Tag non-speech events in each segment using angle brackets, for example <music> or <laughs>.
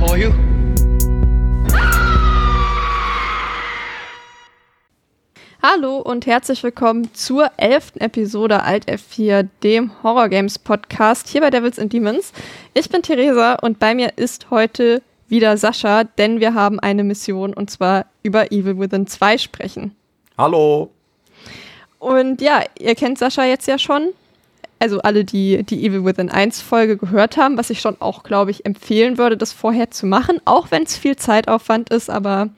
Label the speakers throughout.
Speaker 1: For you.
Speaker 2: Hallo und herzlich willkommen zur elften Episode Alt F4, dem Horror Games Podcast hier bei Devils and Demons. Ich bin Theresa und bei mir ist heute wieder Sascha, denn wir haben eine Mission und zwar über Evil Within 2 sprechen.
Speaker 3: Hallo.
Speaker 2: Und ja, ihr kennt Sascha jetzt ja schon. Also alle, die die Evil Within 1 Folge gehört haben, was ich schon auch, glaube ich, empfehlen würde, das vorher zu machen, auch wenn es viel Zeitaufwand ist, aber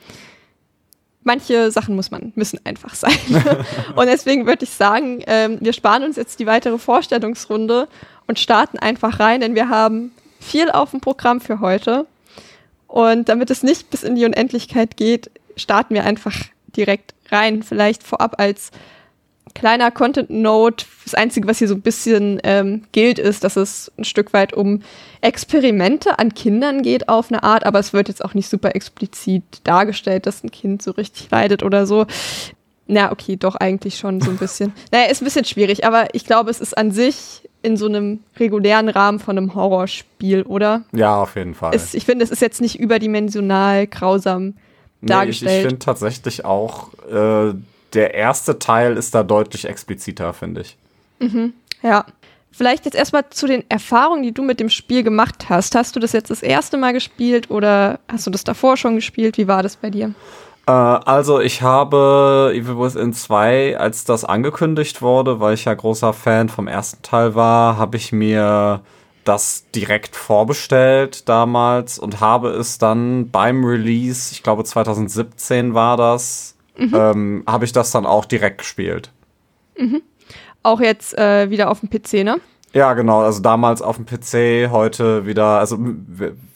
Speaker 2: manche Sachen muss man, müssen einfach sein. <laughs> und deswegen würde ich sagen, ähm, wir sparen uns jetzt die weitere Vorstellungsrunde und starten einfach rein, denn wir haben viel auf dem Programm für heute. Und damit es nicht bis in die Unendlichkeit geht, starten wir einfach direkt rein. Vielleicht vorab als kleiner Content Note. Das Einzige, was hier so ein bisschen ähm, gilt, ist, dass es ein Stück weit um Experimente an Kindern geht auf eine Art, aber es wird jetzt auch nicht super explizit dargestellt, dass ein Kind so richtig leidet oder so. Na, okay, doch eigentlich schon so ein bisschen. <laughs> naja, ist ein bisschen schwierig, aber ich glaube, es ist an sich in so einem regulären Rahmen von einem Horrorspiel, oder?
Speaker 3: Ja, auf jeden Fall.
Speaker 2: Es, ich finde, es ist jetzt nicht überdimensional grausam dargestellt.
Speaker 3: Nee, ich, ich finde tatsächlich auch, äh, der erste Teil ist da deutlich expliziter, finde ich.
Speaker 2: Mhm, ja. Vielleicht jetzt erstmal zu den Erfahrungen, die du mit dem Spiel gemacht hast. Hast du das jetzt das erste Mal gespielt oder hast du das davor schon gespielt? Wie war das bei dir?
Speaker 3: Äh, also ich habe Evil Within 2, als das angekündigt wurde, weil ich ja großer Fan vom ersten Teil war, habe ich mir das direkt vorbestellt damals und habe es dann beim Release, ich glaube 2017 war das, mhm. ähm, habe ich das dann auch direkt gespielt.
Speaker 2: Mhm. Auch jetzt äh, wieder auf dem PC, ne?
Speaker 3: Ja, genau. Also damals auf dem PC, heute wieder. Also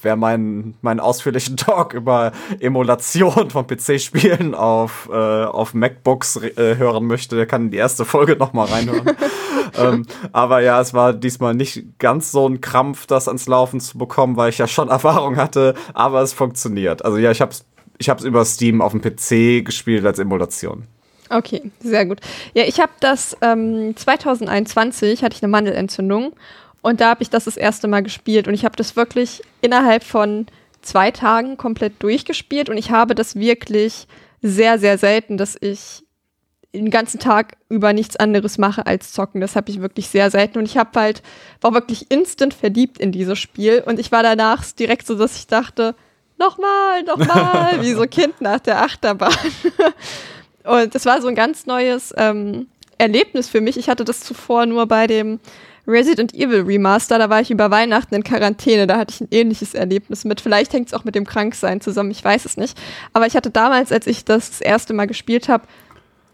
Speaker 3: wer meinen meinen ausführlichen <laughs> Talk über Emulation von PC-Spielen auf, äh, auf MacBooks äh, hören möchte, der kann die erste Folge noch mal reinhören. <laughs> ähm, aber ja, es war diesmal nicht ganz so ein Krampf, das ans Laufen zu bekommen, weil ich ja schon <laughs> Erfahrung hatte. Aber es funktioniert. Also ja, ich habe es ich hab's über Steam auf dem PC gespielt als Emulation.
Speaker 2: Okay, sehr gut. Ja, ich habe das ähm, 2021 hatte ich eine Mandelentzündung und da habe ich das das erste Mal gespielt und ich habe das wirklich innerhalb von zwei Tagen komplett durchgespielt und ich habe das wirklich sehr, sehr selten, dass ich den ganzen Tag über nichts anderes mache als zocken. Das habe ich wirklich sehr selten und ich habe halt war wirklich instant verliebt in dieses Spiel und ich war danach direkt so, dass ich dachte, nochmal, nochmal, wie so Kind nach der Achterbahn. <laughs> Und das war so ein ganz neues ähm, Erlebnis für mich. Ich hatte das zuvor nur bei dem Resident Evil Remaster, da war ich über Weihnachten in Quarantäne, da hatte ich ein ähnliches Erlebnis mit. Vielleicht hängt es auch mit dem Kranksein zusammen, ich weiß es nicht. Aber ich hatte damals, als ich das das erste Mal gespielt habe,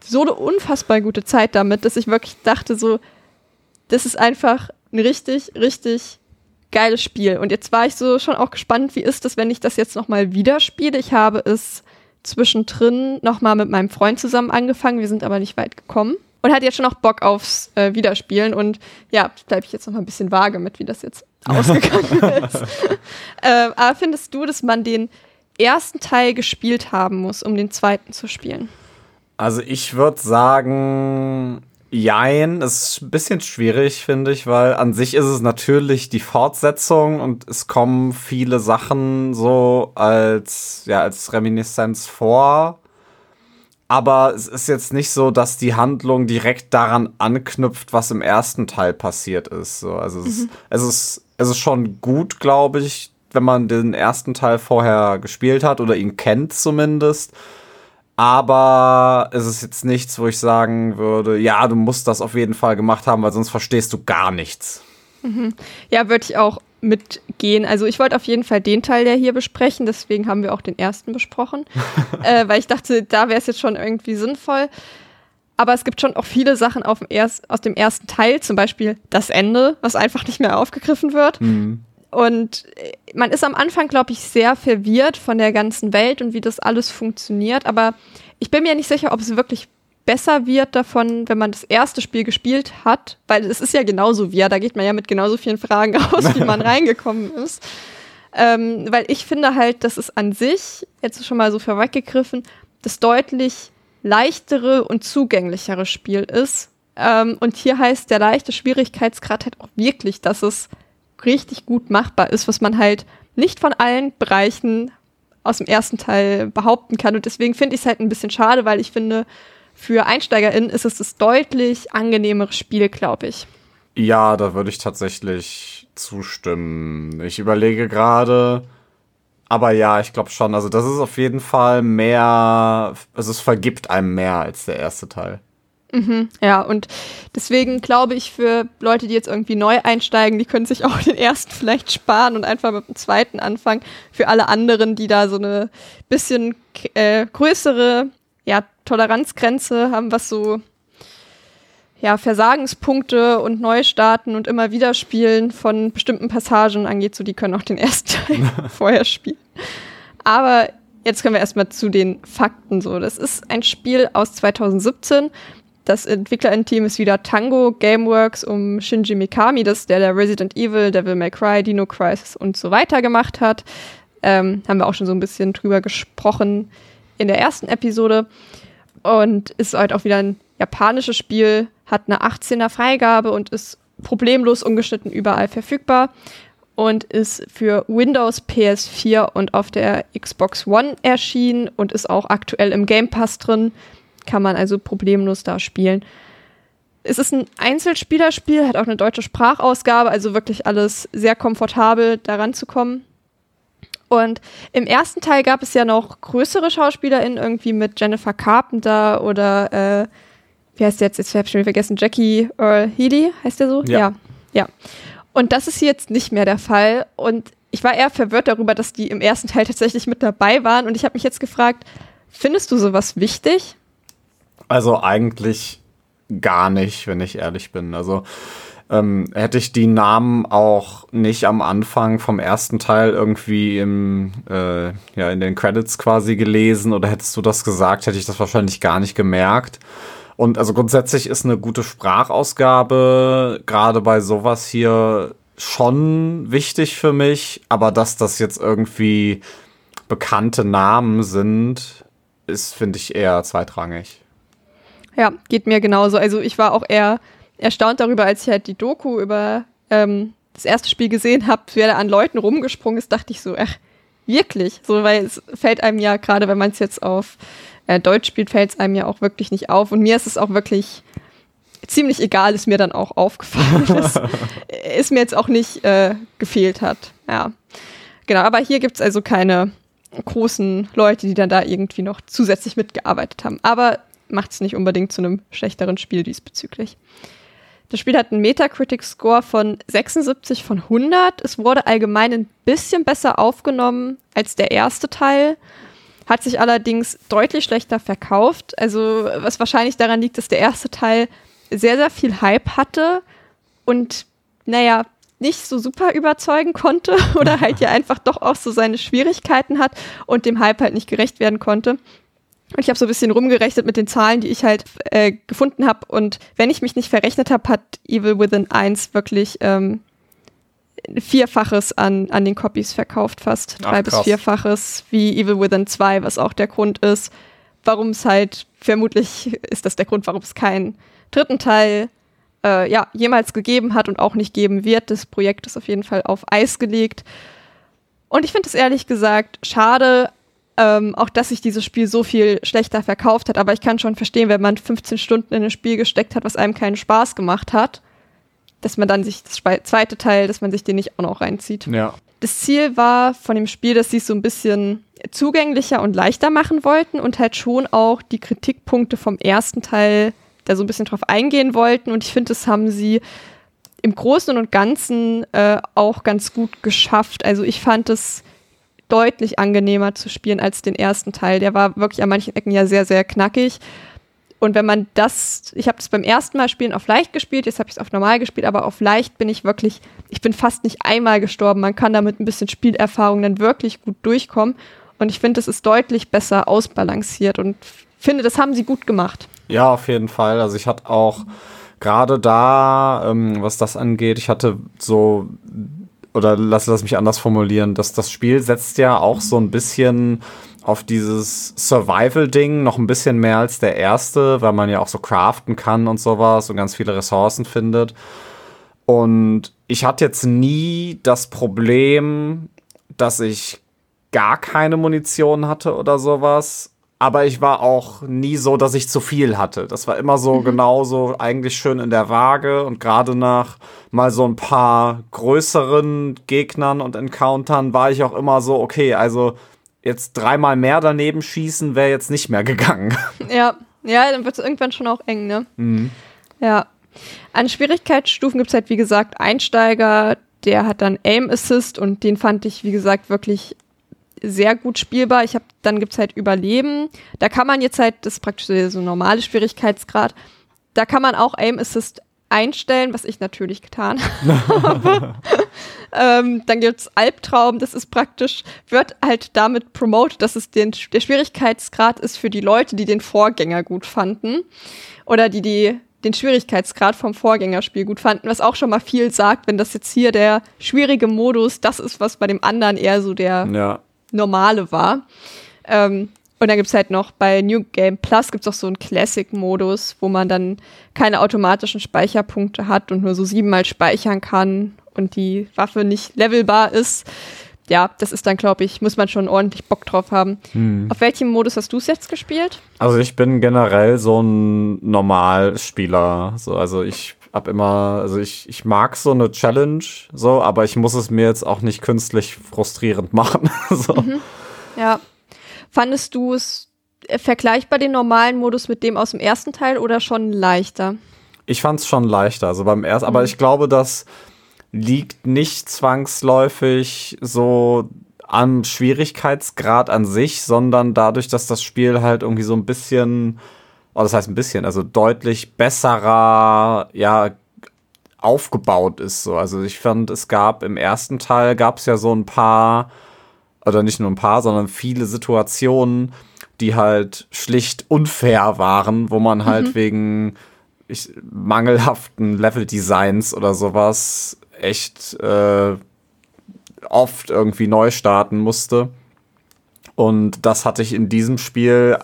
Speaker 2: so eine unfassbar gute Zeit damit, dass ich wirklich dachte, so, das ist einfach ein richtig, richtig geiles Spiel. Und jetzt war ich so schon auch gespannt, wie ist das, wenn ich das jetzt nochmal wieder spiele. Ich habe es zwischendrin nochmal mit meinem Freund zusammen angefangen. Wir sind aber nicht weit gekommen. Und hat jetzt schon noch Bock aufs äh, Wiederspielen. Und ja, bleibe ich jetzt noch mal ein bisschen vage mit, wie das jetzt <laughs> ausgegangen ist. äh, aber findest du, dass man den ersten Teil gespielt haben muss, um den zweiten zu spielen?
Speaker 3: Also ich würde sagen, Jein, ist ein bisschen schwierig, finde ich, weil an sich ist es natürlich die Fortsetzung und es kommen viele Sachen so als, ja, als Reminiszenz vor. Aber es ist jetzt nicht so, dass die Handlung direkt daran anknüpft, was im ersten Teil passiert ist. So, also mhm. es, es, ist, es ist schon gut, glaube ich, wenn man den ersten Teil vorher gespielt hat oder ihn kennt zumindest. Aber es ist jetzt nichts, wo ich sagen würde, ja, du musst das auf jeden Fall gemacht haben, weil sonst verstehst du gar nichts.
Speaker 2: Mhm. Ja, würde ich auch mitgehen. Also ich wollte auf jeden Fall den Teil der hier besprechen, deswegen haben wir auch den ersten besprochen, <laughs> äh, weil ich dachte, da wäre es jetzt schon irgendwie sinnvoll. Aber es gibt schon auch viele Sachen erst, aus dem ersten Teil, zum Beispiel das Ende, was einfach nicht mehr aufgegriffen wird.
Speaker 3: Mhm.
Speaker 2: Und äh, man ist am Anfang, glaube ich, sehr verwirrt von der ganzen Welt und wie das alles funktioniert. Aber ich bin mir nicht sicher, ob es wirklich besser wird davon, wenn man das erste Spiel gespielt hat, weil es ist ja genauso wie ja, da geht man ja mit genauso vielen Fragen <laughs> raus, wie man <laughs> reingekommen ist. Ähm, weil ich finde halt, dass es an sich, jetzt schon mal so vorweggegriffen, das deutlich leichtere und zugänglichere Spiel ist. Ähm, und hier heißt der leichte Schwierigkeitsgrad halt auch wirklich, dass es richtig gut machbar ist, was man halt nicht von allen Bereichen aus dem ersten Teil behaupten kann. Und deswegen finde ich es halt ein bisschen schade, weil ich finde, für EinsteigerInnen ist es das deutlich angenehmere Spiel, glaube ich.
Speaker 3: Ja, da würde ich tatsächlich zustimmen. Ich überlege gerade, aber ja, ich glaube schon. Also, das ist auf jeden Fall mehr, also es vergibt einem mehr als der erste Teil.
Speaker 2: Mhm, ja, und deswegen glaube ich, für Leute, die jetzt irgendwie neu einsteigen, die können sich auch den ersten vielleicht sparen und einfach mit dem zweiten anfangen. Für alle anderen, die da so eine bisschen äh, größere ja, Toleranzgrenze haben, was so ja, Versagenspunkte und Neustarten und immer wieder Spielen von bestimmten Passagen angeht, so die können auch den ersten <laughs> Teil <laughs> vorher spielen. Aber jetzt können wir erstmal zu den Fakten so. Das ist ein Spiel aus 2017. Das Entwicklerin-Team ist wieder Tango Gameworks um Shinji Mikami, das der der Resident Evil, Devil May Cry, Dino Crisis und so weiter gemacht hat. Ähm, haben wir auch schon so ein bisschen drüber gesprochen in der ersten Episode. Und ist halt auch wieder ein japanisches Spiel, hat eine 18er Freigabe und ist problemlos ungeschnitten überall verfügbar und ist für Windows, PS4 und auf der Xbox One erschienen und ist auch aktuell im Game Pass drin. Kann man also problemlos da spielen. Es ist ein Einzelspielerspiel, hat auch eine deutsche Sprachausgabe, also wirklich alles sehr komfortabel daran zu kommen. Und im ersten Teil gab es ja noch größere SchauspielerInnen, irgendwie mit Jennifer Carpenter oder, äh, wie heißt der jetzt? Jetzt habe ich schon vergessen, Jackie Earl Healy, heißt der so?
Speaker 3: Ja.
Speaker 2: ja. Ja. Und das ist jetzt nicht mehr der Fall. Und ich war eher verwirrt darüber, dass die im ersten Teil tatsächlich mit dabei waren. Und ich habe mich jetzt gefragt, findest du sowas wichtig?
Speaker 3: Also eigentlich gar nicht, wenn ich ehrlich bin. Also ähm, hätte ich die Namen auch nicht am Anfang vom ersten Teil irgendwie im, äh, ja, in den Credits quasi gelesen oder hättest du das gesagt, hätte ich das wahrscheinlich gar nicht gemerkt. Und also grundsätzlich ist eine gute Sprachausgabe gerade bei sowas hier schon wichtig für mich, aber dass das jetzt irgendwie bekannte Namen sind, ist, finde ich, eher zweitrangig.
Speaker 2: Ja, geht mir genauso. Also ich war auch eher erstaunt darüber, als ich halt die Doku über ähm, das erste Spiel gesehen habe, wer da an Leuten rumgesprungen ist, dachte ich so, ach, wirklich? So, weil es fällt einem ja, gerade wenn man es jetzt auf äh, Deutsch spielt, fällt es einem ja auch wirklich nicht auf. Und mir ist es auch wirklich ziemlich egal, ist mir dann auch aufgefallen, <laughs> dass <laughs> es mir jetzt auch nicht äh, gefehlt hat. Ja. Genau, aber hier gibt es also keine großen Leute, die dann da irgendwie noch zusätzlich mitgearbeitet haben. Aber macht es nicht unbedingt zu einem schlechteren Spiel diesbezüglich. Das Spiel hat einen Metacritic-Score von 76 von 100. Es wurde allgemein ein bisschen besser aufgenommen als der erste Teil, hat sich allerdings deutlich schlechter verkauft. Also was wahrscheinlich daran liegt, dass der erste Teil sehr, sehr viel Hype hatte und naja, nicht so super überzeugen konnte <laughs> oder halt ja <laughs> einfach doch auch so seine Schwierigkeiten hat und dem Hype halt nicht gerecht werden konnte. Ich habe so ein bisschen rumgerechnet mit den Zahlen, die ich halt äh, gefunden habe. Und wenn ich mich nicht verrechnet habe, hat Evil Within 1 wirklich ähm, Vierfaches an, an den Copies verkauft, fast. Ach, Drei bis Vierfaches, wie Evil Within 2, was auch der Grund ist, warum es halt, vermutlich <laughs> ist das der Grund, warum es keinen dritten Teil äh, ja, jemals gegeben hat und auch nicht geben wird. Das Projekt ist auf jeden Fall auf Eis gelegt. Und ich finde es ehrlich gesagt schade, ähm, auch dass sich dieses Spiel so viel schlechter verkauft hat. Aber ich kann schon verstehen, wenn man 15 Stunden in ein Spiel gesteckt hat, was einem keinen Spaß gemacht hat, dass man dann sich das zweite Teil, dass man sich den nicht auch noch reinzieht.
Speaker 3: Ja.
Speaker 2: Das Ziel war von dem Spiel, dass sie es so ein bisschen zugänglicher und leichter machen wollten und halt schon auch die Kritikpunkte vom ersten Teil da so ein bisschen drauf eingehen wollten. Und ich finde, das haben sie im Großen und Ganzen äh, auch ganz gut geschafft. Also ich fand es deutlich angenehmer zu spielen als den ersten Teil. Der war wirklich an manchen Ecken ja sehr, sehr knackig. Und wenn man das, ich habe das beim ersten Mal spielen auf leicht gespielt, jetzt habe ich es auf normal gespielt, aber auf leicht bin ich wirklich, ich bin fast nicht einmal gestorben. Man kann damit ein bisschen Spielerfahrung dann wirklich gut durchkommen. Und ich finde, es ist deutlich besser ausbalanciert und finde, das haben sie gut gemacht.
Speaker 3: Ja, auf jeden Fall. Also ich hatte auch gerade da, ähm, was das angeht, ich hatte so oder lass, lass mich anders formulieren, dass das Spiel setzt ja auch so ein bisschen auf dieses Survival-Ding noch ein bisschen mehr als der erste, weil man ja auch so craften kann und sowas und ganz viele Ressourcen findet. Und ich hatte jetzt nie das Problem, dass ich gar keine Munition hatte oder sowas. Aber ich war auch nie so, dass ich zu viel hatte. Das war immer so mhm. genauso eigentlich schön in der Waage und gerade nach mal so ein paar größeren Gegnern und Encountern war ich auch immer so, okay, also jetzt dreimal mehr daneben schießen wäre jetzt nicht mehr gegangen. <laughs>
Speaker 2: Ja, ja, dann wird es irgendwann schon auch eng, ne?
Speaker 3: Mhm.
Speaker 2: Ja. An Schwierigkeitsstufen gibt es halt, wie gesagt, Einsteiger, der hat dann Aim Assist und den fand ich, wie gesagt, wirklich sehr gut spielbar. Ich habe, dann gibt's halt Überleben. Da kann man jetzt halt, das ist praktisch so ein normale Schwierigkeitsgrad. Da kann man auch Aim Assist einstellen, was ich natürlich getan habe. <laughs> ähm, dann gibt's Albtraum, das ist praktisch, wird halt damit promoted, dass es den, der Schwierigkeitsgrad ist für die Leute, die den Vorgänger gut fanden. Oder die, die den Schwierigkeitsgrad vom Vorgängerspiel gut fanden, was auch schon mal viel sagt, wenn das jetzt hier der schwierige Modus, das ist, was bei dem anderen eher so der
Speaker 3: ja
Speaker 2: normale war. Ähm, und dann gibt es halt noch bei New Game Plus gibt es auch so einen Classic-Modus, wo man dann keine automatischen Speicherpunkte hat und nur so siebenmal speichern kann und die Waffe nicht levelbar ist. Ja, das ist dann, glaube ich, muss man schon ordentlich Bock drauf haben. Hm. Auf welchem Modus hast du es jetzt gespielt?
Speaker 3: Also ich bin generell so ein Normalspieler. So, also ich hab immer, also ich, ich mag so eine Challenge, so, aber ich muss es mir jetzt auch nicht künstlich frustrierend machen. <laughs> so. Mhm.
Speaker 2: Ja. Fandest du es vergleichbar den normalen Modus mit dem aus dem ersten Teil oder schon leichter?
Speaker 3: Ich fand es schon leichter, also beim ersten, mhm. aber ich glaube, das liegt nicht zwangsläufig so am Schwierigkeitsgrad an sich, sondern dadurch, dass das Spiel halt irgendwie so ein bisschen oh, das heißt ein bisschen, also deutlich besserer, ja, aufgebaut ist. So. Also ich fand, es gab im ersten Teil gab es ja so ein paar, oder nicht nur ein paar, sondern viele Situationen, die halt schlicht unfair waren, wo man halt mhm. wegen ich, mangelhaften Level-Designs oder sowas echt äh, oft irgendwie neu starten musste. Und das hatte ich in diesem Spiel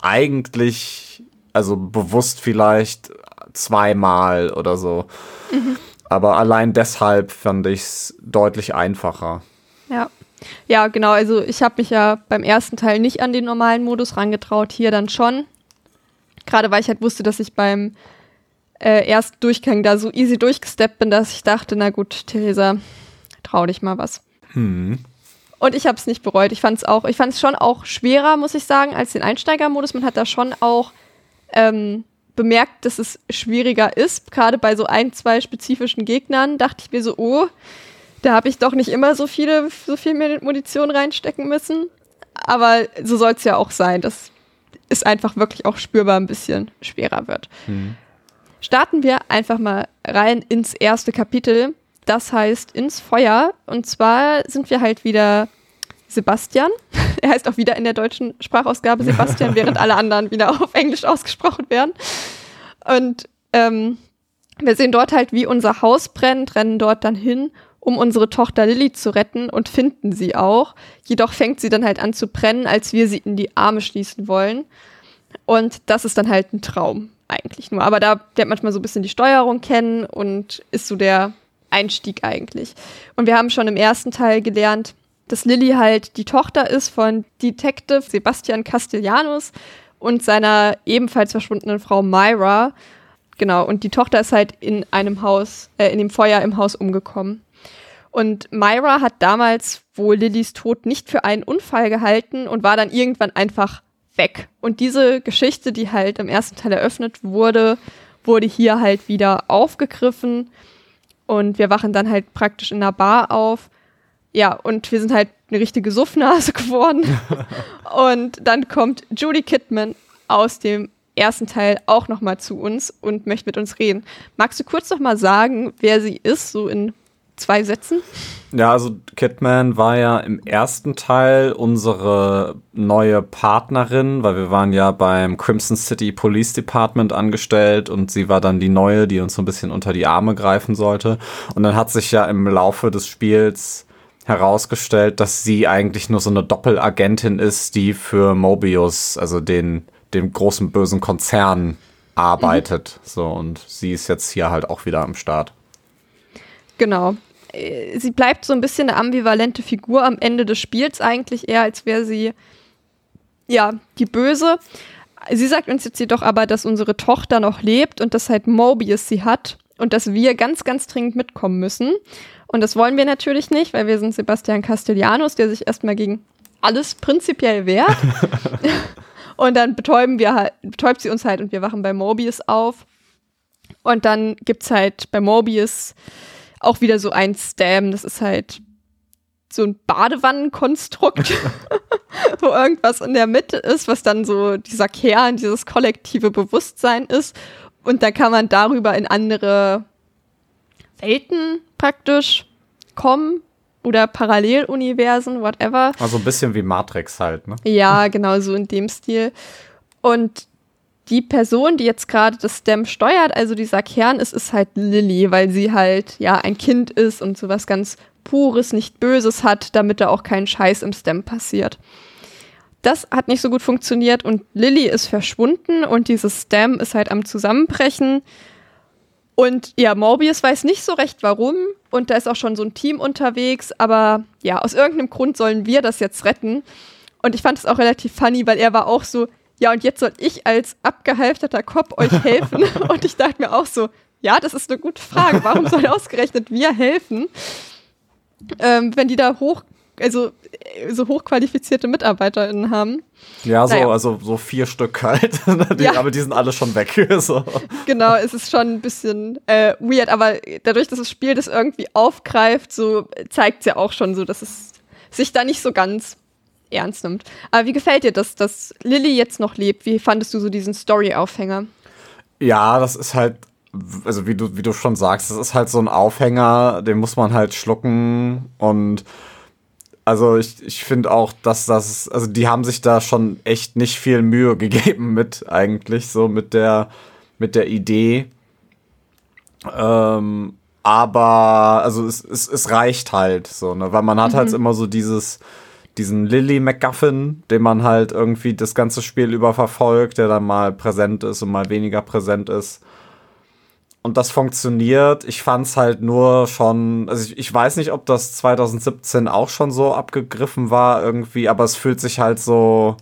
Speaker 3: eigentlich also bewusst vielleicht zweimal oder so. Mhm. Aber allein deshalb fand ich es deutlich einfacher.
Speaker 2: Ja. Ja, genau. Also ich habe mich ja beim ersten Teil nicht an den normalen Modus rangetraut, hier dann schon. Gerade weil ich halt wusste, dass ich beim äh, ersten Durchgang da so easy durchgesteppt bin, dass ich dachte, na gut, Theresa, trau dich mal was.
Speaker 3: Hm.
Speaker 2: Und ich habe es nicht bereut. Ich fand es auch, ich fand es schon auch schwerer, muss ich sagen, als den Einsteigermodus. Man hat da schon auch ähm, bemerkt, dass es schwieriger ist. Gerade bei so ein, zwei spezifischen Gegnern dachte ich mir so, oh, da habe ich doch nicht immer so viele, so viel Munition reinstecken müssen. Aber so soll es ja auch sein, dass es einfach wirklich auch spürbar ein bisschen schwerer wird.
Speaker 3: Mhm.
Speaker 2: Starten wir einfach mal rein ins erste Kapitel. Das heißt ins Feuer. Und zwar sind wir halt wieder Sebastian. <laughs> Er heißt auch wieder in der deutschen Sprachausgabe Sebastian, während alle anderen wieder auf Englisch ausgesprochen werden. Und ähm, wir sehen dort halt, wie unser Haus brennt, rennen dort dann hin, um unsere Tochter Lilly zu retten und finden sie auch. Jedoch fängt sie dann halt an zu brennen, als wir sie in die Arme schließen wollen. Und das ist dann halt ein Traum eigentlich nur. Aber da lernt manchmal so ein bisschen die Steuerung kennen und ist so der Einstieg eigentlich. Und wir haben schon im ersten Teil gelernt, dass Lilly halt die Tochter ist von Detective Sebastian Castellanos und seiner ebenfalls verschwundenen Frau Myra. Genau, und die Tochter ist halt in einem Haus, äh, in dem Feuer im Haus umgekommen. Und Myra hat damals wohl Lillys Tod nicht für einen Unfall gehalten und war dann irgendwann einfach weg. Und diese Geschichte, die halt im ersten Teil eröffnet wurde, wurde hier halt wieder aufgegriffen. Und wir wachen dann halt praktisch in einer Bar auf ja, und wir sind halt eine richtige Suffnase <laughs> geworden. und dann kommt Judy Kidman aus dem ersten Teil auch noch mal zu uns und möchte mit uns reden. Magst du kurz noch mal sagen, wer sie ist, so in zwei Sätzen?
Speaker 3: Ja, also Kidman war ja im ersten Teil unsere neue Partnerin, weil wir waren ja beim Crimson City Police Department angestellt und sie war dann die neue, die uns so ein bisschen unter die Arme greifen sollte. Und dann hat sich ja im Laufe des Spiels herausgestellt, dass sie eigentlich nur so eine Doppelagentin ist, die für Mobius, also den, den großen bösen Konzern, arbeitet. Mhm. So, und sie ist jetzt hier halt auch wieder am Start.
Speaker 2: Genau. Äh, sie bleibt so ein bisschen eine ambivalente Figur am Ende des Spiels, eigentlich eher, als wäre sie, ja, die Böse. Sie sagt uns jetzt jedoch aber, dass unsere Tochter noch lebt und dass halt Mobius sie hat und dass wir ganz, ganz dringend mitkommen müssen. Und das wollen wir natürlich nicht, weil wir sind Sebastian Castellanos, der sich erstmal gegen alles prinzipiell wehrt. <laughs> und dann betäuben wir halt, betäubt sie uns halt und wir wachen bei Mobius auf. Und dann gibt es halt bei Mobius auch wieder so ein Stam, das ist halt so ein Badewannenkonstrukt, <laughs> <laughs> wo irgendwas in der Mitte ist, was dann so dieser Kern, dieses kollektive Bewusstsein ist. Und da kann man darüber in andere Welten praktisch kommen oder Paralleluniversen, whatever.
Speaker 3: Also ein bisschen wie Matrix halt, ne?
Speaker 2: Ja, genau so in dem Stil. Und die Person, die jetzt gerade das STEM steuert, also dieser Kern ist, ist halt Lilly, weil sie halt ja ein Kind ist und sowas ganz Pures, nicht Böses hat, damit da auch kein Scheiß im STEM passiert. Das hat nicht so gut funktioniert und Lilly ist verschwunden und dieses STEM ist halt am Zusammenbrechen. Und ja, Morbius weiß nicht so recht warum und da ist auch schon so ein Team unterwegs, aber ja, aus irgendeinem Grund sollen wir das jetzt retten. Und ich fand es auch relativ funny, weil er war auch so, ja, und jetzt soll ich als abgehalfterter Cop euch <laughs> helfen. und ich dachte mir auch so, ja, das ist eine gute Frage. Warum soll ausgerechnet wir helfen, ähm, wenn die da hoch, also äh, so hochqualifizierte MitarbeiterInnen haben?
Speaker 3: Ja, so, naja. also so vier Stück halt. <laughs> die, ja. Aber die sind alle schon weg. <laughs> so.
Speaker 2: Genau, es ist schon ein bisschen äh, weird, aber dadurch, dass das Spiel das irgendwie aufgreift, so zeigt es ja auch schon so, dass es sich da nicht so ganz ernst nimmt. Aber wie gefällt dir das, dass Lilly jetzt noch lebt? Wie fandest du so diesen Story-Aufhänger?
Speaker 3: Ja, das ist halt, also wie du, wie du schon sagst, das ist halt so ein Aufhänger, den muss man halt schlucken und also ich, ich finde auch, dass das, also die haben sich da schon echt nicht viel Mühe <laughs> gegeben mit eigentlich, so mit der, mit der Idee. Ähm, aber, also es, es, es reicht halt so, ne? Weil man hat halt mhm. halt immer so dieses, diesen Lily McGuffin, den man halt irgendwie das ganze Spiel über verfolgt, der dann mal präsent ist und mal weniger präsent ist. Und das funktioniert. Ich fand's halt nur schon, also ich, ich weiß nicht, ob das 2017 auch schon so abgegriffen war irgendwie, aber es fühlt sich halt so,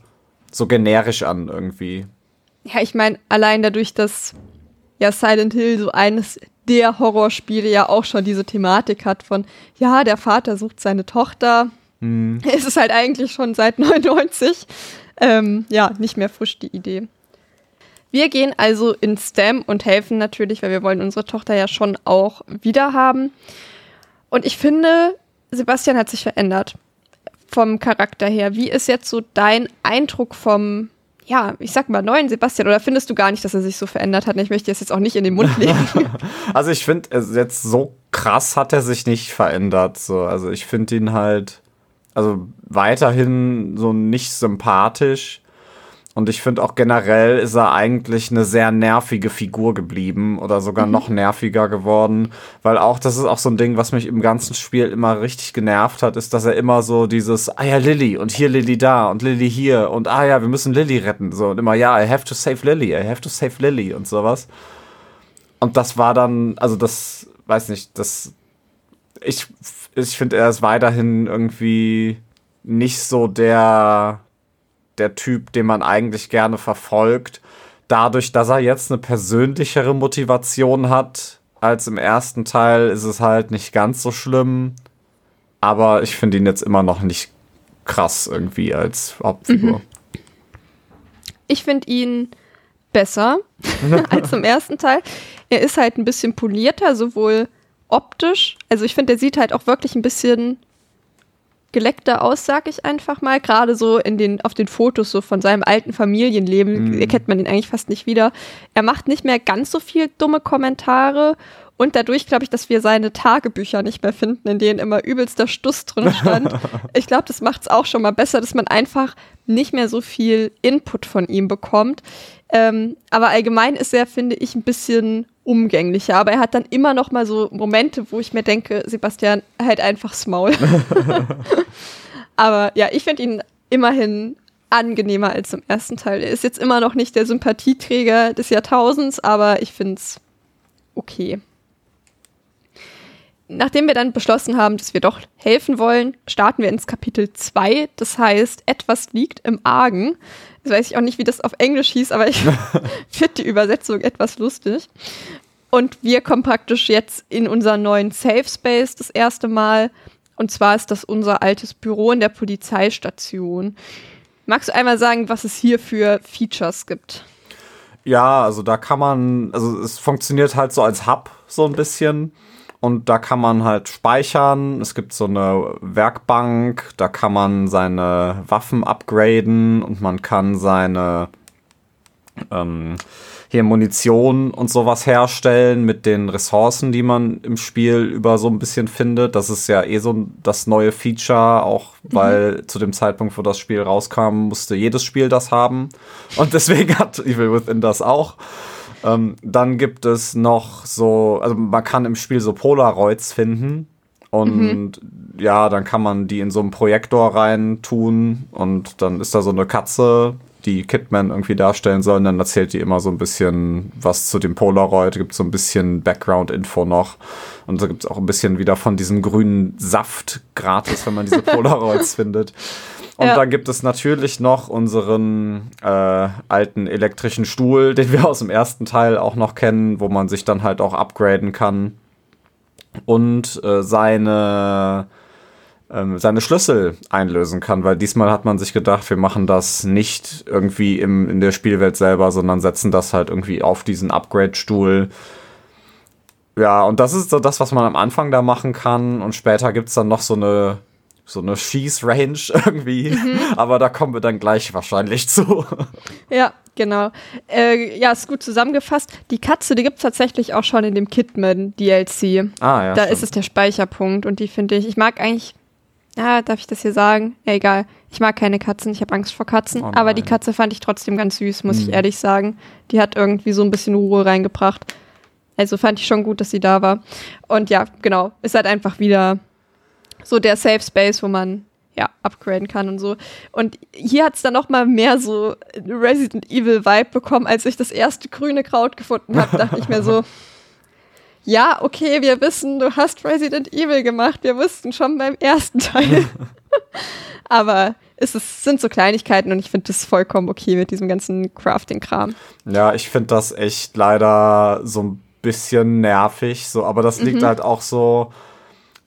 Speaker 3: so generisch an irgendwie.
Speaker 2: Ja, ich meine, allein dadurch, dass ja Silent Hill so eines der Horrorspiele ja auch schon diese Thematik hat von, ja, der Vater sucht seine Tochter, Mhm. <laughs> Es ist halt eigentlich schon seit <laughs> 99 ähm, ja nicht mehr frisch die Idee. Wir gehen also in STEM und helfen natürlich, weil wir wollen unsere Tochter ja schon auch wieder haben. Und ich finde, Sebastian hat sich verändert vom Charakter her. Wie ist jetzt so dein Eindruck vom, ja, ich sag mal, neuen Sebastian? Oder findest du gar nicht, dass er sich so verändert hat? Ich möchte das jetzt auch nicht in den Mund legen. <laughs>
Speaker 3: also ich finde, jetzt so krass hat er sich nicht verändert. So. Also ich finde ihn halt also weiterhin so nicht sympathisch. Und ich finde auch generell ist er eigentlich eine sehr nervige Figur geblieben oder sogar mhm. noch nerviger geworden, weil auch das ist auch so ein Ding, was mich im ganzen Spiel immer richtig genervt hat, ist, dass er immer so dieses ah ja Lilly und hier Lilly da und Lilly hier und ah ja, wir müssen Lilly retten so und immer ja, I have to save Lilly, I have to save Lilly und sowas. Und das war dann, also das weiß nicht, das ich ich finde, er ist weiterhin irgendwie nicht so der, der Typ, den man eigentlich gerne verfolgt. Dadurch, dass er jetzt eine persönlichere Motivation hat als im ersten Teil, ist es halt nicht ganz so schlimm. Aber ich finde ihn jetzt immer noch nicht krass irgendwie als Hauptfigur. Mhm.
Speaker 2: Ich finde ihn besser <laughs> als im ersten Teil. Er ist halt ein bisschen polierter, sowohl optisch. Also ich finde, der sieht halt auch wirklich ein bisschen geleckter aus, sag ich einfach mal. Gerade so in den, auf den Fotos so von seinem alten Familienleben
Speaker 3: Mhm.
Speaker 2: erkennt man ihn eigentlich fast nicht wieder. Er macht nicht mehr ganz so viel dumme Kommentare und dadurch glaube ich, dass wir seine Tagebücher nicht mehr finden, in denen immer übelster Stuss drin stand. <laughs> ich glaube, das macht es auch schon mal besser, dass man einfach nicht mehr so viel Input von ihm bekommt. Ähm, aber allgemein ist er, finde ich, ein bisschen umgänglicher. Aber er hat dann immer noch mal so Momente, wo ich mir denke, Sebastian, halt einfach's Maul. <laughs> aber ja, ich finde ihn immerhin angenehmer als im ersten Teil. Er ist jetzt immer noch nicht der Sympathieträger des Jahrtausends, aber ich finde es okay. Nachdem wir dann beschlossen haben, dass wir doch helfen wollen, starten wir ins Kapitel 2. Das heißt, etwas liegt im Argen. Jetzt weiß ich auch nicht, wie das auf Englisch hieß, aber ich <laughs> finde die Übersetzung etwas lustig. Und wir kommen praktisch jetzt in unseren neuen Safe Space das erste Mal. Und zwar ist das unser altes Büro in der Polizeistation. Magst du einmal sagen, was es hier für Features gibt?
Speaker 3: Ja, also da kann man, also es funktioniert halt so als Hub so ein bisschen. Und da kann man halt speichern. Es gibt so eine Werkbank, da kann man seine Waffen upgraden und man kann seine ähm, hier Munition und sowas herstellen mit den Ressourcen, die man im Spiel über so ein bisschen findet. Das ist ja eh so das neue Feature, auch weil zu dem Zeitpunkt, wo das Spiel rauskam, musste jedes Spiel das haben. Und deswegen hat Evil Within das auch. Ähm, dann gibt es noch so, also man kann im Spiel so Polaroids finden. Und ja, dann kann man die in so einen Projektor rein tun und dann ist da so eine Katze, die Kidman irgendwie darstellen soll. Und dann erzählt die immer so ein bisschen was zu dem Polaroid, gibt so ein bisschen Background-Info noch. Und da gibt es auch ein bisschen wieder von diesem grünen Saft gratis, wenn man diese <laughs> Polaroids findet. Und
Speaker 2: Ja.
Speaker 3: dann gibt es natürlich noch unseren äh, alten elektrischen Stuhl, <laughs> den wir aus dem ersten Teil auch noch kennen, wo man sich dann halt auch upgraden kann. Und äh, seine, ähm, seine Schlüssel einlösen kann, weil diesmal hat man sich gedacht, wir machen das nicht irgendwie im, in der Spielwelt selber, sondern setzen das halt irgendwie auf diesen Upgrade-Stuhl. Ja, und das ist so das, was man am Anfang da machen kann. Und später gibt's dann noch so eine, so eine Schießrange <laughs> irgendwie. Aber da kommen wir dann gleich wahrscheinlich zu.
Speaker 2: Ja, genau. Äh, ja, ist gut zusammengefasst. Die Katze, die gibt es tatsächlich auch schon in dem Kidman-DLC.
Speaker 3: Ah, ja.
Speaker 2: da
Speaker 3: stimmt.
Speaker 2: ist es der Speicherpunkt und die finde ich, ich mag eigentlich, ja, darf ich das hier sagen? Ja, egal. Ich mag keine Katzen, ich habe Angst vor Katzen,
Speaker 3: Oh
Speaker 2: aber die. Katze fand ich trotzdem ganz süß, muss ich
Speaker 3: Hm.
Speaker 2: ehrlich sagen. Die hat irgendwie so ein bisschen Ruhe reingebracht. Also fand ich schon gut, dass sie da war. Und ja, genau, ist halt einfach wieder so der Safe Space, wo man ja upgraden kann und so. Und hier hat es dann noch mal mehr so Resident Evil Vibe bekommen, als ich das erste grüne Kraut gefunden habe. Dachte ich mir so, <laughs> ja, okay, wir wissen, du hast Resident Evil gemacht. Wir wussten schon beim ersten Teil. <laughs> Aber es ist, sind so Kleinigkeiten und ich finde das vollkommen okay mit diesem ganzen Crafting-Kram.
Speaker 3: Ja, ich finde das echt leider so ein bisschen nervig, so, aber das liegt halt auch so.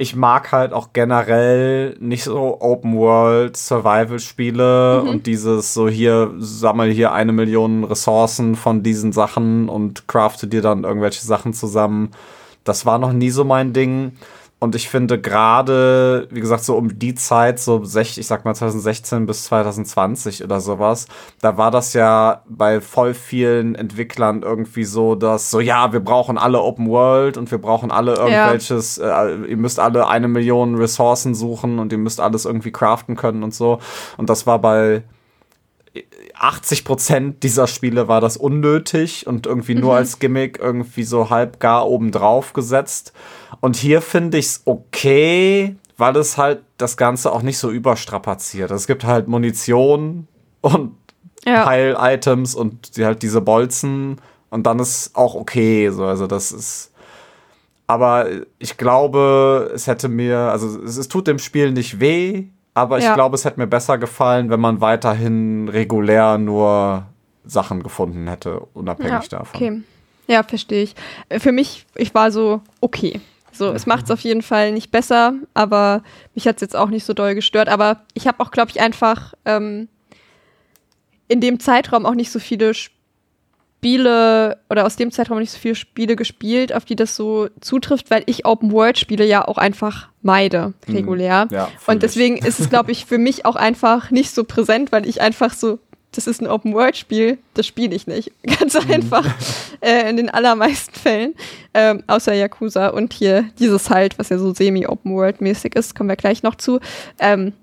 Speaker 3: Ich mag halt auch generell nicht so Open World Survival Spiele und dieses so hier sammel hier eine Million Ressourcen von diesen Sachen und crafte dir dann irgendwelche Sachen zusammen. Das war noch nie so mein Ding. Und ich finde gerade, wie gesagt, so um die Zeit, so ich sag mal 2016 bis 2020 oder sowas, da war das ja bei voll vielen Entwicklern irgendwie so, dass so, ja, wir brauchen alle Open World und wir brauchen alle irgendwelches, äh, ihr müsst alle eine Million Ressourcen suchen und ihr müsst alles irgendwie craften können und so. Und das war bei 80 Prozent dieser Spiele war das unnötig und irgendwie nur als Gimmick irgendwie so halb gar obendrauf gesetzt. Und hier finde ich es okay, weil es halt das Ganze auch nicht so überstrapaziert. Es gibt halt Munition und
Speaker 2: Ja.
Speaker 3: Heil-Items und die halt diese Bolzen und dann ist auch okay. So, also das ist. Aber ich glaube, es hätte mir, also es, es tut dem Spiel nicht weh, aber ich
Speaker 2: Ja.
Speaker 3: glaube, es hätte mir besser gefallen, wenn man weiterhin regulär nur Sachen gefunden hätte, unabhängig davon.
Speaker 2: Okay. Ja, verstehe ich. Für mich, ich war so, okay. So, es macht es auf jeden Fall nicht besser, aber mich hat es jetzt auch nicht so doll gestört. Aber ich habe auch, glaube ich, einfach ähm, in dem Zeitraum auch nicht so viele Sp Spiele oder aus dem Zeitraum nicht so viele Spiele gespielt, auf die das so zutrifft, weil ich Open-World-Spiele ja auch einfach meide, regulär.
Speaker 3: Mhm. Ja,
Speaker 2: und deswegen ist es, glaube ich, für mich auch einfach nicht so präsent, weil ich einfach so, das ist ein Open-World-Spiel, das spiele ich nicht. <laughs> Ganz einfach äh, in den allermeisten Fällen, ähm, außer Yakuza und hier dieses halt, was ja so semi-Open-World-mäßig ist, kommen wir gleich noch zu. Ähm,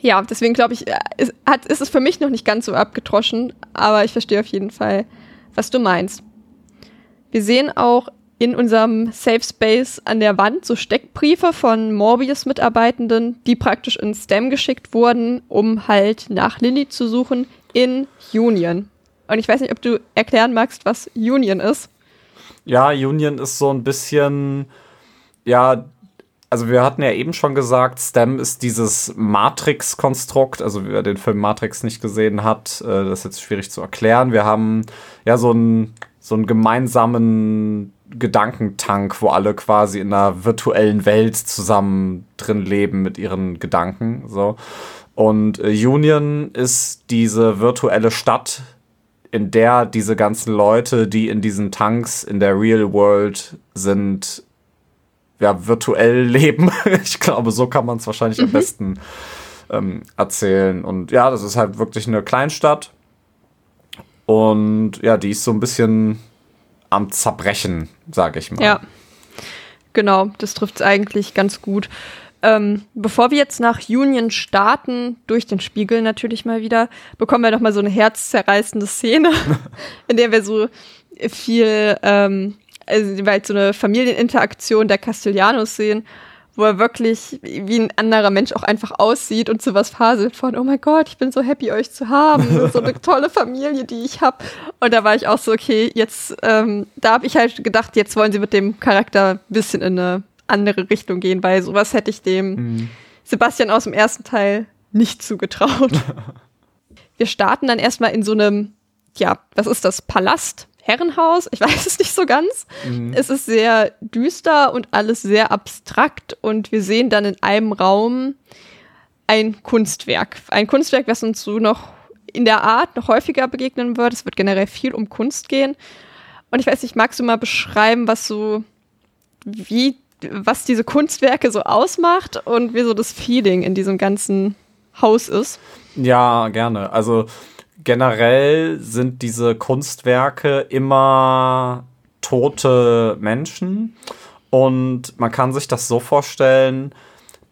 Speaker 2: ja, deswegen glaube ich, äh, ist, hat, ist es für mich noch nicht ganz so abgetroschen, aber ich verstehe auf jeden Fall, was du meinst. Wir sehen auch in unserem Safe Space an der Wand so Steckbriefe von Morbius-Mitarbeitenden, die praktisch in STEM geschickt wurden, um halt nach Lilly zu suchen in Union. Und ich weiß nicht, ob du erklären magst, was Union ist.
Speaker 3: Ja, Union ist so ein bisschen, ja, also wir hatten ja eben schon gesagt, STEM ist dieses Matrix-Konstrukt. Also wer den Film Matrix nicht gesehen hat, äh, das ist jetzt schwierig zu erklären. Wir haben ja so einen, so einen gemeinsamen Gedankentank, wo alle quasi in einer virtuellen Welt zusammen drin leben mit ihren Gedanken. So. Und äh, Union ist diese virtuelle Stadt, in der diese ganzen Leute, die in diesen Tanks in der Real World sind, ja, virtuell <laughs> leben. ich glaube, so kann man es wahrscheinlich am besten ähm, erzählen. Und ja, das ist halt wirklich eine Kleinstadt. Und ja, die ist so ein bisschen am Zerbrechen, sage ich mal.
Speaker 2: Ja, genau, das trifft es eigentlich ganz gut. Ähm, bevor wir jetzt nach Union starten, durch den Spiegel natürlich mal wieder, bekommen wir noch mal so eine herzzerreißende Szene, <laughs> in der wir so viel ähm, also weil so eine Familieninteraktion der Castellanos sehen, wo er wirklich wie ein anderer Mensch auch einfach aussieht und sowas faselt von, oh mein Gott, ich bin so happy, euch zu haben, so eine <laughs> tolle Familie, die ich habe. Und da war ich auch so, okay, jetzt, ähm, da habe ich halt gedacht, jetzt wollen sie mit dem Charakter ein bisschen in eine andere Richtung gehen, weil sowas hätte ich dem mhm. Sebastian aus dem ersten Teil nicht zugetraut. <laughs> Wir starten dann erstmal in so einem, ja, was ist das, Palast? Herrenhaus. Ich <laughs> weiß es nicht so ganz. Mhm. Es ist sehr düster und alles sehr abstrakt und wir sehen dann in einem Raum ein Kunstwerk. Ein Kunstwerk, was uns so noch in der Art noch häufiger begegnen wird. Es wird generell viel um Kunst gehen. Und ich weiß nicht, magst du mal beschreiben, was so, wie, was diese Kunstwerke so ausmacht und wie so das Feeling in diesem ganzen Haus ist?
Speaker 3: Ja, gerne. Also generell sind diese Kunstwerke immer tote Menschen und man kann sich das so vorstellen,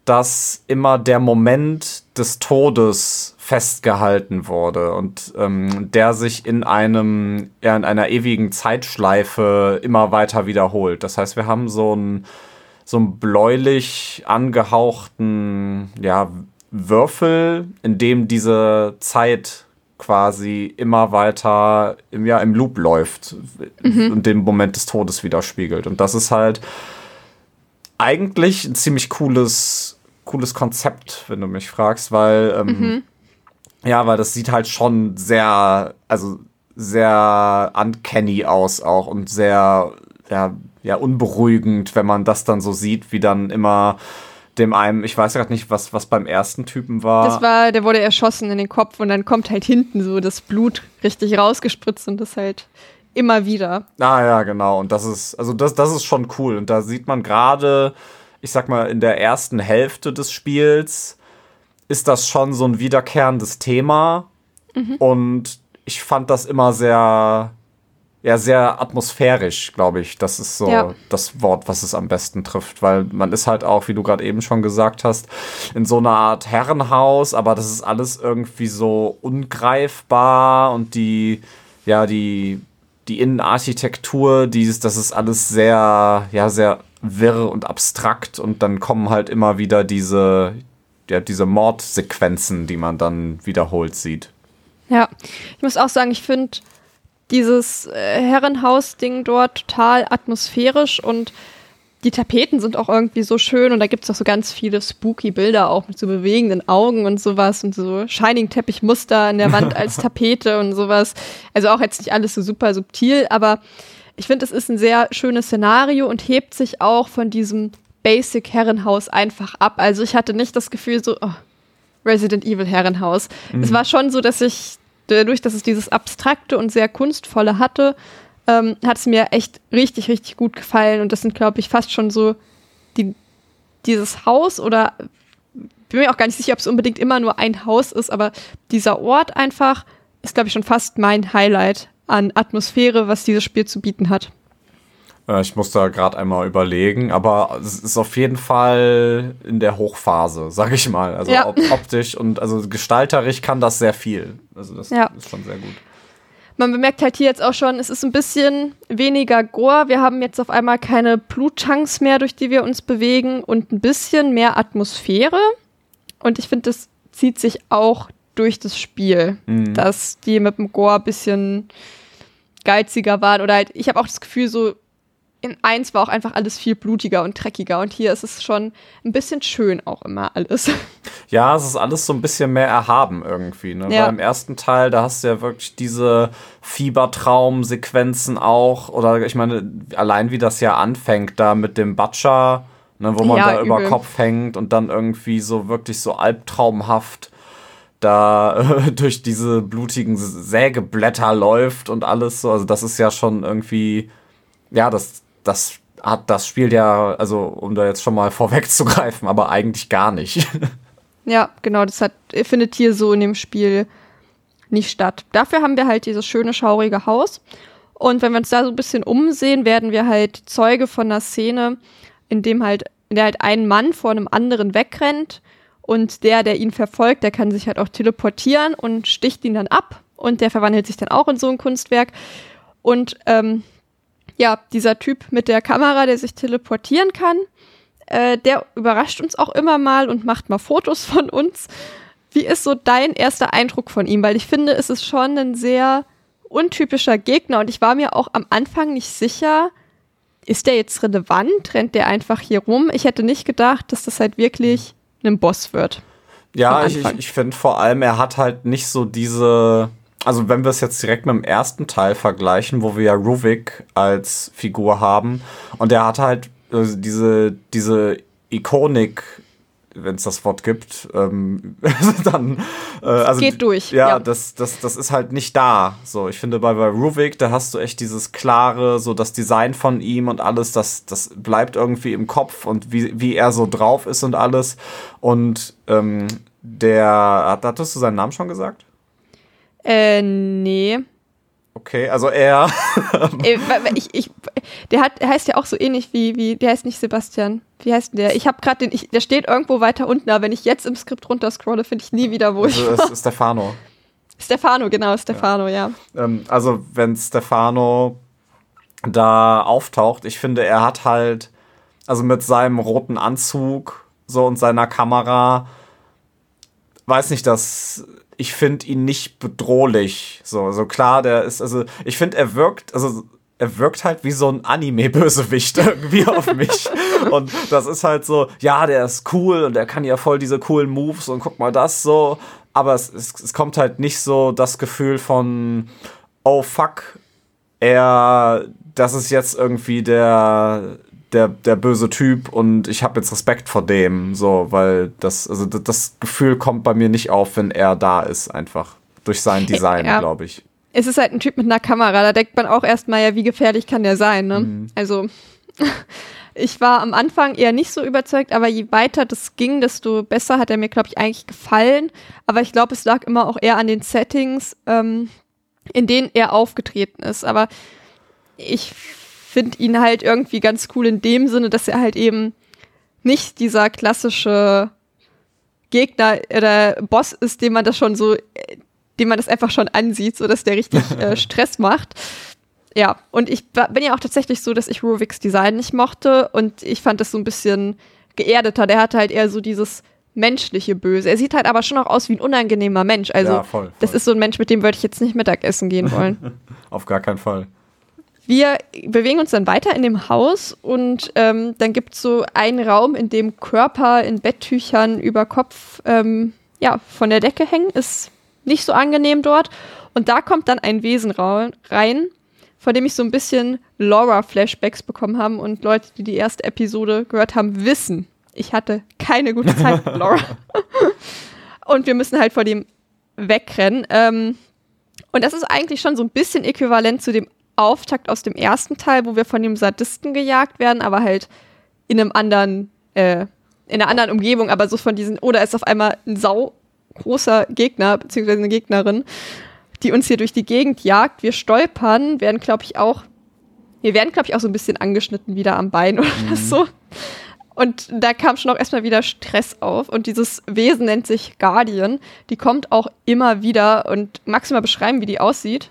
Speaker 3: dass immer der Moment des Todes festgehalten wurde und ähm, der sich in einem ja, in einer ewigen Zeitschleife immer weiter wiederholt. Das heißt, wir haben so einen so bläulich angehauchten ja, Würfel, in dem diese Zeit quasi immer weiter im, ja, im Loop läuft mhm. und den Moment des Todes widerspiegelt. Und das ist halt eigentlich ein ziemlich cooles, cooles Konzept, wenn du mich fragst, weil ähm, mhm. ja, weil das sieht halt schon sehr, also sehr uncanny aus auch und sehr ja, ja unberuhigend, wenn man das dann so sieht, wie dann immer dem einen, ich weiß gerade nicht, was, was beim ersten Typen war.
Speaker 2: Das war, der wurde erschossen in den Kopf und dann kommt halt hinten so das Blut richtig rausgespritzt und das halt immer wieder.
Speaker 3: Ah ja, genau. Und das ist, also das, das ist schon cool. Und da sieht man gerade, ich sag mal, in der ersten Hälfte des Spiels ist das schon so ein wiederkehrendes Thema. Mhm. Und ich fand das immer sehr, ja sehr atmosphärisch, glaube ich. Das ist so ja. das Wort, was es am besten trifft, weil man ist halt auch, wie du gerade eben schon gesagt hast, in so einer Art Herrenhaus, aber das ist alles irgendwie so ungreifbar und die, ja, die, die Innenarchitektur, dieses, das ist alles sehr, ja, sehr wirr und abstrakt und dann kommen halt immer wieder diese, ja, diese Mordsequenzen, die man dann wiederholt sieht.
Speaker 2: Ja, ich muss auch sagen, ich finde dieses äh, Herrenhaus-Ding dort total atmosphärisch und die Tapeten sind auch irgendwie so schön und da gibt es auch so ganz viele spooky Bilder auch mit so bewegenden Augen und sowas und so Shining-Teppich-Muster an der Wand <laughs> als Tapete und sowas. Also auch jetzt nicht alles so super subtil, aber ich finde, es ist ein sehr schönes Szenario und hebt sich auch von diesem Basic Herrenhaus einfach ab. Also ich hatte nicht das Gefühl so, oh, Resident Evil Herrenhaus. Mhm. Es war schon so, dass ich dadurch, dass es dieses Abstrakte und sehr Kunstvolle hatte, ähm, hat es mir echt richtig, richtig gut gefallen. Und das sind, glaube ich, fast schon so die, dieses Haus oder bin mir auch gar nicht sicher, ob es unbedingt immer nur ein Haus ist, aber dieser Ort einfach ist, glaube ich, schon fast mein Highlight an Atmosphäre, was dieses Spiel zu bieten hat.
Speaker 3: Äh, ich muss da gerade einmal überlegen, aber es ist auf jeden Fall in der Hochphase, <laughs> sag ich mal. Also
Speaker 2: Ja.
Speaker 3: op optisch und also gestalterisch kann das sehr viel. Also das
Speaker 2: Ja.
Speaker 3: ist schon sehr gut.
Speaker 2: Man bemerkt halt hier jetzt auch schon, es ist ein bisschen weniger Gore. Wir haben jetzt auf einmal keine Blutchunks mehr, durch die wir uns bewegen und ein bisschen mehr Atmosphäre. Und ich finde, das zieht sich auch durch das Spiel, dass die mit dem Gore ein bisschen geiziger waren. Oder halt, ich habe auch das Gefühl, so in eins war auch einfach alles viel blutiger und dreckiger. Und hier ist es schon ein bisschen schön auch immer alles. <laughs>
Speaker 3: Ja, es ist alles so ein bisschen mehr erhaben irgendwie. Ne?
Speaker 2: Ja.
Speaker 3: Weil im ersten Teil, da hast du ja wirklich diese Fiebertraum-Sequenzen auch. Oder ich meine, allein wie das ja anfängt, da mit dem Butcher, ne, wo man
Speaker 2: Ja,
Speaker 3: da über
Speaker 2: übel.
Speaker 3: Kopf hängt und dann irgendwie so wirklich so albtraumhaft da äh, <laughs> durch diese blutigen Sägeblätter läuft und alles so. Also das ist ja schon irgendwie, ja, das, das hat das Spiel ja, also um da jetzt schon mal <laughs> vorwegzugreifen, aber eigentlich gar nicht.
Speaker 2: Ja, genau, das hat, findet hier so in dem Spiel nicht statt. Dafür haben wir halt dieses schöne, schaurige Haus. Und wenn wir uns da so ein bisschen umsehen, werden wir halt Zeuge von einer Szene, in dem halt, in der halt ein Mann vor einem anderen wegrennt und der, der ihn verfolgt, der kann sich halt auch teleportieren und sticht ihn dann ab und der verwandelt sich dann auch in so ein Kunstwerk. Und ähm, ja, dieser Typ mit der Kamera, der sich teleportieren kann, äh, der überrascht uns auch immer mal und macht mal Fotos <laughs> von uns. Wie ist so dein erster Eindruck von ihm? Weil ich finde, es ist schon ein sehr untypischer Gegner und ich war mir auch am Anfang nicht sicher, ist der jetzt relevant? Rennt der einfach hier rum? Ich hätte nicht gedacht, dass das halt wirklich ein Boss wird.
Speaker 3: Ja, ich, ich, ich finde vor allem, er hat halt nicht so diese. Also, wenn wir es jetzt direkt mit dem ersten Teil vergleichen, wo wir ja Ruvik als Figur haben, und er hat halt äh, diese, diese Ikonik, wenn es das Wort gibt, ähm, <laughs> dann. Äh, also
Speaker 2: geht durch,
Speaker 3: Ja,
Speaker 2: ja.
Speaker 3: Das, das, das ist halt nicht da. So, ich finde, bei, bei Ruvik, da hast du echt dieses klare, so das Design von ihm und alles, das, das bleibt irgendwie im Kopf und wie, wie er so drauf ist und alles. Und ähm, der, hat- hattest du seinen Namen schon gesagt?
Speaker 2: Äh, nee.
Speaker 3: Okay, also er, <laughs>
Speaker 2: Äh, ich, ich, der hat, der heißt ja auch so ähnlich wie, wie, der heißt nicht Sebastian. Wie heißt denn der? Ich habe gerade den, ich, der steht irgendwo weiter unten, aber wenn ich jetzt im Skript runterscrolle, finde ich nie wieder, wo ich
Speaker 3: also es ist Stefano.
Speaker 2: Stefano, genau, Stefano, ja.
Speaker 3: Ähm, also wenn Stefano da auftaucht, ich finde, er hat halt, also mit seinem roten Anzug so und seiner Kamera, weiß nicht, dass ich finde ihn nicht bedrohlich. So, so klar, der ist, also ich finde, er wirkt, also er wirkt halt wie so ein Anime-Bösewicht <laughs> irgendwie auf mich. Und das ist halt so, ja, der ist cool und er kann ja voll diese coolen Moves und guck mal das so. Aber es, es, es kommt halt nicht so das Gefühl von, oh fuck, er, das ist jetzt irgendwie der, der, der böse Typ und ich habe jetzt Respekt vor dem, so, weil das, also das, Gefühl kommt bei mir nicht auf, wenn er da ist, einfach. Durch sein Design,
Speaker 2: Ja.
Speaker 3: glaube ich.
Speaker 2: Es ist halt ein Typ mit einer Kamera, da denkt man auch erstmal, ja, wie gefährlich kann der sein, ne?
Speaker 3: Mhm.
Speaker 2: Also, <laughs> ich war am Anfang eher nicht so überzeugt, aber je weiter das ging, desto besser hat er mir, glaube ich, eigentlich gefallen. Aber ich glaube, es lag immer auch eher an den Settings, ähm, in denen er aufgetreten ist. Aber ich finde ihn halt irgendwie ganz cool in dem Sinne, dass er halt eben nicht dieser klassische Gegner oder Boss ist, dem man das schon so, dem man das einfach schon ansieht, so dass der richtig <laughs> äh, Stress macht. Ja, und ich bin ja auch tatsächlich so, dass ich Ruviks Design nicht mochte und ich fand das so ein bisschen geerdeter. Der hatte halt eher so dieses menschliche Böse. Er sieht halt aber schon auch aus wie ein unangenehmer Mensch. Also,
Speaker 3: Ja, voll, voll.
Speaker 2: das ist so ein Mensch, mit dem würde ich jetzt nicht Mittagessen gehen wollen. <laughs>
Speaker 3: Auf gar keinen Fall.
Speaker 2: Wir bewegen uns dann weiter in dem Haus und ähm, dann gibt es so einen Raum, in dem Körper in Betttüchern über Kopf ähm, ja, von der Decke hängen. Ist nicht so angenehm dort. Und da kommt dann ein Wesen rein, von dem ich so ein bisschen Laura-Flashbacks bekommen habe. Und Leute, die die erste Episode gehört haben, wissen, ich hatte keine gute <laughs> Zeit mit Laura. und wir müssen halt vor dem wegrennen. Ähm, Und das ist eigentlich schon so ein bisschen äquivalent zu dem Auftakt aus dem ersten Teil, wo wir von dem Sadisten gejagt werden, aber halt in einem anderen, äh, in einer anderen Umgebung, aber so von diesen, oder ist auf einmal ein sau großer Gegner, beziehungsweise eine Gegnerin, die uns hier durch die Gegend jagt. Wir stolpern, werden, glaube ich, auch, wir werden, glaube ich, auch so ein bisschen angeschnitten wieder am Bein oder mhm. so. Und da kam schon auch erstmal wieder Stress auf. Und dieses Wesen nennt sich Guardian. Die kommt auch immer wieder. Und magst du mal beschreiben, wie die aussieht?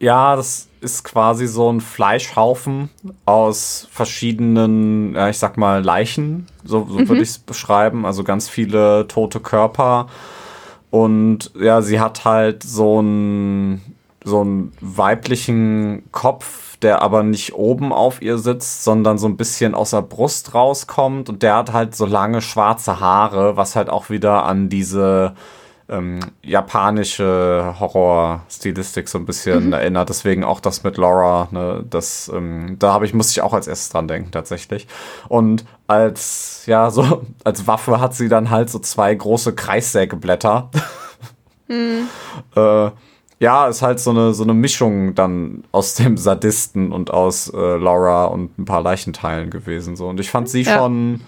Speaker 3: Ja, das ist quasi so ein Fleischhaufen aus verschiedenen, ja, ich sag mal, Leichen. So, so mhm. würde ich es beschreiben. Also ganz viele tote Körper. Und ja, sie hat halt so einen, so einen weiblichen Kopf, der aber nicht oben auf ihr sitzt, sondern so ein bisschen aus der Brust rauskommt. Und der hat halt so lange schwarze Haare, was halt auch wieder an diese ähm, japanische Horror-Stilistik so ein bisschen mhm. erinnert. Deswegen auch das mit Laura, ne, das, ähm, da habe ich, musste ich auch als erstes dran denken, tatsächlich. Und als, ja, so, <laughs> als Waffe hat sie dann halt so zwei große Kreissägeblätter. Mhm. <laughs> äh, ja, ist halt so eine, so eine Mischung dann aus dem Sadisten und aus äh, Laura und ein paar Leichenteilen gewesen. So. Und ich fand sie ja. schon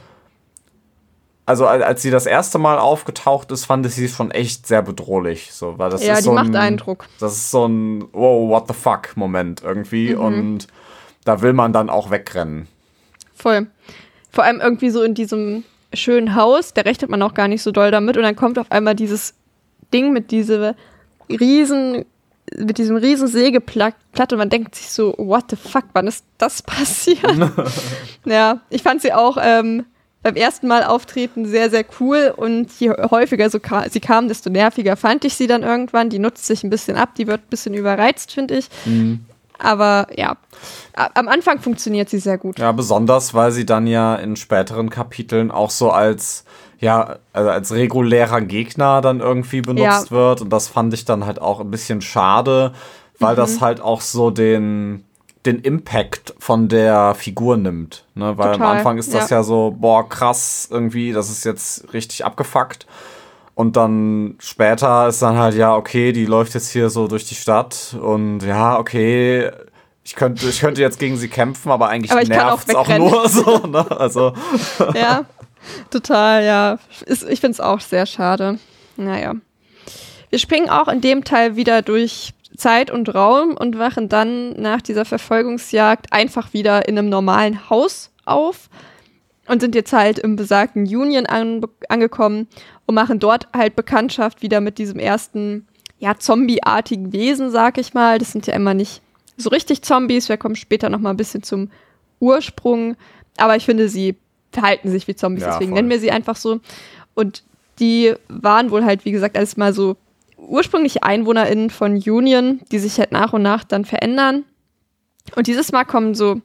Speaker 3: also als sie das erste Mal aufgetaucht ist, fand ich sie schon echt sehr bedrohlich. So, weil das
Speaker 2: ja,
Speaker 3: ist
Speaker 2: die
Speaker 3: so
Speaker 2: macht
Speaker 3: ein,
Speaker 2: Eindruck.
Speaker 3: Das ist so ein Wow, what the fuck Moment irgendwie. Mhm. Und da will man dann auch wegrennen.
Speaker 2: Voll. Vor allem irgendwie so in diesem schönen Haus, da rechnet man auch gar nicht so doll damit. Und dann kommt auf einmal dieses Ding mit dieser riesen mit diesem riesen Sägeplatte und man denkt sich so, what the fuck, wann ist das <laughs> passiert? <laughs> ja, ich fand sie auch ähm, beim ersten Mal auftreten sehr, sehr cool und je häufiger so ka sie kam, desto nerviger fand ich sie dann irgendwann. Die nutzt sich ein bisschen ab, die wird ein bisschen überreizt, finde ich. Mhm. Aber ja, am Anfang funktioniert sie sehr gut.
Speaker 3: Ja, besonders, weil sie dann ja in späteren Kapiteln auch so als ja, also als regulärer Gegner dann irgendwie benutzt ja. wird. Und das fand ich dann halt auch ein bisschen schade, weil mhm. das halt auch so den, den Impact von der Figur nimmt. Ne? Weil Total, am Anfang ist das ja. ja so, boah, krass, irgendwie, das ist jetzt richtig abgefuckt. Und dann später ist dann halt, ja, okay, die läuft jetzt hier so durch die Stadt und ja, okay, ich könnte, ich könnte jetzt gegen sie kämpfen, aber eigentlich nervt es auch, auch, nur so. Ne? Also. <laughs>
Speaker 2: Ja, total, ja. Ich finde es auch sehr schade. Naja. Wir springen auch in dem Teil wieder durch Zeit und Raum und wachen dann nach dieser Verfolgungsjagd einfach wieder in einem normalen Haus auf und sind jetzt halt im besagten Union an, angekommen und machen dort halt Bekanntschaft wieder mit diesem ersten, ja, zombieartigen Wesen, sag ich mal. Das sind ja immer nicht so richtig Zombies. Wir kommen später noch mal ein bisschen zum Ursprung. Aber ich finde, sie verhalten sich wie Zombies, ja, deswegen voll. nennen wir sie einfach so. Und die waren wohl halt, wie gesagt, erstmal so ursprünglich EinwohnerInnen von Union, die sich halt nach und nach dann verändern. Und dieses Mal kommen so,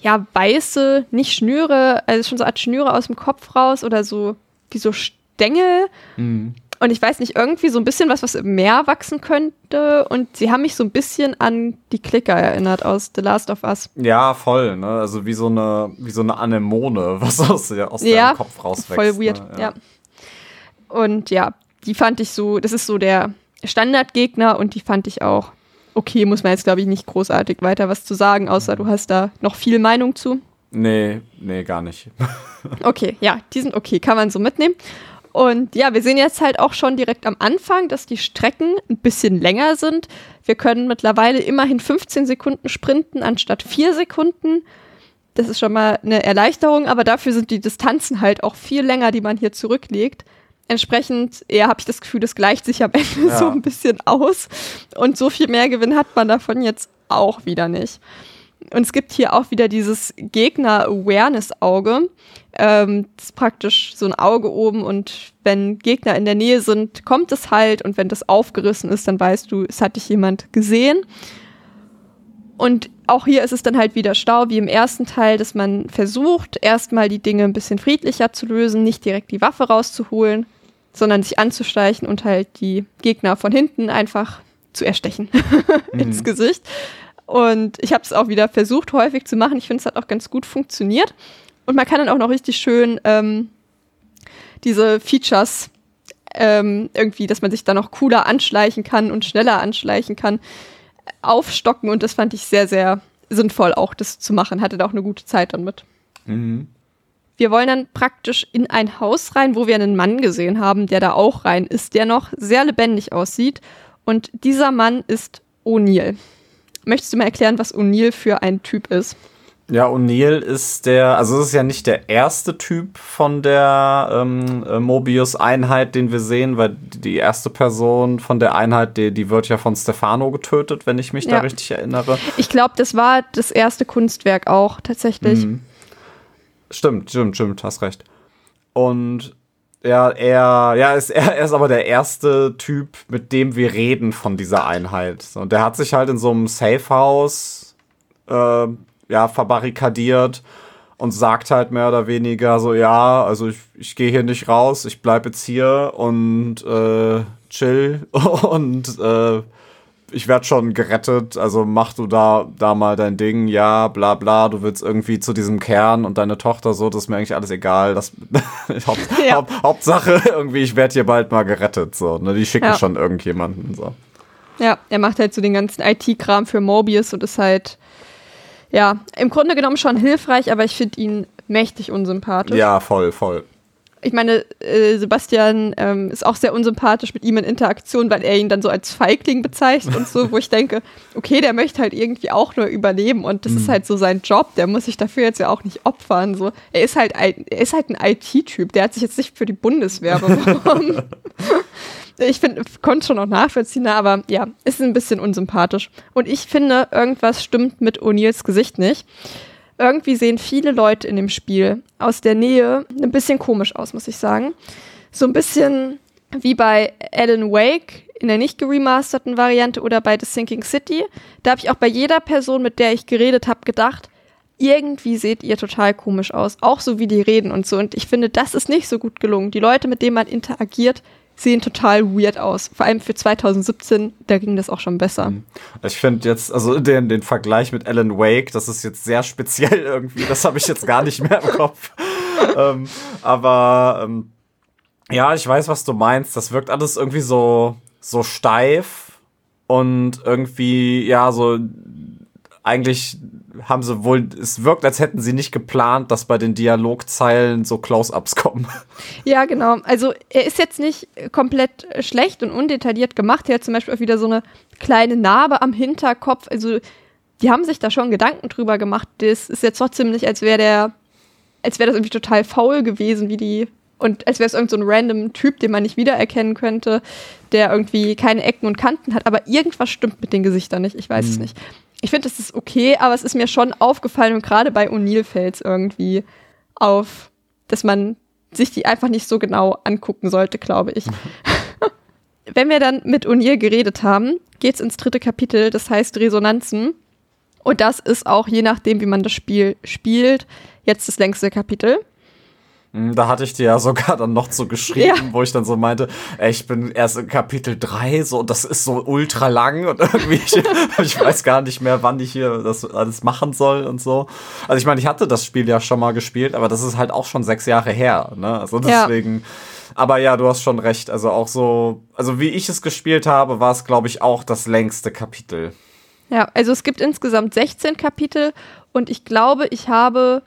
Speaker 2: ja, weiße, nicht Schnüre, also schon so Art Schnüre aus dem Kopf raus oder so, wie so Stängel. Mhm. Und ich weiß nicht, irgendwie so ein bisschen was, was im Meer wachsen könnte. Und sie haben mich so ein bisschen an die Klicker erinnert aus The Last of Us.
Speaker 3: Ja, voll, ne? Also wie so eine, wie so eine Anemone, <laughs> was aus, aus ja, deinem Kopf rauswächst.
Speaker 2: Voll weird, ne? ja. ja. Und ja, die fand ich so, das ist so der Standardgegner und die fand ich auch okay, muss man jetzt, glaube ich, nicht großartig weiter was zu sagen, außer du hast da noch viel Meinung zu.
Speaker 3: Nee, nee, gar nicht. <laughs>
Speaker 2: okay, ja, die sind okay, kann man so mitnehmen. Und ja, wir sehen jetzt halt auch schon direkt am Anfang, dass die Strecken ein bisschen länger sind. Wir können mittlerweile immerhin 15 Sekunden sprinten anstatt 4 Sekunden. Das ist schon mal eine Erleichterung, aber dafür sind die Distanzen halt auch viel länger, die man hier zurücklegt. Entsprechend, eher habe ich das Gefühl, das gleicht sich am Ende ja. so ein bisschen aus. Und so viel mehr Gewinn hat man davon jetzt auch wieder nicht. Und es gibt hier auch wieder dieses Gegner-Awareness-Auge. Ähm, das ist praktisch so ein Auge oben und wenn Gegner in der Nähe sind, kommt es halt und wenn das aufgerissen ist, dann weißt du, es hat dich jemand gesehen. Und auch hier ist es dann halt wieder Stau, wie im ersten Teil, dass man versucht, erstmal die Dinge ein bisschen friedlicher zu lösen, nicht direkt die Waffe rauszuholen, sondern sich anzuschleichen und halt die Gegner von hinten einfach zu erstechen <laughs> mhm. ins Gesicht. Und ich habe es auch wieder versucht, häufig zu machen. Ich finde, es hat auch ganz gut funktioniert. Und man kann dann auch noch richtig schön ähm, diese Features ähm, irgendwie, dass man sich da noch cooler anschleichen kann und schneller anschleichen kann, aufstocken. Und das fand ich sehr, sehr sinnvoll, auch das zu machen. Hatte da auch eine gute Zeit dann mit.
Speaker 3: Mhm.
Speaker 2: Wir wollen dann praktisch in ein Haus rein, wo wir einen Mann gesehen haben, der da auch rein ist, der noch sehr lebendig aussieht. Und dieser Mann ist O'Neill. Möchtest du mal erklären, was O'Neill für ein Typ ist?
Speaker 3: Ja, O'Neill ist der, also es ist ja nicht der erste Typ von der ähm, äh, Mobius-Einheit, den wir sehen, weil die erste Person von der Einheit, die, die wird ja von Stefano getötet, wenn ich mich
Speaker 2: Ja.
Speaker 3: da richtig erinnere.
Speaker 2: Ich glaube, das war das erste Kunstwerk auch tatsächlich.
Speaker 3: Mhm. Stimmt, stimmt, stimmt, hast recht. Und ja, er, ja, ist, <laughs> er, er ist aber der erste Typ, mit dem wir reden von dieser Einheit. Und der hat sich halt in so einem Safehouse äh, ja, verbarrikadiert und sagt halt mehr oder weniger so, ja, also ich, ich gehe hier nicht raus, ich bleib jetzt hier und äh, chill <laughs> und äh, ich werde schon gerettet, also mach du da, da mal dein Ding, ja, bla bla, du willst irgendwie zu diesem Kern und deine Tochter so, das ist mir eigentlich alles egal. Das, <laughs> Haupt, <laughs>
Speaker 2: Ja.
Speaker 3: Haupt, Hauptsache, irgendwie, ich werde hier bald mal gerettet. So, ne? Die schicken
Speaker 2: Ja.
Speaker 3: schon irgendjemanden. So.
Speaker 2: Ja, er macht halt so den ganzen IT-Kram für Mobius und ist halt, ja, im Grunde genommen schon hilfreich, aber ich finde ihn mächtig unsympathisch.
Speaker 3: Ja, voll, voll.
Speaker 2: Ich meine, äh, Sebastian ähm, ist auch sehr unsympathisch mit ihm in Interaktion, weil er ihn dann so als Feigling bezeichnet und so, wo ich denke, okay, der möchte halt irgendwie auch nur überleben und das ist halt so sein Job, der muss sich dafür jetzt ja auch nicht opfern. So. Er ist halt ein, er ist halt ein IT-Typ, der hat sich jetzt nicht für die Bundeswehr beworben. <laughs> <laughs> ich finde, konnte schon auch nachvollziehen, aber ja, ist ein bisschen unsympathisch. Und ich finde, irgendwas stimmt mit O'Neills Gesicht nicht irgendwie sehen viele Leute in dem Spiel aus der Nähe ein bisschen komisch aus, muss ich sagen. So ein bisschen wie bei Alan Wake in der nicht geremasterten Variante oder bei The Sinking City. Da habe ich auch bei jeder Person, mit der ich geredet habe, gedacht, irgendwie seht ihr total komisch aus. Auch so wie die reden und so. Und ich finde, das ist nicht so gut gelungen. Die Leute, mit denen man interagiert, sehen total weird aus. Vor allem für 2017, da ging das auch schon besser.
Speaker 3: Ich finde jetzt, also den, den Vergleich mit Alan Wake, das ist jetzt sehr speziell <laughs> irgendwie. Das habe ich jetzt gar nicht mehr im Kopf. <laughs> ähm, aber ähm, ja, ich weiß, was du meinst. Das wirkt alles irgendwie so, so steif und irgendwie, ja, so eigentlich haben sie wohl, es wirkt, als hätten sie nicht geplant, dass bei den Dialogzeilen so Close-ups kommen.
Speaker 2: Ja, genau. Also er ist jetzt nicht komplett schlecht und undetailliert gemacht. Er hat zum Beispiel auch wieder so eine kleine Narbe am Hinterkopf. Also die haben sich da schon Gedanken drüber gemacht. Das ist jetzt trotzdem nicht, als wäre der, als wäre das irgendwie total faul gewesen, wie die und als wäre es irgend so ein random Typ, den man nicht wiedererkennen könnte, der irgendwie keine Ecken und Kanten hat. Aber irgendwas stimmt mit den Gesichtern nicht. Ich weiß es nicht. Ich finde, das ist okay, aber es ist mir schon aufgefallen und gerade bei O'Neill fällt es irgendwie auf, dass man sich die einfach nicht so genau angucken sollte, glaube ich. <laughs> Wenn wir dann mit O'Neill geredet haben, geht's ins dritte Kapitel, das heißt Resonanzen. Und das ist auch, je nachdem, wie man das Spiel spielt, jetzt das längste Kapitel.
Speaker 3: Hm, Da hatte ich dir ja <laughs> sogar dann noch so geschrieben,
Speaker 2: Ja.
Speaker 3: wo ich dann so meinte, ey, ich bin erst in Kapitel 3, so, und das ist so ultra lang und <laughs> irgendwie, ich, ich weiß gar nicht mehr, wann ich hier das alles machen soll und so. Also ich meine, ich hatte das Spiel ja schon mal gespielt, aber das ist halt auch schon sechs Jahre her, ne? Also
Speaker 2: Ja.
Speaker 3: deswegen. Aber ja, du hast schon recht. Also auch so, also wie ich es gespielt habe, war es, glaube ich, auch das längste Kapitel.
Speaker 2: Ja, also es gibt insgesamt 16 Kapitel und ich glaube, ich habe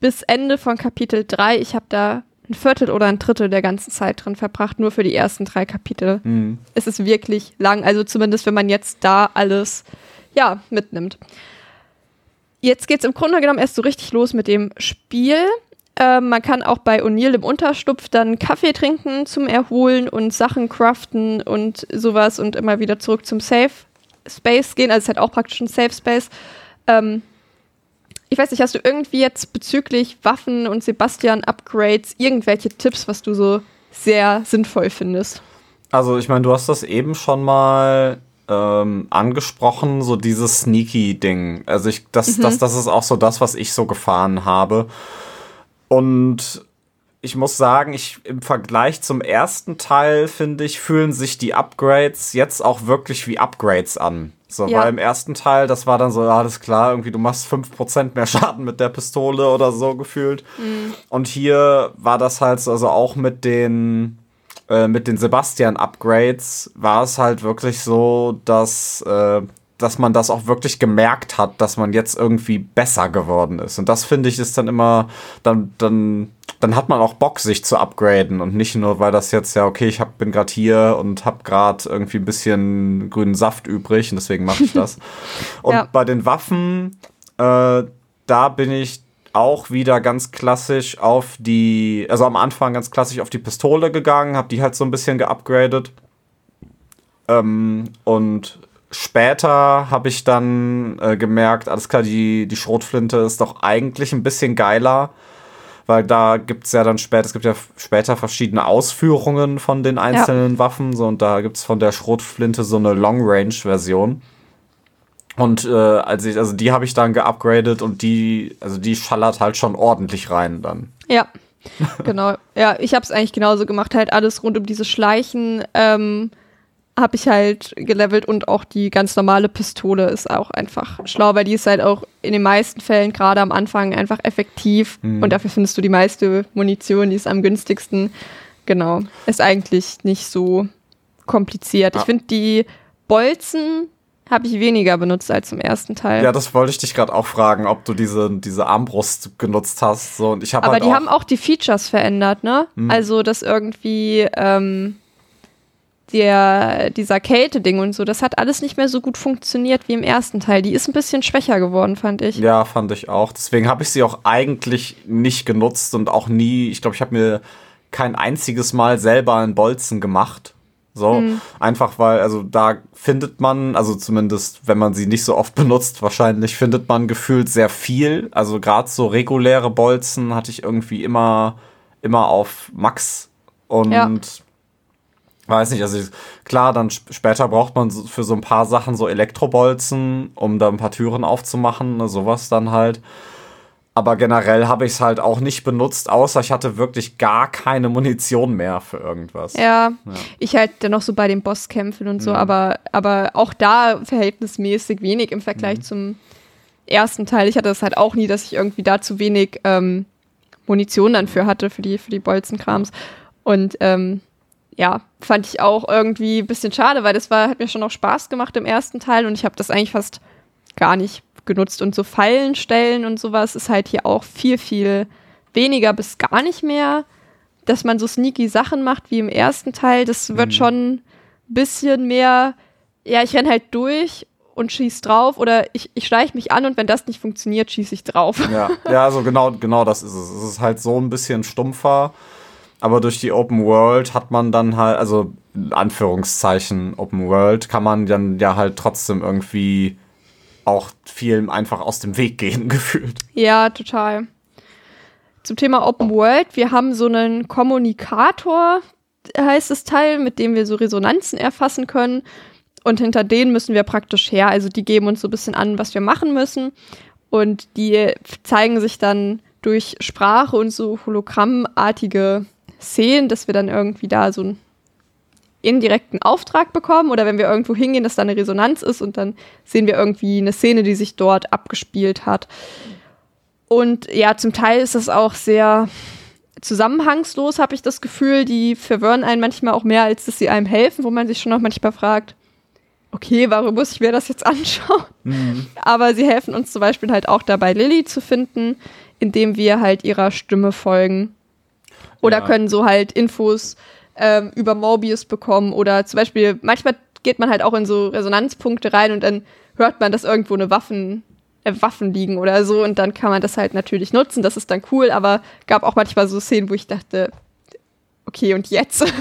Speaker 2: bis Ende von Kapitel 3, ich habe da ein Viertel oder ein Drittel der ganzen Zeit drin verbracht, nur für die ersten drei Kapitel. Es ist wirklich lang, also zumindest wenn man jetzt da alles, ja, mitnimmt. Jetzt geht's im Grunde genommen erst so richtig los mit dem Spiel. Ähm, man kann auch bei O'Neill im Unterstupf dann Kaffee trinken zum Erholen und Sachen craften und sowas und immer wieder zurück zum Safe Space gehen. Also es ist halt auch praktisch ein Safe Space. Ähm, ich weiß nicht, hast du irgendwie jetzt bezüglich Waffen und Sebastian-Upgrades irgendwelche Tipps, was du so sehr sinnvoll findest?
Speaker 3: Also ich meine, du hast das eben schon mal ähm, angesprochen, so dieses Sneaky-Ding. Also ich, das, das, das ist auch so das, was ich so gefahren habe. Und ich muss sagen, ich im Vergleich zum ersten Teil finde ich, fühlen sich die Upgrades jetzt auch wirklich wie Upgrades an. So,
Speaker 2: Ja.
Speaker 3: weil im ersten Teil, das war dann so, ja, alles klar, irgendwie du machst 5% mehr Schaden mit der Pistole oder so gefühlt. Und hier war das halt so, also auch mit den äh, mit den Sebastian-Upgrades war es halt wirklich so, dass, äh, dass man das auch wirklich gemerkt hat, dass man jetzt irgendwie besser geworden ist. Und das finde ich ist dann immer, dann, dann, dann hat man auch Bock, sich zu upgraden und nicht nur, weil das jetzt ja, okay, ich hab, bin gerade hier und habe gerade irgendwie ein bisschen grünen Saft übrig und deswegen mache ich das. <laughs> und
Speaker 2: Ja.
Speaker 3: bei den Waffen, äh, da bin ich auch wieder ganz klassisch auf die, also am Anfang ganz klassisch auf die Pistole gegangen, habe die halt so ein bisschen geupgradet. Ähm, und später habe ich dann äh, gemerkt, alles klar, die, die Schrotflinte ist doch eigentlich ein bisschen geiler, weil da gibt es ja dann später, es gibt ja später verschiedene Ausführungen von den einzelnen Waffen, so und da gibt es von der Schrotflinte so eine Long-Range-Version. Und äh, als ich, also die habe ich dann geupgradet und die, also die schallert halt schon ordentlich rein dann.
Speaker 2: Ja, <laughs> genau. Ja, ich habe es eigentlich genauso gemacht. Halt alles rund um dieses Schleichen ähm, habe ich halt gelevelt und auch die ganz normale Pistole ist auch einfach schlau, weil die ist halt auch in den meisten Fällen gerade am Anfang einfach effektiv und dafür findest du die meiste Munition, die ist am günstigsten. Genau. Ist eigentlich nicht so kompliziert. Ich
Speaker 3: Ja.
Speaker 2: finde die Bolzen habe ich weniger benutzt als im ersten Teil.
Speaker 3: Ja, das wollte ich dich gerade auch fragen, ob du diese, diese Armbrust genutzt hast. So, und ich habe
Speaker 2: Aber
Speaker 3: halt
Speaker 2: die haben auch die Features verändert, ne? Also, dass irgendwie ähm, der, dieser Kälte-Ding und so, das hat alles nicht mehr so gut funktioniert wie im ersten Teil. Die ist ein bisschen schwächer geworden, fand ich.
Speaker 3: Ja, fand ich auch. Deswegen habe ich sie auch eigentlich nicht genutzt und auch nie, ich glaube, ich habe mir kein einziges Mal selber einen Bolzen gemacht. So, einfach weil, also da findet man, also zumindest wenn man sie nicht so oft <laughs> benutzt, wahrscheinlich findet man gefühlt sehr viel. Also gerade so reguläre Bolzen hatte ich irgendwie immer, immer auf Max und
Speaker 2: Ja.
Speaker 3: Weiß nicht, also klar, dann sp- später braucht man für so ein paar Sachen so Elektrobolzen, um da ein paar Türen aufzumachen, ne, sowas dann halt. Aber generell habe ich es halt auch nicht benutzt, außer ich hatte wirklich gar keine Munition mehr für irgendwas.
Speaker 2: Ja, ich halt dann noch so bei den Bosskämpfen und so, aber, aber auch da verhältnismäßig wenig im Vergleich zum ersten Teil. Ich hatte das halt auch nie, dass ich irgendwie da zu wenig ähm, Munition dann für hatte, für die, für die Bolzenkrams. Und ähm, ja, fand ich auch irgendwie ein bisschen schade, weil das war, hat mir schon auch Spaß gemacht im ersten Teil und ich habe das eigentlich fast gar nicht genutzt. Und so Fallen stellen und sowas ist halt hier auch viel, viel weniger bis gar nicht mehr. Dass man so sneaky Sachen macht wie im ersten Teil, das wird schon ein bisschen mehr, ja, ich renn halt durch und schieß drauf oder ich, ich schleiche mich an und wenn das nicht funktioniert, schieße ich drauf.
Speaker 3: Ja, ja, also genau, genau das ist es. Es ist halt so ein bisschen stumpfer, aber durch die Open World hat man dann halt, also Anführungszeichen Open World, kann man dann ja halt trotzdem irgendwie auch viel einfach aus dem Weg gehen, <laughs> gefühlt.
Speaker 2: Ja, total. Zum Thema Open World, wir haben so einen Kommunikator, heißt das Teil, mit dem wir so Resonanzen erfassen können. Und hinter denen müssen wir praktisch her. Also die geben uns so ein bisschen an, was wir machen müssen. Und die zeigen sich dann durch Sprache und so hologrammartige Szenen, dass wir dann irgendwie da so einen indirekten Auftrag bekommen oder wenn wir irgendwo hingehen, dass da eine Resonanz ist und dann sehen wir irgendwie eine Szene, die sich dort abgespielt hat. Und ja, zum Teil ist das auch sehr zusammenhangslos, habe ich das Gefühl. Die verwirren einen manchmal auch mehr, als dass sie einem helfen, wo man sich schon auch manchmal fragt, okay, warum muss ich mir das jetzt <laughs> anschauen? Aber sie helfen uns zum Beispiel halt auch dabei, Lilly zu finden, indem wir halt ihrer Stimme folgen. Oder
Speaker 3: Ja.
Speaker 2: können so halt Infos ähm, über Mobius bekommen. Oder zum Beispiel, manchmal geht man halt auch in so Resonanzpunkte rein und dann hört man, dass irgendwo eine Waffen, äh, Waffen liegen oder so. Und dann kann man das halt natürlich nutzen. Das ist dann cool. Aber gab auch manchmal so Szenen, wo ich dachte, okay, und jetzt? <laughs>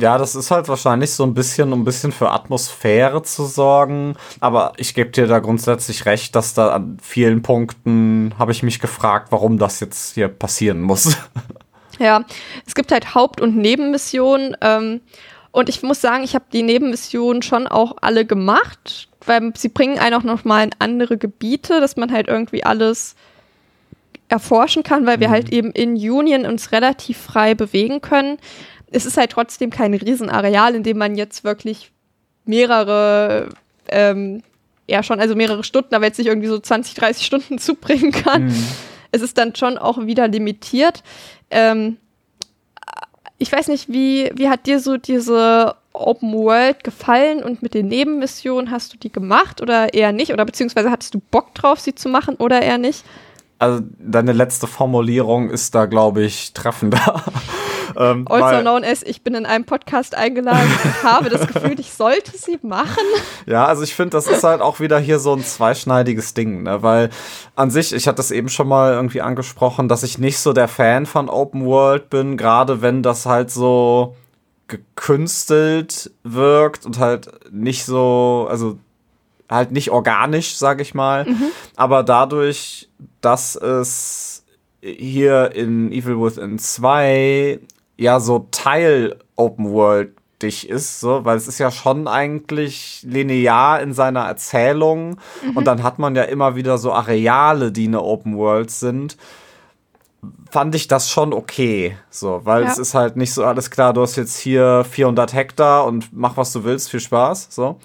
Speaker 3: Ja, das ist halt wahrscheinlich so ein bisschen, um ein bisschen für Atmosphäre zu sorgen. Aber ich gebe dir da grundsätzlich recht, dass da an vielen Punkten habe ich mich gefragt, warum das jetzt hier passieren muss. <laughs>
Speaker 2: Ja, es gibt halt Haupt- und Nebenmissionen. Ähm, und ich muss sagen, ich habe die Nebenmissionen schon auch alle gemacht, weil sie bringen einen auch noch mal in andere Gebiete, dass man halt irgendwie alles erforschen kann, weil wir halt eben in Union uns relativ frei bewegen können. Es ist halt trotzdem kein Riesenareal, in dem man jetzt wirklich mehrere, ähm, ja schon, also mehrere Stunden, aber jetzt nicht irgendwie so 20, 30 Stunden <laughs> zubringen kann. Es ist dann schon auch wieder limitiert. Ähm, ich weiß nicht, wie, wie hat dir so diese Open World gefallen und mit den Nebenmissionen hast du die gemacht oder eher nicht? Oder beziehungsweise hattest du Bock drauf, sie zu machen oder eher nicht?
Speaker 3: Also deine letzte Formulierung ist da, glaube ich, treffender.
Speaker 2: Ähm, also known as, ich bin in einem Podcast eingeladen und habe das Gefühl, ich sollte sie machen.
Speaker 3: Ja, also ich finde, das ist halt auch wieder hier so ein zweischneidiges Ding, ne? weil an sich, ich hatte das eben schon mal irgendwie angesprochen, dass ich nicht so der Fan von Open World bin, gerade wenn das halt so gekünstelt wirkt und halt nicht so, also halt nicht organisch, sag ich mal. Mhm. Aber dadurch, dass es hier in Evil Within 2 ja so Teil Open World dich ist, so, weil es ist ja schon eigentlich linear in seiner Erzählung mhm. und dann hat man ja immer wieder so Areale, die eine Open World sind. Fand ich das schon okay, so, weil ja. es ist halt nicht so alles klar, du hast jetzt hier 400 Hektar und mach was du willst, viel Spaß, so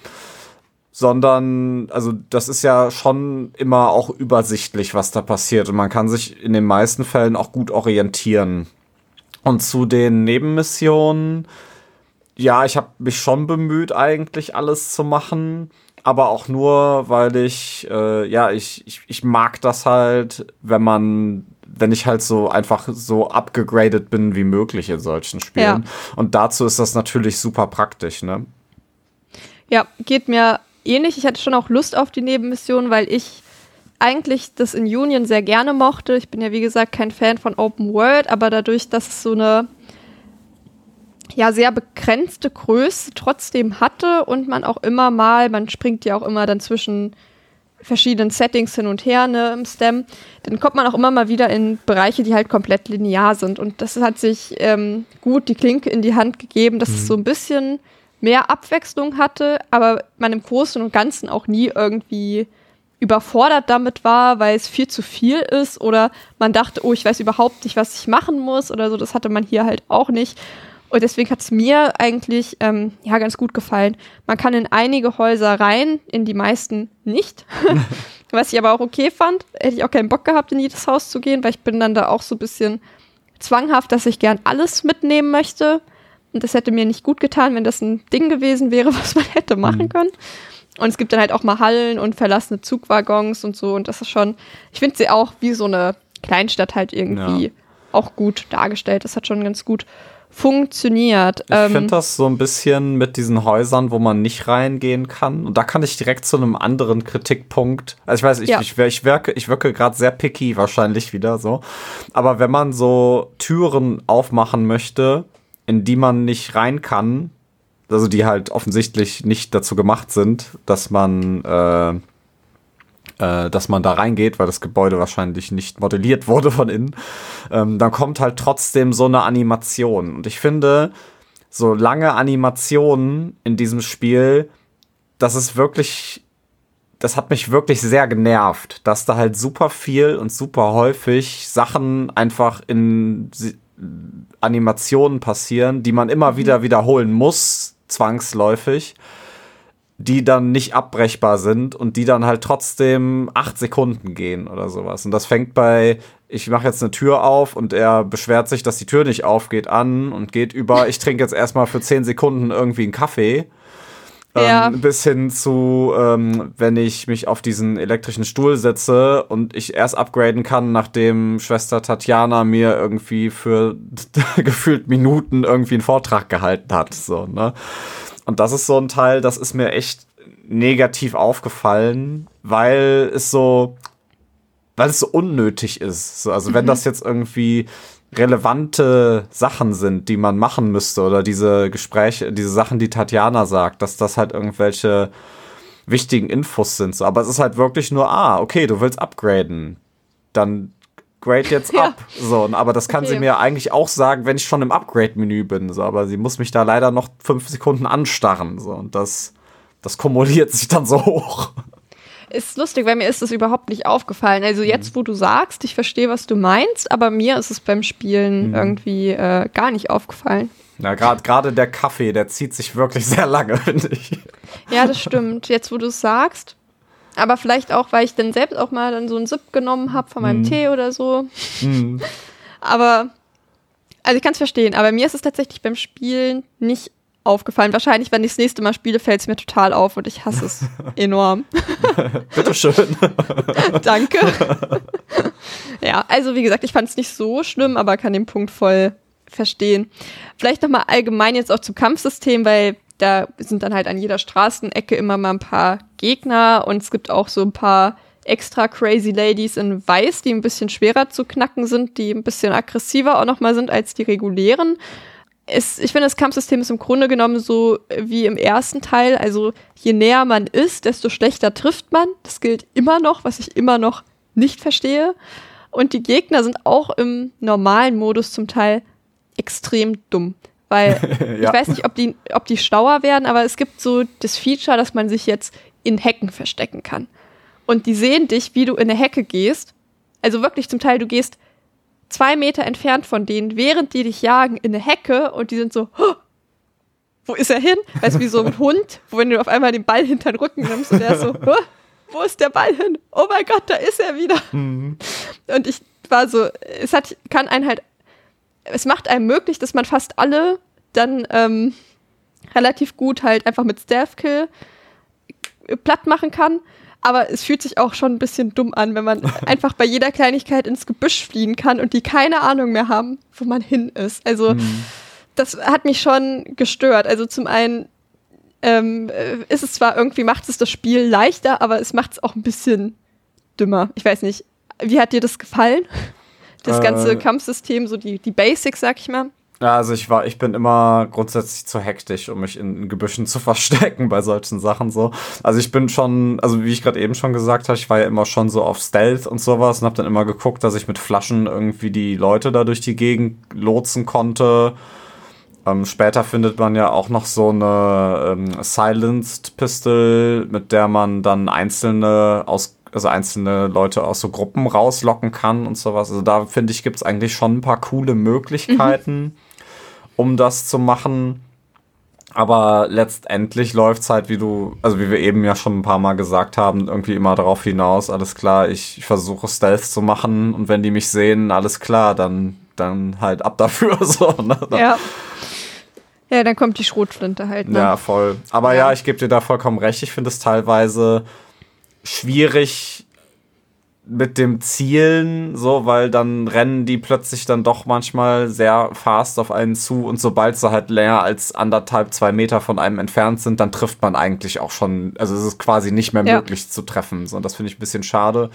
Speaker 3: sondern also das ist ja schon immer auch übersichtlich, was da passiert und man kann sich in den meisten Fällen auch gut orientieren. Und zu den Nebenmissionen, ja, ich habe mich schon bemüht, eigentlich alles zu machen, aber auch nur, weil ich, äh, ja, ich, ich, ich mag das halt, wenn man wenn ich halt so einfach so abgegradet bin wie möglich in solchen Spielen. Ja. Und dazu ist das natürlich super praktisch, ne?
Speaker 2: Ja, geht mir ähnlich. Ich hatte schon auch Lust auf die Nebenmission, weil ich eigentlich das in Union sehr gerne mochte. Ich bin ja, wie gesagt, kein Fan von Open World, aber dadurch, dass es so eine ja sehr begrenzte Größe trotzdem hatte und man auch immer mal, man springt ja auch immer dann zwischen verschiedenen Settings hin und her ne, im STEM, dann kommt man auch immer mal wieder in Bereiche, die halt komplett linear sind. Und das hat sich ähm, gut die Klinke in die Hand gegeben, dass mhm. es so ein bisschen mehr Abwechslung hatte, aber man im Großen und Ganzen auch nie irgendwie überfordert damit war, weil es viel zu viel ist oder man dachte, oh, ich weiß überhaupt nicht, was ich machen muss oder so. Das hatte man hier halt auch nicht. Und deswegen hat es mir eigentlich ähm, ja ganz gut gefallen. Man kann in einige Häuser rein, in die meisten nicht. <laughs> was ich aber auch okay fand. Hätte ich auch keinen Bock gehabt, in jedes Haus zu gehen, weil ich bin dann da auch so ein bisschen zwanghaft, dass ich gern alles mitnehmen möchte. Und das hätte mir nicht gut getan, wenn das ein Ding gewesen wäre, <laughs> was man hätte machen mhm. können. Und es gibt dann halt auch mal Hallen und verlassene Zugwaggons und so. Und das ist schon, ich finde sie auch wie so eine Kleinstadt halt irgendwie ja. auch gut dargestellt. Das hat schon ganz gut funktioniert.
Speaker 3: Ich ähm, finde das so ein bisschen mit diesen Häusern, wo man nicht reingehen kann. Und da kann ich direkt zu einem anderen Kritikpunkt. Also ich weiß, ich, ja. ich, ich, wirke, ich wirke gerade sehr picky wahrscheinlich wieder so. Aber wenn man so Türen aufmachen möchte, in die man nicht rein kann, also die halt offensichtlich nicht dazu gemacht sind, dass man äh, äh, dass man da reingeht, weil das Gebäude wahrscheinlich nicht modelliert wurde von innen, ähm, dann kommt halt trotzdem so eine Animation. Und ich finde, so lange Animationen in diesem Spiel, das ist wirklich, das hat mich wirklich sehr genervt, dass da halt super viel und super häufig Sachen einfach in Animationen passieren, die man immer mhm. wieder wiederholen muss, zwangsläufig, die dann nicht abbrechbar sind und die dann halt trotzdem acht Sekunden gehen oder sowas. Und das fängt bei, ich mache jetzt eine Tür auf und er beschwert sich, dass die Tür nicht aufgeht an und geht über, ich trinke jetzt erstmal für zehn Sekunden irgendwie einen Kaffee. Ja. Ähm, bis hin zu, ähm, wenn ich mich auf diesen elektrischen Stuhl setze und ich erst upgraden kann, nachdem Schwester Tatjana mir irgendwie für <laughs> gefühlt Minuten irgendwie einen Vortrag gehalten hat. So, ne? Und das ist so ein Teil, das ist mir echt negativ aufgefallen, weil es so, weil es so unnötig ist. So, also mhm. wenn das jetzt irgendwie relevante Sachen sind, die man machen müsste oder diese Gespräche, diese Sachen, die Tatjana sagt, dass das halt irgendwelche wichtigen Infos sind. So. Aber es ist halt wirklich nur, ah, okay, du willst upgraden. Dann grade jetzt <laughs> ja. ab. So, aber das kann okay. sie mir eigentlich auch sagen, wenn ich schon im Upgrade-Menü bin. So, aber sie muss mich da leider noch fünf Sekunden anstarren. So, und das, das kumuliert sich dann so <laughs> hoch.
Speaker 2: Ist lustig, weil mir ist das überhaupt nicht aufgefallen. Also mhm. jetzt, wo du sagst, ich verstehe, was du meinst, aber mir ist es beim Spielen mhm. irgendwie äh, gar nicht aufgefallen.
Speaker 3: Ja, gerade der Kaffee, der zieht sich wirklich <laughs> sehr lange, finde ich.
Speaker 2: Ja, das stimmt. Jetzt, wo du es sagst. Aber vielleicht auch, weil ich dann selbst auch mal dann so einen Sip genommen habe von meinem mhm. Tee oder so. Mhm. Aber Also ich kann es verstehen, aber mir ist es tatsächlich beim Spielen nicht aufgefallen. Wahrscheinlich, wenn ich das nächste Mal spiele, fällt es mir total auf und ich hasse es <laughs> enorm. <laughs>
Speaker 3: Bitteschön. <laughs>
Speaker 2: Danke. ja, also wie gesagt, ich fand es nicht so schlimm, aber kann den Punkt voll verstehen. Vielleicht nochmal allgemein jetzt auch zum Kampfsystem, weil da sind dann halt an jeder Straßenecke immer mal ein paar Gegner und es gibt auch so ein paar extra crazy Ladies in Weiß, die ein bisschen schwerer zu knacken sind, die ein bisschen aggressiver auch nochmal sind als die regulären es, ich finde, das Kampfsystem ist im Grunde genommen so wie im ersten Teil. Also je näher man ist, desto schlechter trifft man. Das gilt immer noch, was ich immer noch nicht verstehe. Und die Gegner sind auch im normalen Modus zum Teil extrem dumm. Weil <laughs> ja. ich weiß nicht, ob die, ob die schlauer werden, aber es gibt so das Feature, dass man sich jetzt in Hecken verstecken kann. Und die sehen dich, wie du in eine Hecke gehst. Also wirklich zum Teil, du gehst zwei Meter entfernt von denen, während die dich jagen, in eine Hecke und die sind so, oh, wo ist er hin? Weißt du, wie so ein <laughs> Hund, wo wenn du auf einmal den Ball hinter den Rücken nimmst und der ist so, <laughs> oh, wo ist der Ball hin? Oh mein Gott, da ist er wieder. Mhm. Und ich war so, es hat, kann einen halt, es macht einem möglich, dass man fast alle dann ähm, relativ gut halt einfach mit Stealth Kill platt machen kann aber es fühlt sich auch schon ein bisschen dumm an, wenn man <laughs> einfach bei jeder Kleinigkeit ins Gebüsch fliehen kann und die keine Ahnung mehr haben, wo man hin ist. Also mhm. das hat mich schon gestört. Also zum einen ähm, ist es zwar irgendwie, macht es das Spiel leichter, aber es macht es auch ein bisschen dümmer. Ich weiß nicht, wie hat dir das gefallen? Das ganze äh, Kampfsystem, so die, die Basics, sag ich mal.
Speaker 3: Ja, also ich war, ich bin immer grundsätzlich zu hektisch, um mich in Gebüschen zu <laughs> verstecken bei solchen Sachen so. Also ich bin schon, also wie ich gerade eben schon gesagt habe, ich war ja immer schon so auf Stealth und sowas und habe dann immer geguckt, dass ich mit Flaschen irgendwie die Leute da durch die Gegend lotsen konnte. Ähm, später findet man ja auch noch so eine ähm, Silenced Pistol, mit der man dann einzelne aus also einzelne Leute aus so Gruppen rauslocken kann und sowas. Also da finde ich, gibt es eigentlich schon ein paar coole Möglichkeiten. Mhm um das zu machen. Aber letztendlich läuft es halt, wie du, also wie wir eben ja schon ein paar Mal gesagt haben, irgendwie immer darauf hinaus, alles klar, ich, versuche Stealth zu machen und wenn die mich sehen, alles klar, dann, dann halt ab dafür. <laughs> So, ne?
Speaker 2: Ja. Ja, dann kommt die Schrotflinte halt. Ne?
Speaker 3: Ja, voll. Aber ja, ja ich gebe dir da vollkommen recht. Ich finde es teilweise schwierig, mit dem Zielen, so, weil dann rennen die plötzlich dann doch manchmal sehr fast auf einen zu und sobald sie halt länger als anderthalb, zwei Meter von einem entfernt sind, dann trifft man eigentlich auch schon, also es ist quasi nicht mehr ja. möglich zu treffen. So, und das finde ich ein bisschen schade.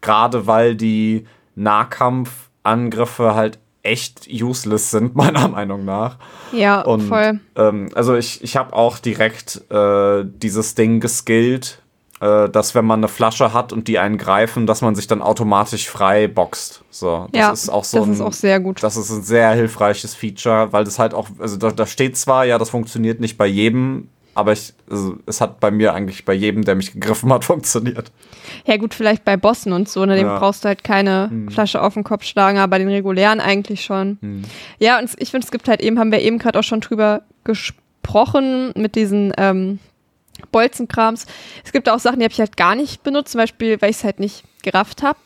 Speaker 3: Gerade weil die Nahkampfangriffe halt echt useless sind, <laughs> meiner Meinung nach.
Speaker 2: Ja, und, voll.
Speaker 3: Ähm, also ich, ich habe auch direkt äh, dieses Ding geskillt dass wenn man eine Flasche hat und die einen greifen, dass man sich dann automatisch frei boxt. So, das
Speaker 2: ja,
Speaker 3: ist auch so.
Speaker 2: Das ein, ist auch sehr gut.
Speaker 3: Das ist ein sehr hilfreiches Feature, weil das halt auch, also da, da steht zwar, ja, das funktioniert nicht bei jedem, aber ich, also, es hat bei mir eigentlich bei jedem, der mich gegriffen hat, <laughs> funktioniert.
Speaker 2: Ja, gut, vielleicht bei Bossen und so, ne, dem ja. brauchst du halt keine hm. Flasche auf den Kopf schlagen, aber bei den regulären eigentlich schon. Hm. Ja, und ich finde, es gibt halt eben, haben wir eben gerade auch schon drüber gesprochen, mit diesen ähm, Bolzenkrams. Es gibt auch Sachen, die habe ich halt gar nicht benutzt, zum Beispiel, weil ich es halt nicht gerafft habe.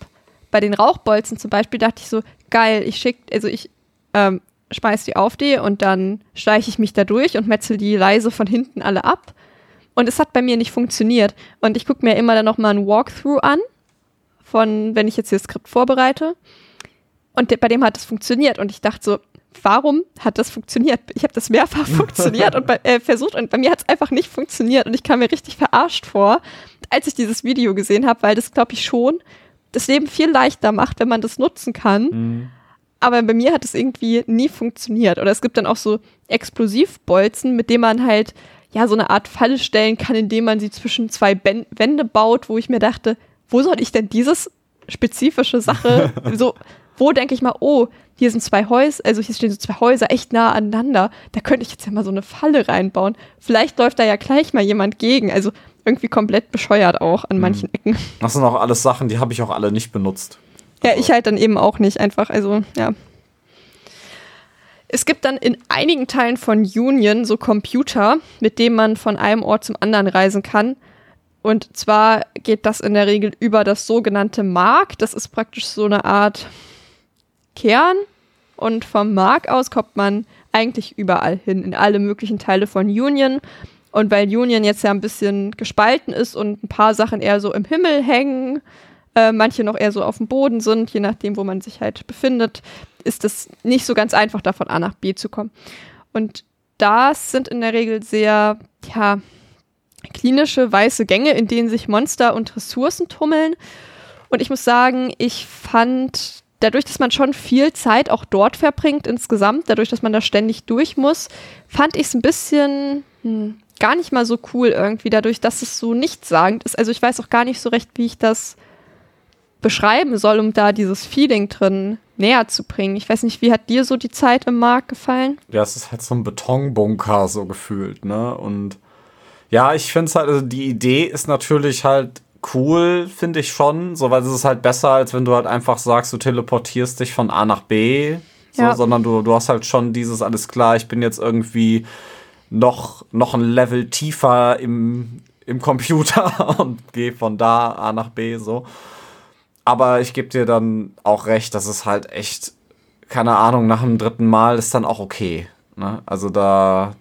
Speaker 2: Bei den Rauchbolzen zum Beispiel dachte ich so, geil, ich schick, also ich ähm, speise die auf die und dann schleiche ich mich da durch und metzel die leise von hinten alle ab. Und es hat bei mir nicht funktioniert. Und ich gucke mir immer dann nochmal ein Walkthrough an, von wenn ich jetzt hier das Skript vorbereite. Und bei dem hat es funktioniert. Und ich dachte so, warum hat das funktioniert? Ich habe das mehrfach <laughs> funktioniert und bei, äh, versucht und bei mir hat es einfach nicht funktioniert und ich kam mir richtig verarscht vor, als ich dieses Video gesehen habe, weil das glaube ich schon das Leben viel leichter macht, wenn man das nutzen kann. Mhm. Aber bei mir hat es irgendwie nie funktioniert. Oder es gibt dann auch so Explosivbolzen, mit denen man halt ja so eine Art Falle stellen kann, indem man sie zwischen zwei ben Wände baut, wo ich mir dachte, wo soll ich denn dieses spezifische Sache <laughs> so wo denke ich mal, oh, hier sind zwei Häuser, also hier stehen so zwei Häuser echt nah aneinander, da könnte ich jetzt ja mal so eine Falle reinbauen. Vielleicht läuft da ja gleich mal jemand gegen, also irgendwie komplett bescheuert auch an mhm. manchen Ecken.
Speaker 3: Das sind auch alles Sachen, die habe ich auch alle nicht benutzt.
Speaker 2: Ja, ich halt dann eben auch nicht, einfach, also ja. Es gibt dann in einigen Teilen von Union so Computer, mit denen man von einem Ort zum anderen reisen kann. Und zwar geht das in der Regel über das sogenannte Mark. Das ist praktisch so eine Art Kern und vom Mark aus kommt man eigentlich überall hin, in alle möglichen Teile von Union. Und weil Union jetzt ja ein bisschen gespalten ist und ein paar Sachen eher so im Himmel hängen, äh, manche noch eher so auf dem Boden sind, je nachdem, wo man sich halt befindet, ist es nicht so ganz einfach, da von A nach B zu kommen. Und das sind in der Regel sehr, ja, klinische weiße Gänge, in denen sich Monster und Ressourcen tummeln. Und ich muss sagen, ich fand dadurch, dass man schon viel Zeit auch dort verbringt insgesamt, dadurch, dass man da ständig durch muss, fand ich es ein bisschen hm, gar nicht mal so cool irgendwie, dadurch, dass es so nichtssagend ist. Also ich weiß auch gar nicht so recht, wie ich das beschreiben soll, um da dieses Feeling drin näher zu bringen. Ich weiß nicht, wie hat dir so die Zeit im Markt gefallen?
Speaker 3: Ja, es ist halt so ein Betonbunker so gefühlt, ne? Und ja, ich finde es halt, also die Idee ist natürlich halt cool, finde ich schon, so weil es ist halt besser, als wenn du halt einfach sagst, du teleportierst dich von A nach B, so, ja. sondern du, du hast halt schon dieses alles klar, ich bin jetzt irgendwie noch, noch ein Level tiefer im, im Computer <laughs> und gehe von da A nach B so. Aber ich gebe dir dann auch recht, dass es halt echt, keine Ahnung, nach dem dritten Mal ist dann auch okay. Ne? Also da,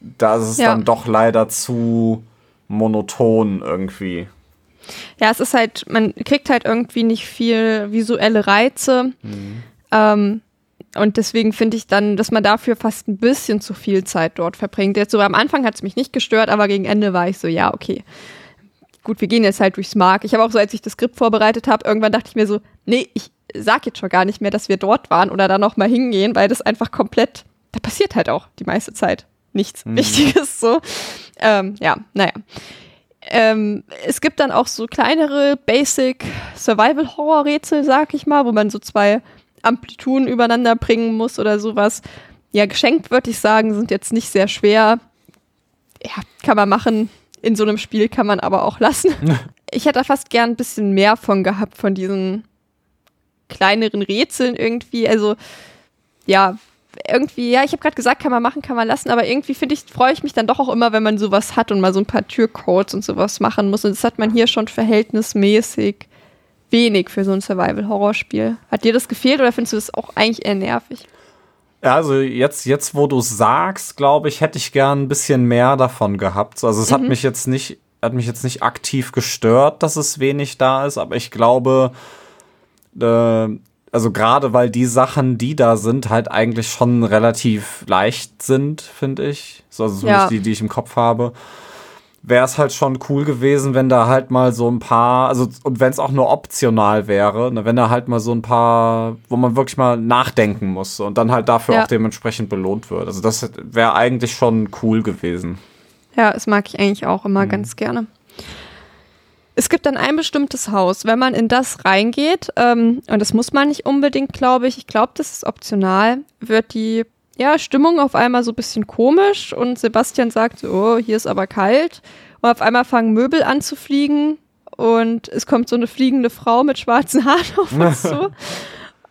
Speaker 3: da ist es ja. dann doch leider zu monoton irgendwie.
Speaker 2: Ja, es ist halt, man kriegt halt irgendwie nicht viel visuelle Reize. Mhm. Ähm, und deswegen finde ich dann, dass man dafür fast ein bisschen zu viel Zeit dort verbringt. Jetzt so am Anfang hat es mich nicht gestört, aber gegen Ende war ich so, ja, okay. Gut, wir gehen jetzt halt durchs Mark. Ich habe auch so, als ich das Skript vorbereitet habe, irgendwann dachte ich mir so, nee, ich sag jetzt schon gar nicht mehr, dass wir dort waren oder da nochmal hingehen, weil das einfach komplett, da passiert halt auch die meiste Zeit nichts mhm. Wichtiges so. Ähm, ja, naja. Ähm, es gibt dann auch so kleinere Basic Survival Horror Rätsel, sag ich mal, wo man so zwei Amplituden übereinander bringen muss oder sowas. Ja, geschenkt würde ich sagen, sind jetzt nicht sehr schwer. Ja, kann man machen. In so einem Spiel kann man aber auch lassen. <laughs> ich hätte da fast gern ein bisschen mehr von gehabt, von diesen kleineren Rätseln irgendwie. Also, ja, irgendwie, ja, ich habe gerade gesagt, kann man machen, kann man lassen, aber irgendwie finde ich, freue ich mich dann doch auch immer, wenn man sowas hat und mal so ein paar Türcodes und sowas machen muss. Und das hat man hier schon verhältnismäßig wenig für so ein Survival-Horror-Spiel. Hat dir das gefehlt oder findest du das auch eigentlich eher nervig?
Speaker 3: Ja, also jetzt, jetzt wo du sagst, glaube ich, hätte ich gern ein bisschen mehr davon gehabt. Also es mhm. hat mich jetzt nicht, hat mich jetzt nicht aktiv gestört, dass es wenig da ist, aber ich glaube, äh, also gerade weil die Sachen, die da sind, halt eigentlich schon relativ leicht sind, finde ich. So, also zumindest ja. die, die ich im Kopf habe wäre es halt schon cool gewesen, wenn da halt mal so ein paar, also und wenn es auch nur optional wäre, ne, wenn da halt mal so ein paar, wo man wirklich mal nachdenken muss und dann halt dafür ja. auch dementsprechend belohnt wird. Also das wäre eigentlich schon cool gewesen.
Speaker 2: Ja, das mag ich eigentlich auch immer mhm. ganz gerne. Es gibt dann ein bestimmtes Haus. Wenn man in das reingeht, ähm, und das muss man nicht unbedingt, glaube ich, ich glaube, das ist optional, wird die ja, Stimmung auf einmal so ein bisschen komisch und Sebastian sagt so, oh, hier ist aber kalt. Und auf einmal fangen Möbel an zu fliegen und es kommt so eine fliegende Frau mit schwarzen Haaren auf <laughs> uns zu.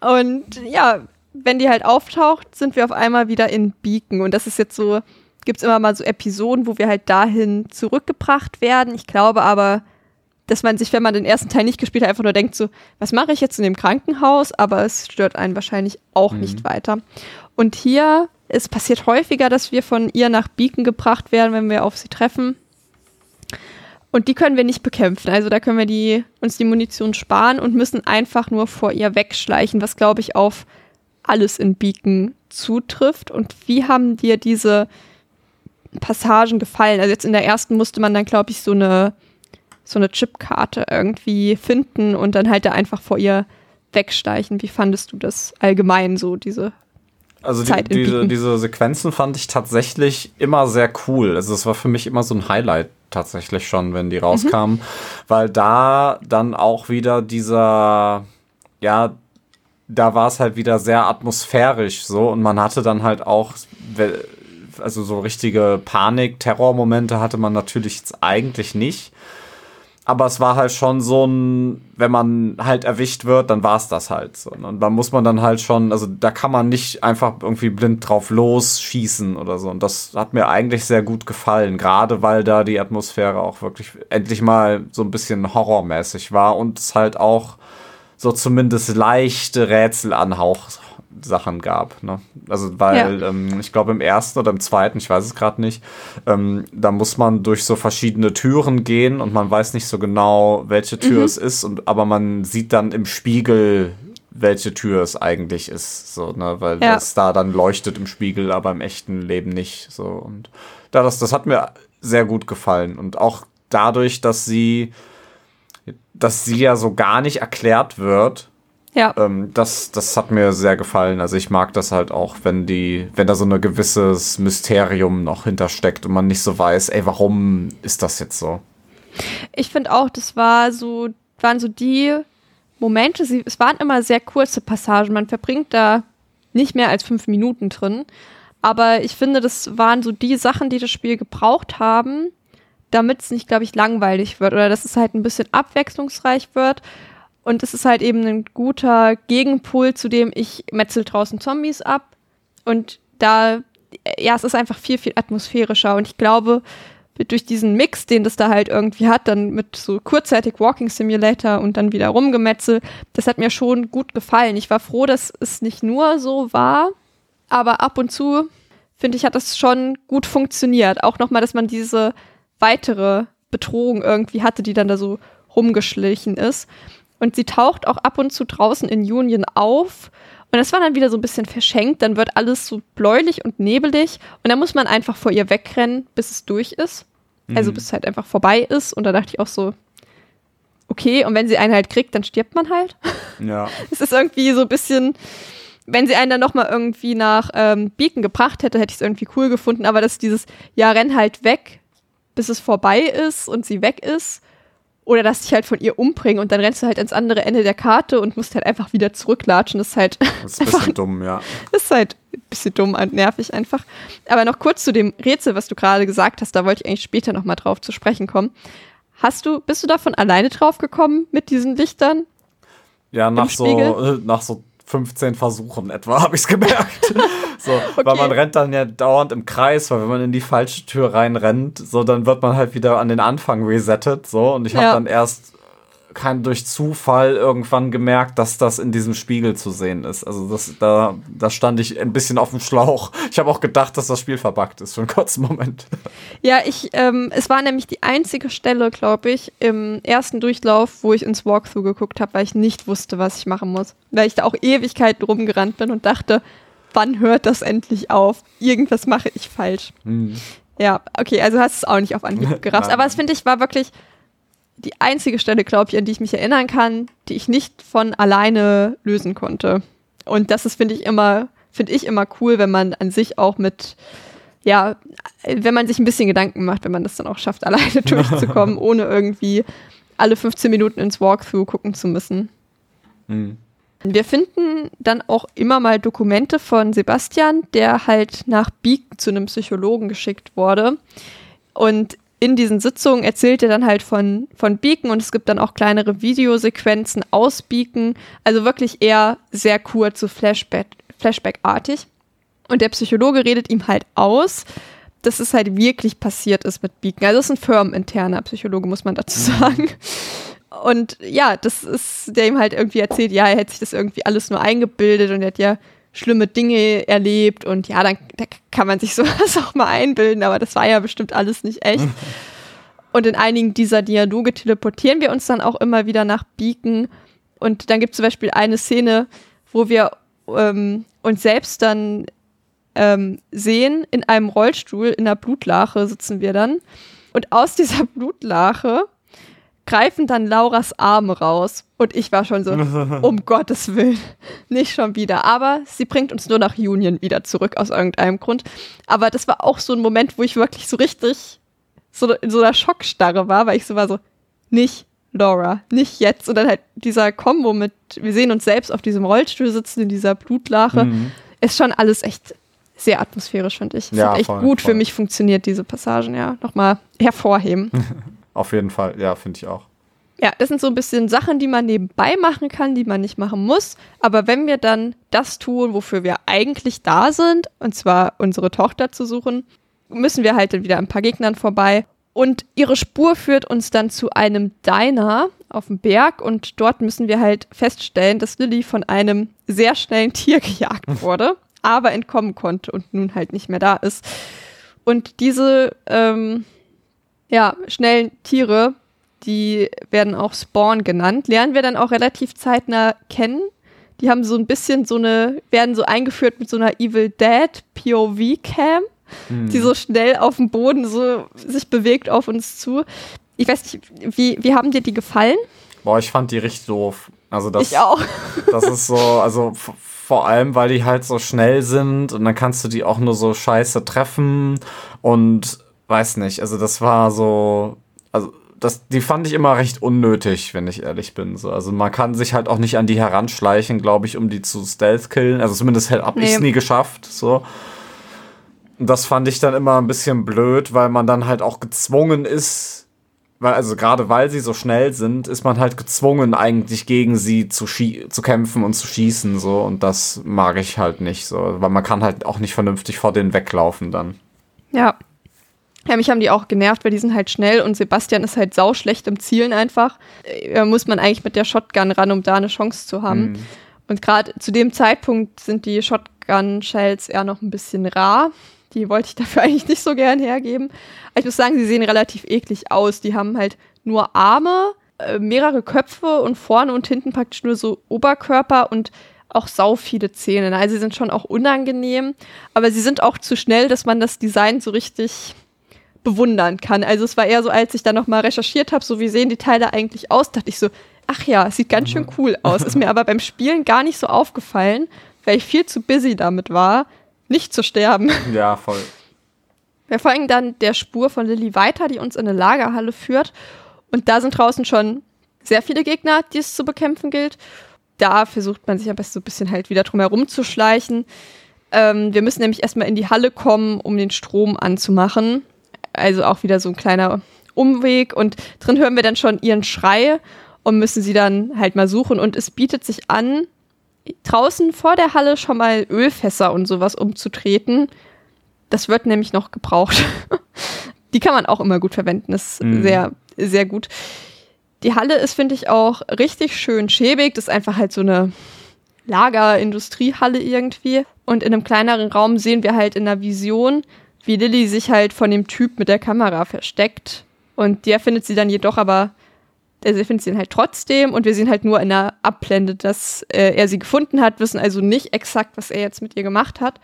Speaker 2: Und ja, wenn die halt auftaucht, sind wir auf einmal wieder in Beacon. Und das ist jetzt so, gibt es immer mal so Episoden, wo wir halt dahin zurückgebracht werden. Ich glaube aber, dass man sich, wenn man den ersten Teil nicht gespielt hat, einfach nur denkt so, was mache ich jetzt in dem Krankenhaus? Aber es stört einen wahrscheinlich auch mhm. nicht weiter. Und hier, es passiert häufiger, dass wir von ihr nach Beacon gebracht werden, wenn wir auf sie treffen. Und die können wir nicht bekämpfen. Also da können wir die, uns die Munition sparen und müssen einfach nur vor ihr wegschleichen, was glaube ich auf alles in Beacon zutrifft. Und wie haben dir diese Passagen gefallen? Also jetzt in der ersten musste man dann, glaube ich, so eine, so eine Chipkarte irgendwie finden und dann halt da einfach vor ihr wegschleichen. Wie fandest du das allgemein so, diese
Speaker 3: also die, diese, diese Sequenzen fand ich tatsächlich immer sehr cool. Also es war für mich immer so ein Highlight tatsächlich schon, wenn die rauskamen, mhm. weil da dann auch wieder dieser, ja, da war es halt wieder sehr atmosphärisch so und man hatte dann halt auch, also so richtige Panik, Terrormomente hatte man natürlich jetzt eigentlich nicht aber es war halt schon so ein, wenn man halt erwischt wird, dann war es das halt so. Und da muss man dann halt schon, also da kann man nicht einfach irgendwie blind drauf losschießen oder so. Und das hat mir eigentlich sehr gut gefallen, gerade weil da die Atmosphäre auch wirklich endlich mal so ein bisschen horrormäßig war und es halt auch so zumindest leichte Rätselanhauch Sachen gab. Ne? Also weil
Speaker 2: Ja.
Speaker 3: ähm, ich glaube im ersten oder im zweiten, ich weiß es gerade nicht, ähm, da muss man durch so verschiedene Türen gehen und man weiß nicht so genau, welche Tür
Speaker 2: Mhm.
Speaker 3: es ist, und, aber man sieht dann im Spiegel, welche Tür es eigentlich ist. So, ne? Weil
Speaker 2: Ja.
Speaker 3: das da dann leuchtet im Spiegel, aber im echten Leben nicht. So. Und da das, das hat mir sehr gut gefallen. Und auch dadurch, dass sie, dass sie ja so gar nicht erklärt wird,
Speaker 2: Ja.
Speaker 3: ähm, das, das hat mir sehr gefallen. Also ich mag das halt auch, wenn die, wenn da so ein gewisses Mysterium noch hintersteckt und man nicht so weiß, ey, warum ist das jetzt so?
Speaker 2: Ich finde auch, das war so, waren so die Momente, sie, es waren immer sehr kurze Passagen. Man verbringt da nicht mehr als fünf Minuten drin. Aber ich finde, das waren so die Sachen, die das Spiel gebraucht haben, damit es nicht, glaube ich, langweilig wird oder dass es halt ein bisschen abwechslungsreich wird. Und es ist halt eben ein guter Gegenpol, zu dem ich metzel draußen Zombies ab. Und da, ja, es ist einfach viel, viel atmosphärischer. Und ich glaube, durch diesen Mix, den das da halt irgendwie hat, dann mit so kurzzeitig Walking Simulator und dann wieder Rumgemetzel, das hat mir schon gut gefallen. Ich war froh, dass es nicht nur so war, aber ab und zu, finde ich, hat das schon gut funktioniert. Auch nochmal, dass man diese weitere Bedrohung irgendwie hatte, die dann da so rumgeschlichen ist. Und sie taucht auch ab und zu draußen in Union auf. Und das war dann wieder so ein bisschen verschenkt. Dann wird alles so bläulich und nebelig. Und dann muss man einfach vor ihr wegrennen, bis es durch ist. Also bis es halt einfach vorbei ist. Und da dachte ich auch so, okay, und wenn sie einen halt kriegt, dann stirbt man halt. <laughs>
Speaker 3: Ja.
Speaker 2: Es ist irgendwie so ein bisschen, wenn sie einen dann nochmal irgendwie nach ähm, Beacon gebracht hätte, hätte ich es irgendwie cool gefunden. Aber dass dieses, ja, renn halt weg, bis es vorbei ist und sie weg ist. Oder dass dich halt von ihr umbringen und dann rennst du halt ans andere Ende der Karte und musst halt einfach wieder zurücklatschen. Das ist halt,
Speaker 3: Das ist ein bisschen dumm, ja.
Speaker 2: das ist halt ein bisschen dumm und nervig einfach. Aber noch kurz zu dem Rätsel, was du gerade gesagt hast, da wollte ich eigentlich später nochmal drauf zu sprechen kommen. Hast du, bist du davon alleine drauf gekommen mit diesen Lichtern?
Speaker 3: Ja, nach so, äh, nach so 15 Versuchen etwa <laughs> habe ich es gemerkt. so, Weil
Speaker 2: Okay.
Speaker 3: man rennt dann ja dauernd im Kreis, weil wenn man in die falsche Tür reinrennt, so dann wird man halt wieder an den Anfang resettet. So, und ich habe
Speaker 2: Ja.
Speaker 3: dann erst kein durch Zufall irgendwann gemerkt, dass das in diesem Spiegel zu sehen ist. Also das, da, da stand ich ein bisschen auf dem Schlauch. Ich habe auch gedacht, dass das Spiel verbuggt ist für einen kurzen Moment.
Speaker 2: Ja, ich, ähm, es war nämlich die einzige Stelle, glaube ich, im ersten Durchlauf, wo ich ins Walkthrough geguckt habe, weil ich nicht wusste, was ich machen muss. Weil ich da auch Ewigkeiten rumgerannt bin und dachte, wann hört das endlich auf? Irgendwas mache ich falsch. Ja, okay, also hast es auch nicht auf Anhieb <laughs> gerafft. Aber es finde ich war wirklich die einzige Stelle, glaube ich, an die ich mich erinnern kann, die ich nicht von alleine lösen konnte. Und das ist, finde ich, immer, finde ich immer cool, wenn man an sich auch mit, ja, wenn man sich ein bisschen Gedanken macht, wenn man das dann auch schafft, <laughs> alleine <laughs> durchzukommen, ohne irgendwie alle 15 Minuten ins Walkthrough gucken zu müssen. Wir finden dann auch immer mal Dokumente von Sebastian, der halt nach Beak zu einem Psychologen geschickt wurde. Und in diesen Sitzungen erzählt er dann halt von, von Beacon und es gibt dann auch kleinere Videosequenzen aus Beacon. Also wirklich eher sehr kurz, so Flashback, Flashback-artig. Und der Psychologe redet ihm halt aus, dass es halt wirklich passiert ist mit Beacon. Also es ist ein firmeninterner Psychologe, muss man dazu sagen. Und ja, das ist, der ihm halt irgendwie erzählt, ja, er hätte sich das irgendwie alles nur eingebildet und er hat ja schlimme Dinge erlebt und ja, dann da kann man sich <laughs> sowas auch mal einbilden, aber das war ja bestimmt alles nicht echt. <laughs> Und in einigen dieser Dialoge teleportieren wir uns dann auch immer wieder nach Beacon. Und dann gibt es zum Beispiel eine Szene, wo wir ähm, uns selbst dann ähm, sehen, in einem Rollstuhl, in einer Blutlache sitzen wir dann. Und aus dieser <laughs> Blutlache greifen dann Lauras Arme raus. Und ich war schon so, <laughs> um Gottes Willen, nicht schon wieder. Aber sie bringt uns nur nach Union wieder zurück, aus irgendeinem Grund. Aber das war auch so ein Moment, wo ich wirklich so richtig so in so einer Schockstarre war, weil ich so war so, nicht Laura, nicht jetzt. Und dann halt dieser Kombo mit, wir sehen uns selbst auf diesem Rollstuhl sitzen, in dieser Blutlache, ist schon alles echt sehr atmosphärisch, finde ich. Es
Speaker 3: Ja,
Speaker 2: hat echt
Speaker 3: voll,
Speaker 2: gut
Speaker 3: voll.
Speaker 2: für mich funktioniert, diese Passagen, ja. Nochmal hervorheben. <laughs>
Speaker 3: Auf jeden Fall, ja, finde ich auch.
Speaker 2: Ja, das sind so ein bisschen Sachen, die man nebenbei machen kann, die man nicht machen muss. Aber wenn wir dann das tun, wofür wir eigentlich da sind, und zwar unsere Tochter zu suchen, müssen wir halt dann wieder ein paar Gegnern vorbei. Und ihre Spur führt uns dann zu einem Diner, auf dem Berg und dort müssen wir halt feststellen, dass Lilly von einem sehr schnellen Tier <laughs> gejagt wurde, aber entkommen konnte und nun halt nicht mehr da ist. Und diese ähm, ja, schnellen Tiere, die werden auch Spawn genannt, lernen wir dann auch relativ zeitnah kennen. Die haben so ein bisschen so eine, werden so eingeführt mit so einer Evil Dead POV-Cam, hm. die so schnell auf dem Boden so sich bewegt auf uns zu. Ich weiß nicht, wie, wie haben dir die gefallen?
Speaker 3: Boah, ich fand die richtig doof. Also das,
Speaker 2: ich auch. <laughs>
Speaker 3: das ist so, also vor allem, weil die halt so schnell sind und dann kannst du die auch nur so scheiße treffen und weiß nicht, also das war so, also das, die fand ich immer recht unnötig, wenn ich ehrlich bin. So. Also man kann sich halt auch nicht an die heranschleichen, glaube ich, um die zu stealth-killen. Also zumindest habe nee. ich es nie geschafft. So. Und das fand ich dann immer ein bisschen blöd, weil man dann halt auch gezwungen ist, weil, also gerade weil sie so schnell sind, ist man halt gezwungen, eigentlich gegen sie zu, zu kämpfen und zu schießen. So. Und das mag ich halt nicht. So. Weil man kann halt auch nicht vernünftig vor denen weglaufen dann.
Speaker 2: Ja, ja, mich haben die auch genervt, weil die sind halt schnell und Sebastian ist halt sauschlecht im Zielen einfach. Da äh, muss man eigentlich mit der Shotgun ran, um da eine Chance zu haben. Mhm. Und gerade zu dem Zeitpunkt sind die Shotgun-Shells eher noch ein bisschen rar. Die wollte ich <laughs> dafür eigentlich nicht so gern hergeben. Aber ich muss sagen, sie sehen relativ eklig aus. Die haben halt nur Arme, äh, mehrere Köpfe und vorne und hinten praktisch nur so Oberkörper und auch sau viele Zähne. Also sie sind schon auch unangenehm, aber sie sind auch zu schnell, dass man das Design so richtig bewundern kann. Also es war eher so, als ich dann nochmal recherchiert habe, so wie sehen die Teile eigentlich aus, dachte ich so, ach ja, sieht ganz schön cool aus. Ist mir aber beim Spielen gar nicht so aufgefallen, weil ich viel zu busy damit war, nicht zu sterben.
Speaker 3: Ja, voll.
Speaker 2: Wir folgen dann der Spur von Lilly weiter, die uns in eine Lagerhalle führt. Und da sind draußen schon sehr viele Gegner, die es zu bekämpfen gilt. Da versucht man sich am besten so ein bisschen halt wieder drum herum zu schleichen. Ähm, wir müssen nämlich erstmal in die Halle kommen, um den Strom anzumachen. Also auch wieder so ein kleiner Umweg. Und drin hören wir dann schon ihren Schrei und müssen sie dann halt mal suchen. Und es bietet sich an, draußen vor der Halle schon mal Ölfässer und sowas umzutreten. Das wird nämlich noch gebraucht. <laughs> Die kann man auch immer gut verwenden. Das ist mhm. sehr, sehr gut. Die Halle ist, finde ich, auch richtig schön schäbig. Das ist einfach halt so eine Lager-Industriehalle irgendwie. Und in einem kleineren Raum sehen wir halt in der Vision, wie Lilly sich halt von dem Typ mit der Kamera versteckt. Und der findet sie dann jedoch aber, der findet sie dann halt trotzdem und wir sehen halt nur in der Abblende, dass äh, er sie gefunden hat, wissen also nicht exakt, was er jetzt mit ihr gemacht hat.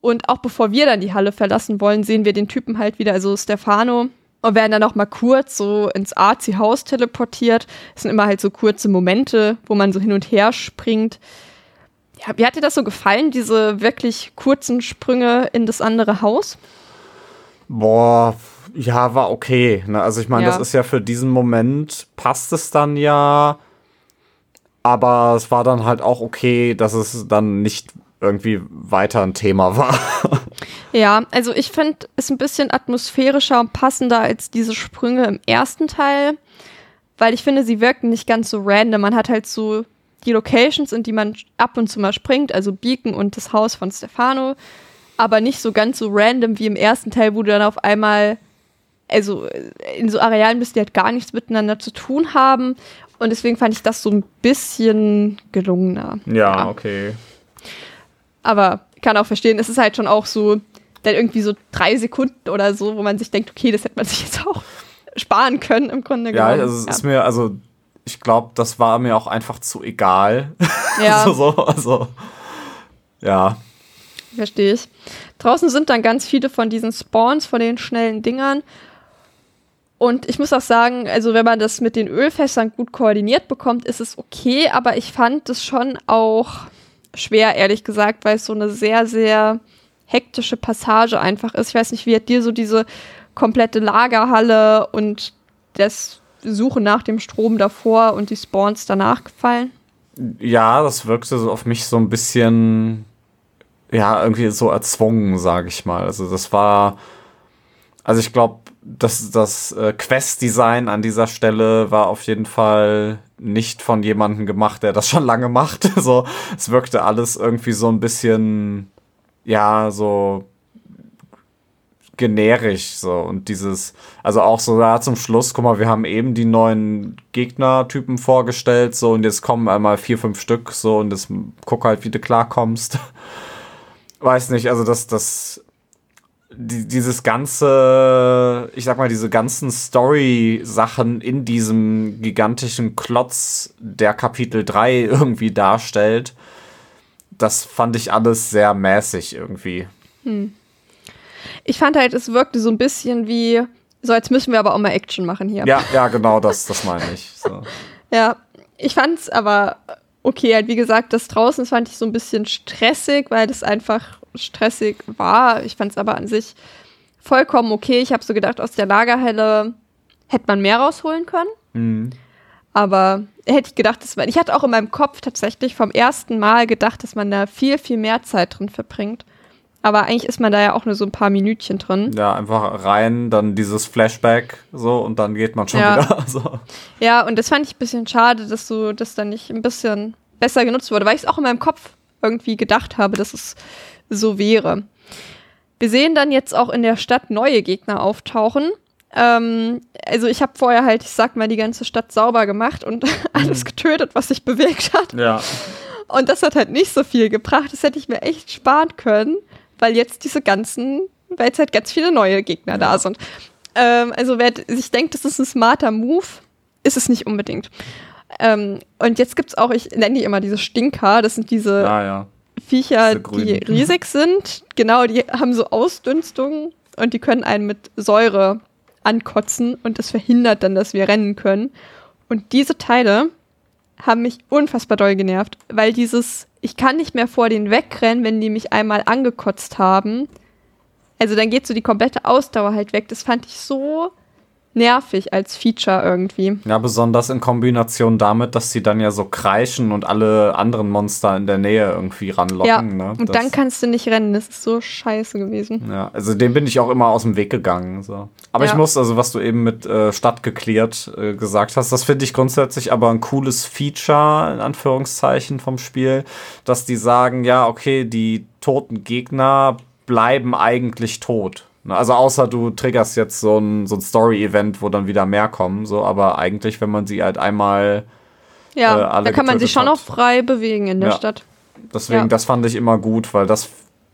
Speaker 2: Und auch bevor wir dann die Halle verlassen wollen, sehen wir den Typen halt wieder, also Stefano, und werden dann noch mal kurz so ins Arzi-Haus teleportiert. Es sind immer halt so kurze Momente, wo man so hin und her springt. Ja, wie hat dir das so gefallen, diese wirklich kurzen Sprünge in das andere Haus?
Speaker 3: Boah, ja, war okay. Ne? Also ich meine, ja. das ist ja für diesen Moment, passt es dann ja. Aber es war dann halt auch okay, dass es dann nicht irgendwie weiter ein Thema war. <laughs>
Speaker 2: Ja, also ich finde es ein bisschen atmosphärischer und passender als diese Sprünge im ersten Teil, weil ich finde, sie wirken nicht ganz so random. Man hat halt so die Locations, in die man ab und zu mal springt, also Beacon und das Haus von Stefano, aber nicht so ganz so random wie im ersten Teil, wo du dann auf einmal, also in so Arealen bist, die halt gar nichts miteinander zu tun haben. Und deswegen fand ich das so ein bisschen gelungener.
Speaker 3: Ja, ja. okay.
Speaker 2: Aber ich kann auch verstehen, es ist halt schon auch so, dann irgendwie so drei Sekunden oder so, wo man sich denkt, okay, das hätte man sich jetzt auch sparen können im Grunde
Speaker 3: genommen. Ja, also es ja. ist mir, also ich glaube, das war mir auch einfach zu egal. Ja. <laughs> so, so, also, ja.
Speaker 2: Verstehe ich. Draußen sind dann ganz viele von diesen Spawns, von den schnellen Dingern. Und ich muss auch sagen, also wenn man das mit den Ölfässern gut koordiniert bekommt, ist es okay, aber ich fand es schon auch schwer, ehrlich gesagt, weil es so eine sehr, sehr hektische Passage einfach ist. Ich weiß nicht, wie hat dir so diese komplette Lagerhalle und das Suche nach dem Strom davor und die Spawns danach gefallen?
Speaker 3: Ja, das wirkte auf mich so ein bisschen, ja, irgendwie so erzwungen, sage ich mal. Also das war, also ich glaube, das, das äh, Quest-Design an dieser Stelle war auf jeden Fall nicht von jemandem gemacht, der das <laughs> schon lange macht. so, es wirkte alles irgendwie so ein bisschen, ja, so generisch so und dieses, also auch so da zum Schluss, guck mal, wir haben eben die neuen Gegnertypen vorgestellt, so und jetzt kommen einmal vier, fünf Stück, so und jetzt guck halt, wie du klarkommst. <laughs> Weiß nicht, also das, das, die, dieses ganze, ich sag mal, diese ganzen Story-Sachen in diesem gigantischen Klotz, der Kapitel 3 <laughs> irgendwie darstellt, das fand ich alles sehr mäßig irgendwie. Hm.
Speaker 2: Ich fand halt, es wirkte so ein bisschen wie, so jetzt müssen wir aber auch mal Action machen hier.
Speaker 3: Ja, ja, genau, das, das meine ich. So. <laughs>
Speaker 2: ja, ich fand es aber okay, halt wie gesagt, das draußen das fand ich so ein bisschen stressig, weil das einfach stressig war. Ich fand es aber an sich vollkommen okay. Ich habe so gedacht, aus der Lagerhalle hätte man mehr rausholen können. Mhm. Aber hätte ich gedacht, dass man, ich hatte auch in meinem Kopf tatsächlich vom ersten Mal gedacht, dass man da viel, viel mehr Zeit drin verbringt. Aber eigentlich ist man da ja auch nur so ein paar Minütchen drin.
Speaker 3: Ja, einfach rein, dann dieses Flashback so und dann geht man schon ja. wieder. <laughs> So.
Speaker 2: Ja, und das fand ich ein bisschen schade, dass so das dann nicht ein bisschen besser genutzt wurde, weil ich es auch in meinem Kopf irgendwie gedacht habe, dass es so wäre. Wir sehen dann jetzt auch in der Stadt neue Gegner auftauchen. Ähm, also ich habe vorher halt, ich sag mal, die ganze Stadt sauber gemacht und <laughs> alles mhm. getötet, was sich bewegt hat.
Speaker 3: Ja.
Speaker 2: Und das hat halt nicht so viel gebracht. Das hätte ich mir echt sparen können weil jetzt diese ganzen, weil jetzt halt ganz viele neue Gegner ja. da sind. Ähm, also wer sich denkt, das ist ein smarter Move, ist es nicht unbedingt. Ähm, und jetzt gibt es auch, ich nenne die immer diese Stinker, das sind diese
Speaker 3: ah, ja.
Speaker 2: Viecher, die <laughs> riesig sind. Genau, die haben so Ausdünstungen und die können einen mit Säure ankotzen und das verhindert dann, dass wir rennen können. Und diese Teile haben mich unfassbar doll genervt, weil dieses ich kann nicht mehr vor denen wegrennen, wenn die mich einmal angekotzt haben. Also dann geht so die komplette Ausdauer halt weg. Das fand ich so nervig als Feature irgendwie.
Speaker 3: Ja, besonders in Kombination damit, dass sie dann ja so kreischen und alle anderen Monster in der Nähe irgendwie ranlocken. Ja, ne?
Speaker 2: und das dann kannst du nicht rennen. Das ist so scheiße gewesen.
Speaker 3: Ja, also dem bin ich auch immer aus dem Weg gegangen. So. Aber ja. ich muss, also was du eben mit äh, Stadt geklärt äh, gesagt hast, das finde ich grundsätzlich aber ein cooles Feature, in Anführungszeichen, vom Spiel, dass die sagen, ja, okay, die toten Gegner bleiben eigentlich tot. Ne, also außer du triggerst jetzt so ein, so ein Story-Event, wo dann wieder mehr kommen, so, aber eigentlich, wenn man sie halt einmal
Speaker 2: ja, äh, alle da kann man sich schon noch frei bewegen in der ja. Stadt.
Speaker 3: Deswegen, ja. das fand ich immer gut, weil das,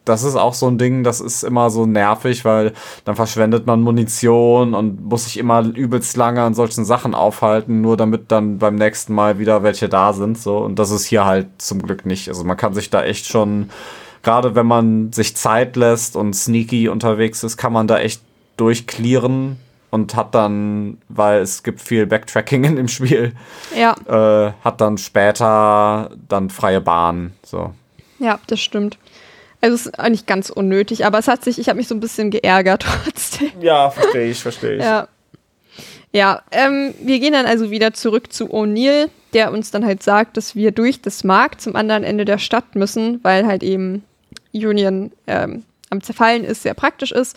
Speaker 3: das ist auch so ein Ding, das ist immer so nervig, weil dann verschwendet man Munition und muss sich immer übelst lange an solchen Sachen aufhalten, nur damit dann beim nächsten Mal wieder welche da sind, so. Und das ist hier halt zum Glück nicht. Also man kann sich da echt schon gerade wenn man sich Zeit lässt und sneaky unterwegs ist, kann man da echt durchclearen und hat dann, weil es gibt viel Backtracking in dem Spiel,
Speaker 2: ja.
Speaker 3: äh, hat dann später dann freie Bahn. So.
Speaker 2: Ja, das stimmt. Also es ist eigentlich ganz unnötig, aber es hat sich, ich habe mich so ein bisschen geärgert <laughs> trotzdem.
Speaker 3: Ja, verstehe ich, verstehe ich.
Speaker 2: Ja. Ja, ähm, wir gehen dann also wieder zurück zu O'Neill, der uns dann halt sagt, dass wir durch das Markt zum anderen Ende der Stadt müssen, weil halt eben Union ähm, am Zerfallen ist, sehr praktisch ist.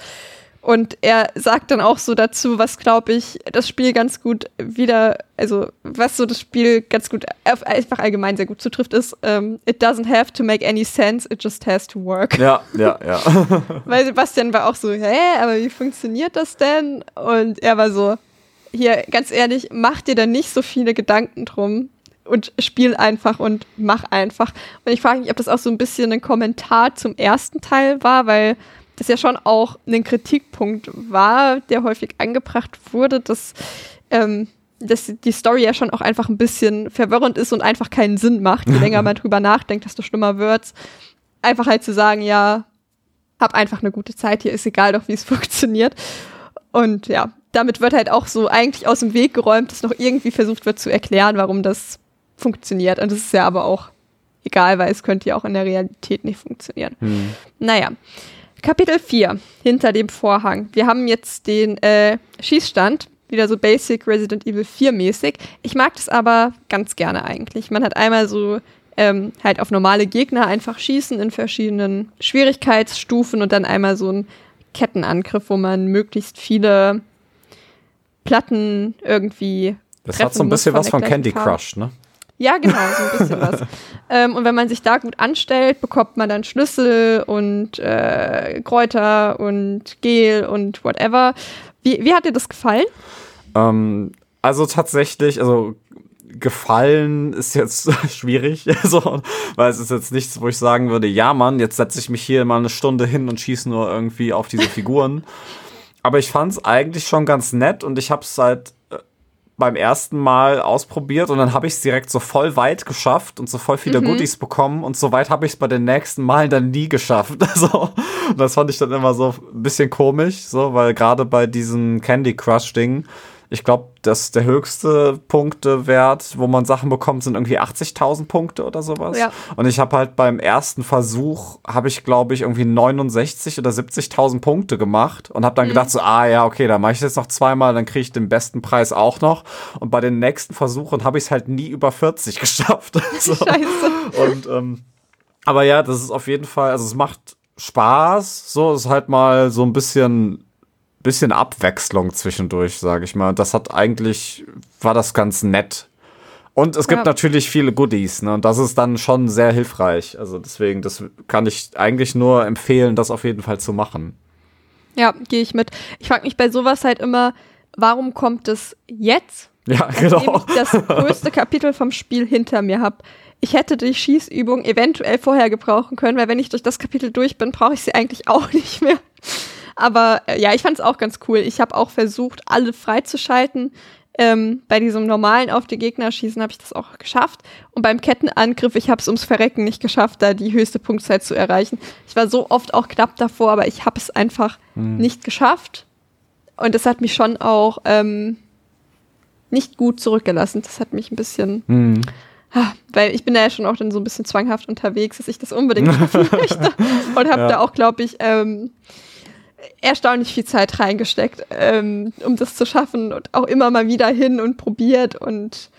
Speaker 2: Und er sagt dann auch so dazu, was glaube ich das Spiel ganz gut wieder, also was so das Spiel ganz gut, einfach allgemein sehr gut zutrifft, ist, ähm, it doesn't have to make any sense, it just has to work.
Speaker 3: Ja, ja, ja. <laughs>
Speaker 2: Weil Sebastian war auch so, hä, aber wie funktioniert das denn? Und er war so, hier, ganz ehrlich, mach dir da nicht so viele Gedanken drum und spiel einfach und mach einfach. Und ich frage mich, ob das auch so ein bisschen ein Kommentar zum ersten Teil war, weil das ja schon auch ein Kritikpunkt war, der häufig angebracht wurde, dass, ähm, dass die Story ja schon auch einfach ein bisschen verwirrend ist und einfach keinen Sinn macht. Je <laughs> länger man drüber nachdenkt, desto schlimmer wird's. Einfach halt zu sagen, ja, hab einfach eine gute Zeit hier, ist egal doch, wie es <laughs> funktioniert. Und ja, damit wird halt auch so eigentlich aus dem Weg geräumt, dass noch irgendwie versucht wird zu erklären, warum das funktioniert. Und das ist ja aber auch egal, weil es könnte ja auch in der Realität nicht funktionieren. Hm. Naja. Kapitel 4, hinter dem Vorhang. Wir haben jetzt den äh, Schießstand, wieder so Basic Resident Evil 4 mäßig. Ich mag das aber ganz gerne eigentlich. Man hat einmal so ähm, halt auf normale Gegner einfach schießen in verschiedenen Schwierigkeitsstufen und dann einmal so ein Kettenangriff, wo man möglichst viele Platten irgendwie.
Speaker 3: Das hat so ein bisschen was von Candy Crush, ne?
Speaker 2: Ja, genau, so ein bisschen was. <laughs> Ähm, und wenn man sich da gut anstellt, bekommt man dann Schlüssel und äh, Kräuter und Gel und whatever. Wie, wie hat dir das gefallen?
Speaker 3: Ähm, also tatsächlich, also gefallen ist jetzt <laughs> schwierig, <laughs> also, weil es ist jetzt nichts, wo ich sagen würde, ja Mann, jetzt setze ich mich hier mal eine Stunde hin und schieße nur irgendwie auf diese Figuren. Aber ich fand es eigentlich schon ganz nett und ich habe es seit äh, beim ersten Mal ausprobiert und dann habe ich es direkt so voll weit geschafft und so voll viele mhm. Goodies bekommen und so weit habe ich es bei den nächsten Malen dann nie geschafft. <laughs> Also, das fand ich dann immer so ein bisschen komisch, so, weil gerade bei diesem Candy Crush Ding, ich glaube, dass der höchste Punktewert, wo man Sachen bekommt, sind irgendwie 80.000 Punkte oder sowas. Ja. Und ich habe halt beim ersten Versuch, habe ich glaube ich irgendwie 69 oder 70.000 Punkte gemacht und habe dann mhm. gedacht so, ah ja, okay, dann mache ich jetzt noch zweimal, dann kriege ich den besten Preis auch noch. Und bei den nächsten Versuchen habe ich es halt nie über 40 <laughs> geschafft. <laughs> so. Scheiße. Und ähm, aber ja, das ist auf jeden Fall, also es macht Spaß, so ist halt mal so ein bisschen bisschen Abwechslung zwischendurch, sage ich mal. Das hat eigentlich, war das ganz nett. Und es gibt ja. natürlich viele Goodies, ne? Und das ist dann schon sehr hilfreich. Also deswegen, das kann ich eigentlich nur empfehlen, das auf jeden Fall zu machen.
Speaker 2: Ja, gehe ich mit. Ich frage mich bei sowas halt immer, warum kommt es jetzt?
Speaker 3: Ja, genau.
Speaker 2: ich das größte Kapitel vom Spiel hinter mir habe. Ich hätte die Schießübung eventuell vorher gebrauchen können, weil wenn ich durch das Kapitel durch bin, brauche ich sie eigentlich auch nicht mehr. Aber äh, ja, ich fand es auch ganz cool. Ich habe auch versucht, alle freizuschalten. Ähm, bei diesem normalen auf die Gegner schießen habe ich das auch geschafft. Und beim Kettenangriff, ich habe es ums Verrecken nicht geschafft, da die höchste Punktzeit zu erreichen. Ich war so oft auch knapp davor, aber ich habe es einfach hm. nicht geschafft. Und das hat mich schon auch ähm, nicht gut zurückgelassen. Das hat mich ein bisschen. Hm. Weil ich bin da ja schon auch dann so ein bisschen zwanghaft unterwegs, dass ich das unbedingt <laughs> schaffen möchte. Und habe ja. da auch, glaube ich, ähm, erstaunlich viel Zeit reingesteckt, ähm, um das zu schaffen und auch immer mal wieder hin und probiert und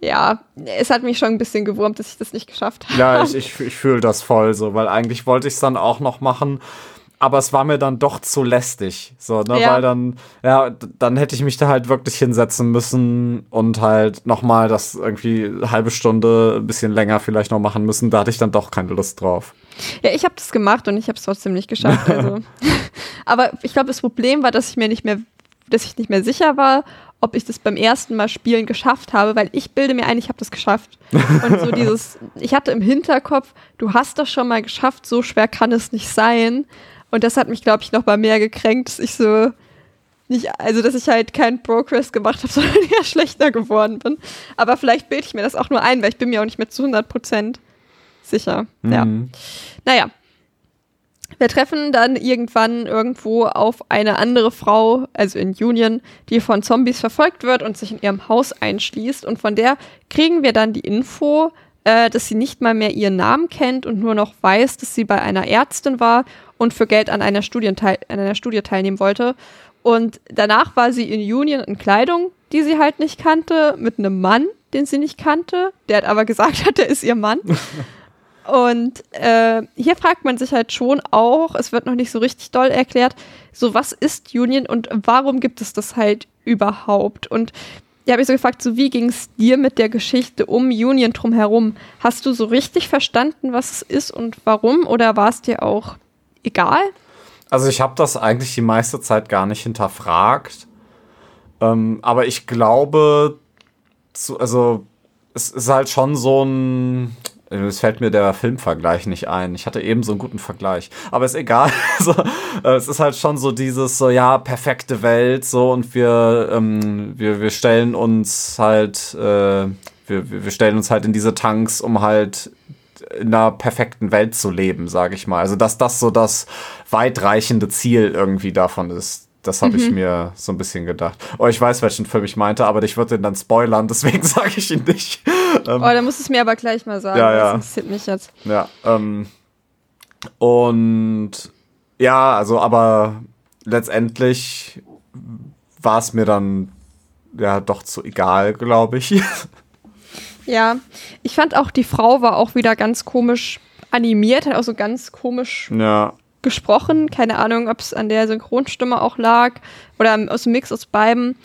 Speaker 2: ja, es hat mich schon ein bisschen gewurmt, dass ich das nicht geschafft habe.
Speaker 3: Ja, ich, ich, ich fühle das voll so, weil eigentlich wollte ich es dann auch noch machen, aber es war mir dann doch zu lästig. So, ne? Ja. Weil dann, ja, dann hätte ich mich da halt wirklich hinsetzen müssen und halt nochmal das irgendwie eine halbe Stunde, ein bisschen länger vielleicht noch machen müssen. Da hatte ich dann doch keine Lust drauf.
Speaker 2: Ja, ich habe das gemacht und ich habe es trotzdem nicht geschafft. <laughs> Also. aber ich glaube, das Problem war, dass ich mir nicht mehr, dass ich nicht mehr sicher war, ob ich das beim ersten Mal spielen geschafft habe, weil ich bilde mir ein, ich habe das geschafft. Und so <laughs> dieses, ich hatte im Hinterkopf, du hast das schon mal geschafft, so schwer kann es nicht sein. Und das hat mich, glaube ich, noch mal mehr gekränkt, dass ich so nicht, also dass ich halt keinen Progress gemacht habe, <laughs> sondern eher schlechter geworden bin. Aber vielleicht bilde ich mir das auch nur ein, weil ich bin mir auch nicht mehr zu 100 Prozent sicher. Mhm. Ja. Naja. Wir treffen dann irgendwann irgendwo auf eine andere Frau, also in Union, die von Zombies verfolgt wird und sich in ihrem Haus einschließt. Und von der kriegen wir dann die Info, äh, dass sie nicht mal mehr ihren Namen kennt und nur noch weiß, dass sie bei einer Ärztin war und für Geld an einer, Studienteil an einer Studie teilnehmen wollte. Und danach war sie in Union in Kleidung, die sie halt nicht kannte, mit einem Mann, den sie nicht kannte, der hat aber <laughs> gesagt hat, <laughs> der ist ihr Mann. Und äh, hier fragt man sich halt schon auch, es wird noch nicht so richtig doll erklärt, so was ist Union und warum gibt es das halt überhaupt? Und ja, habe ich so gefragt, so wie ging es dir mit der Geschichte um Union drumherum? Hast du so richtig verstanden, was es ist und warum? Oder war es dir auch egal?
Speaker 3: Also ich habe das eigentlich die meiste Zeit gar nicht hinterfragt. Ähm, aber ich glaube, zu, also es ist halt schon so ein. Es fällt mir der Filmvergleich nicht ein. Ich hatte eben so einen guten Vergleich. Aber ist egal. <laughs> so, äh, es ist halt schon so dieses, so ja, perfekte Welt, so und wir, ähm, wir, wir stellen uns halt, äh, wir, wir stellen uns halt in diese Tanks, um halt in einer perfekten Welt zu leben, sage ich mal. Also dass das so das weitreichende Ziel irgendwie davon ist. Das habe mhm. ich mir so ein bisschen gedacht. Oh, ich weiß, welchen Film ich meinte, aber ich würde den dann spoilern, deswegen <laughs> sage ich ihn nicht. <laughs>
Speaker 2: Ähm, oh, dann musst du es mir aber gleich mal sagen.
Speaker 3: Ja, ja. Das
Speaker 2: interessiert mich jetzt.
Speaker 3: Ja, ähm, und ja, also, aber letztendlich war es mir dann ja doch zu egal, glaube ich. <laughs>
Speaker 2: Ja, ich fand auch, die Frau war auch wieder ganz komisch animiert, hat auch so ganz komisch
Speaker 3: ja.
Speaker 2: gesprochen. Keine Ahnung, ob es an der Synchronstimme auch lag oder aus dem Mix aus beiden.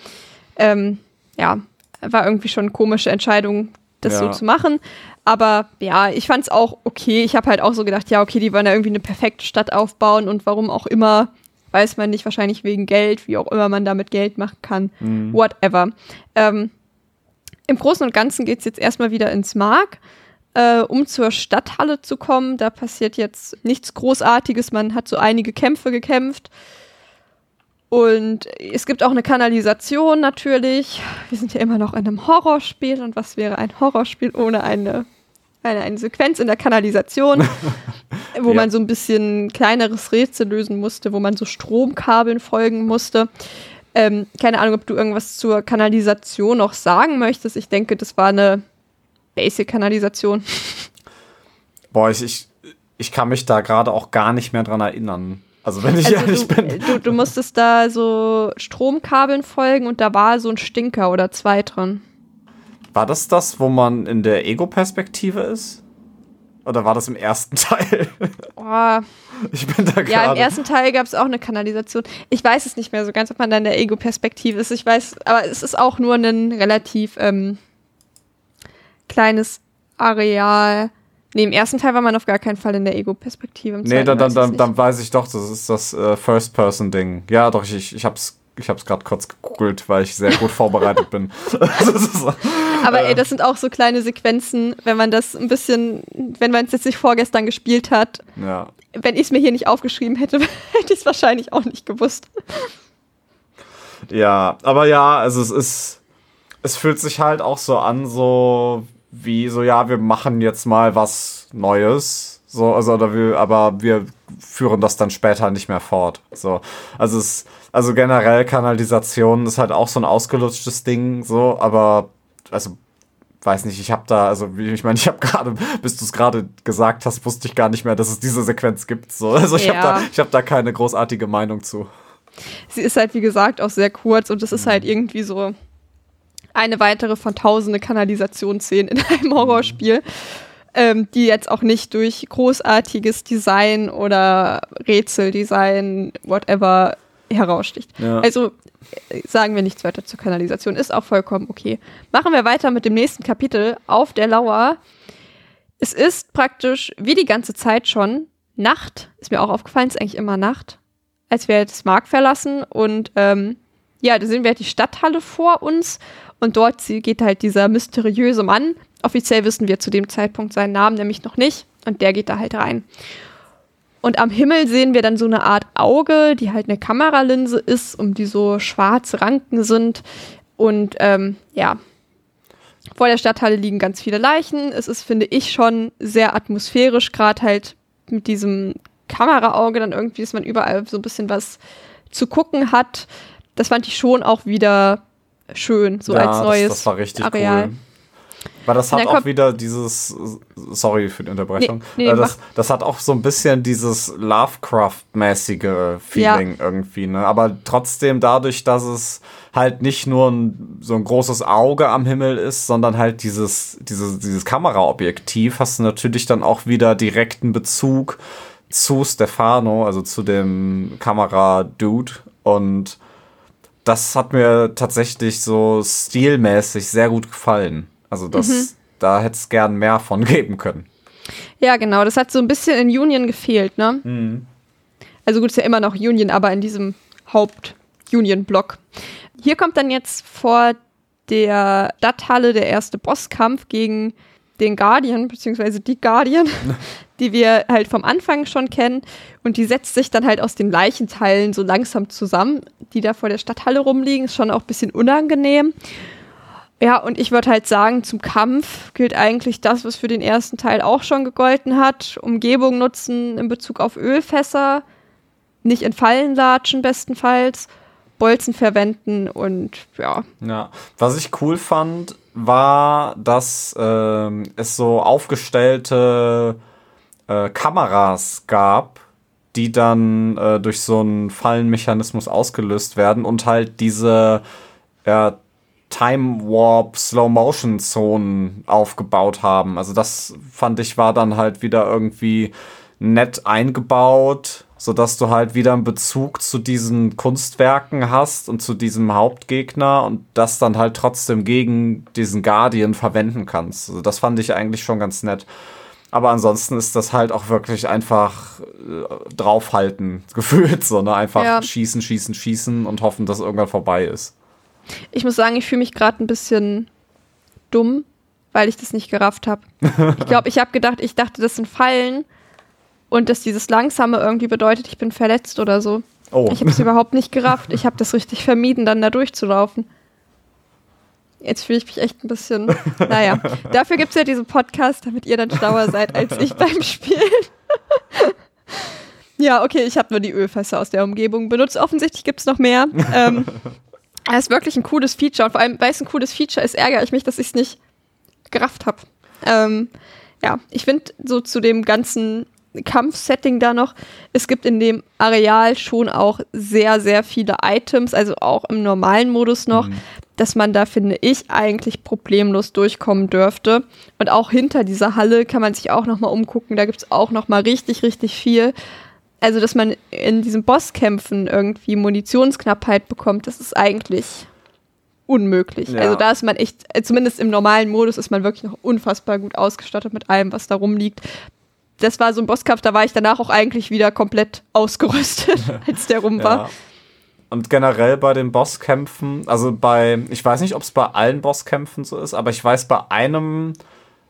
Speaker 2: Ähm, ja, war irgendwie schon eine komische Entscheidung, das
Speaker 3: Ja.
Speaker 2: so zu machen. Aber ja, ich fand es auch okay. Ich habe halt auch so gedacht, ja, okay, die wollen da irgendwie eine perfekte Stadt aufbauen und warum auch immer, weiß man nicht, wahrscheinlich wegen Geld, wie auch immer man damit Geld machen kann. Whatever. Ähm, Im Großen und Ganzen geht es jetzt erstmal wieder ins Mark. Äh, um zur Stadthalle zu kommen, da passiert jetzt nichts Großartiges. Man hat so einige Kämpfe gekämpft. Und es gibt auch eine Kanalisation natürlich. Wir sind ja immer noch in einem Horrorspiel. Und was wäre ein Horrorspiel ohne eine, eine, eine Sequenz in der Kanalisation, <laughs> wo
Speaker 3: Ja.
Speaker 2: man so ein bisschen kleineres Rätsel lösen musste, wo man so Stromkabeln folgen musste. Ähm, keine Ahnung, ob du irgendwas zur Kanalisation noch sagen möchtest. Ich denke, das war eine Basic-Kanalisation.
Speaker 3: Boah, ich, ich, ich kann mich da gerade auch gar nicht mehr dran erinnern. Also wenn ich ehrlich
Speaker 2: du,
Speaker 3: bin.
Speaker 2: Du, du musstest da so Stromkabeln folgen und da war so ein Stinker oder zwei drin.
Speaker 3: War das das, wo man in der Ego-Perspektive ist? Oder war das im ersten <laughs> Teil?
Speaker 2: Oh,
Speaker 3: Ich bin da
Speaker 2: ja, im
Speaker 3: gerade.
Speaker 2: ersten Teil gab es auch eine Kanalisation. Ich weiß es nicht mehr so ganz, ob man da in der Ego-Perspektive ist. Ich weiß, aber es ist auch nur ein relativ ähm, kleines Areal. Nee, im ersten Teil war man auf gar keinen Fall in der Ego-Perspektive.
Speaker 3: Nee, dann,
Speaker 2: weiß
Speaker 3: dann, dann, dann weiß ich doch, das ist das äh, First-Person-Ding. Ja, doch, ich, ich hab's, ich hab's gerade kurz gegoogelt, weil ich sehr gut vorbereitet bin. <laughs>
Speaker 2: Aber
Speaker 3: äh,
Speaker 2: ey, das sind auch so kleine Sequenzen, wenn man das ein bisschen, wenn man es jetzt nicht vorgestern gespielt hat.
Speaker 3: ja.
Speaker 2: Wenn ich es mir hier nicht aufgeschrieben hätte, <laughs> hätte ich es wahrscheinlich auch nicht gewusst.
Speaker 3: Ja, aber ja, also es ist, es fühlt sich halt auch so an, so wie so, ja, wir machen jetzt mal was Neues. So, also, oder wir, aber wir führen das dann später nicht mehr fort. So, also es, also generell Kanalisation ist halt auch so ein ausgelutschtes Ding, so, aber, also, weiß nicht, ich habe da, also wie ich meine, ich habe <laughs> gerade, bis du es gerade gesagt hast, wusste ich gar nicht mehr, dass es diese Sequenz gibt. So, also ich
Speaker 2: Ja.
Speaker 3: habe da, ich habe da keine großartige Meinung zu.
Speaker 2: Sie ist halt, wie gesagt, auch sehr kurz und es ist
Speaker 3: Mhm.
Speaker 2: halt irgendwie so eine weitere von tausende Kanalisationsszenen in einem Horrorspiel, ähm, die jetzt auch nicht durch großartiges Design oder Rätseldesign, whatever, heraussticht.
Speaker 3: Ja.
Speaker 2: Also äh, sagen wir nichts weiter zur Kanalisation, ist auch vollkommen okay. Machen wir weiter mit dem nächsten Kapitel auf der Lauer. Es ist praktisch wie die ganze Zeit schon Nacht, ist mir auch aufgefallen, ist eigentlich immer Nacht, als wir das Mark verlassen und ähm, ja, da sehen wir halt die Stadthalle vor uns und dort geht halt dieser mysteriöse Mann. Offiziell wissen wir zu dem Zeitpunkt seinen Namen nämlich noch nicht und der geht da halt rein. Und am Himmel sehen wir dann so eine Art Auge, die halt eine Kameralinse ist, um die so schwarze Ranken sind. Und ähm, ja, vor der Stadthalle liegen ganz viele Leichen. Es ist, finde ich, schon sehr atmosphärisch, gerade halt mit diesem Kameraauge dann irgendwie, dass man überall so ein bisschen was zu gucken hat. Das fand ich schon auch wieder schön, so als neues
Speaker 3: das, das war richtig
Speaker 2: Areal.
Speaker 3: cool. Weil das hat auch wieder dieses, sorry für die Unterbrechung,
Speaker 2: Nee, nee,
Speaker 3: äh, das, das hat auch so ein bisschen dieses Lovecraft-mäßige Feeling irgendwie, ne? Aber trotzdem dadurch, dass es halt nicht nur ein, so ein großes Auge am Himmel ist, sondern halt dieses, dieses, dieses Kameraobjektiv, hast du natürlich dann auch wieder direkten Bezug zu Stefano, also zu dem Kameradude und das hat mir tatsächlich so stilmäßig sehr gut gefallen. Also das,
Speaker 2: Mhm.
Speaker 3: da hätte es gern mehr von <laughs> geben können.
Speaker 2: Ja, genau. Das hat so ein bisschen in Union gefehlt, ne? Also gut, ist ja immer noch Union, aber in diesem Haupt-Union-Block. Hier kommt dann jetzt vor der Stadthalle der erste Bosskampf gegen den Guardian, beziehungsweise die Guardian, <laughs> die wir halt vom Anfang schon kennen. Und die setzt sich dann halt aus den Leichenteilen so langsam zusammen, die da vor der Stadthalle rumliegen. Ist schon auch ein bisschen unangenehm. Ja, und ich würde halt sagen, zum Kampf gilt eigentlich das, was für den ersten Teil auch schon gegolten hat. Umgebung nutzen in Bezug auf Ölfässer, nicht in Fallen latschen bestenfalls, Bolzen verwenden und ja.
Speaker 3: Ja. Was ich cool fand, war, dass ähm, es so aufgestellte äh, Kameras gab, die dann äh, durch so einen Fallenmechanismus ausgelöst werden und halt diese ja, Time Warp Slow Motion Zonen aufgebaut haben. Also das fand ich war dann halt wieder irgendwie nett eingebaut, sodass du halt wieder einen Bezug zu diesen Kunstwerken hast und zu diesem Hauptgegner und das dann halt trotzdem gegen diesen Guardian verwenden kannst. Also das fand ich eigentlich schon ganz nett. Aber ansonsten ist das halt auch wirklich einfach äh, draufhalten <laughs> gefühlt, so, ne? Einfach
Speaker 2: Ja.
Speaker 3: schießen, schießen, schießen und hoffen, dass irgendwann vorbei ist.
Speaker 2: Ich muss sagen, ich fühle mich gerade ein bisschen dumm, weil ich das nicht gerafft habe. <laughs> Ich glaube, ich habe gedacht, ich dachte, das sind Fallen und dass dieses Langsame irgendwie bedeutet, ich bin verletzt oder so.
Speaker 3: Oh.
Speaker 2: Ich habe es überhaupt nicht gerafft. Ich habe das richtig vermieden, dann da durchzulaufen. Jetzt fühle ich mich echt ein bisschen. <laughs> Naja, dafür gibt es ja diesen Podcast, damit ihr dann schlauer seid als ich beim <laughs> Spielen. ja, okay, ich habe nur die Ölfässer aus der Umgebung benutzt. Offensichtlich gibt es noch mehr. Ähm, <laughs> es ist wirklich ein cooles Feature. Und vor allem, weil es ein cooles Feature ist, ärgere ich mich, dass ich es nicht gerafft habe. Ähm, ja, ich finde so zu dem ganzen Kampfsetting da noch, es gibt in dem Areal schon auch sehr, sehr viele Items, also auch im normalen Modus noch, dass man da, finde ich, eigentlich problemlos durchkommen dürfte. Und auch hinter dieser Halle kann man sich auch noch mal umgucken, da gibt es auch noch mal richtig, richtig viel. Also, dass man in diesen Bosskämpfen irgendwie Munitionsknappheit bekommt, das ist eigentlich unmöglich.
Speaker 3: Ja.
Speaker 2: Also da ist man echt, zumindest im normalen Modus ist man wirklich noch unfassbar gut ausgestattet mit allem, was da rumliegt. Das war so ein Bosskampf, da war ich danach auch eigentlich wieder komplett ausgerüstet, <laughs> als der rum war.
Speaker 3: Ja. Und generell bei den Bosskämpfen, also bei, ich weiß nicht, ob es bei allen Bosskämpfen so ist, aber ich weiß bei einem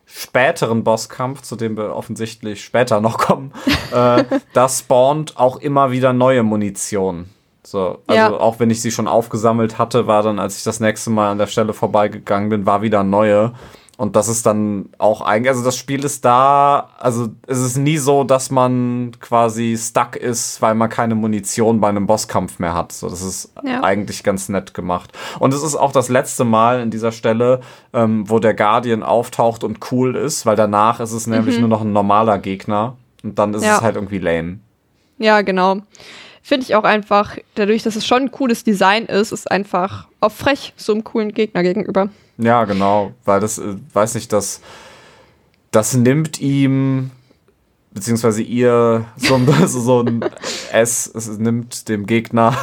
Speaker 3: späteren Bosskampf, zu dem wir offensichtlich später noch kommen, <laughs> äh, da spawnt auch immer wieder neue Munition. So, also
Speaker 2: Ja.
Speaker 3: auch wenn ich sie schon aufgesammelt hatte, war dann, als ich das nächste Mal an der Stelle vorbeigegangen bin, war wieder neue. Und das ist dann auch eigentlich, also das Spiel ist da, also es ist nie so, dass man quasi stuck ist, weil man keine Munition bei einem Bosskampf mehr hat. So, das ist
Speaker 2: Ja.
Speaker 3: eigentlich ganz nett gemacht. Und es ist auch das letzte Mal in dieser Stelle, ähm, wo der Guardian auftaucht und cool ist, weil danach ist es nämlich nur noch ein normaler Gegner. Und dann ist
Speaker 2: Mhm. Ja.
Speaker 3: es halt irgendwie lame.
Speaker 2: Ja, genau. Finde ich auch einfach, dadurch, dass es schon ein cooles Design ist, ist einfach auch frech so einem coolen Gegner gegenüber.
Speaker 3: Ja, genau, weil das, äh, weiß nicht, das, das nimmt ihm, beziehungsweise ihr, so ein, <laughs> so, ein S, es nimmt dem Gegner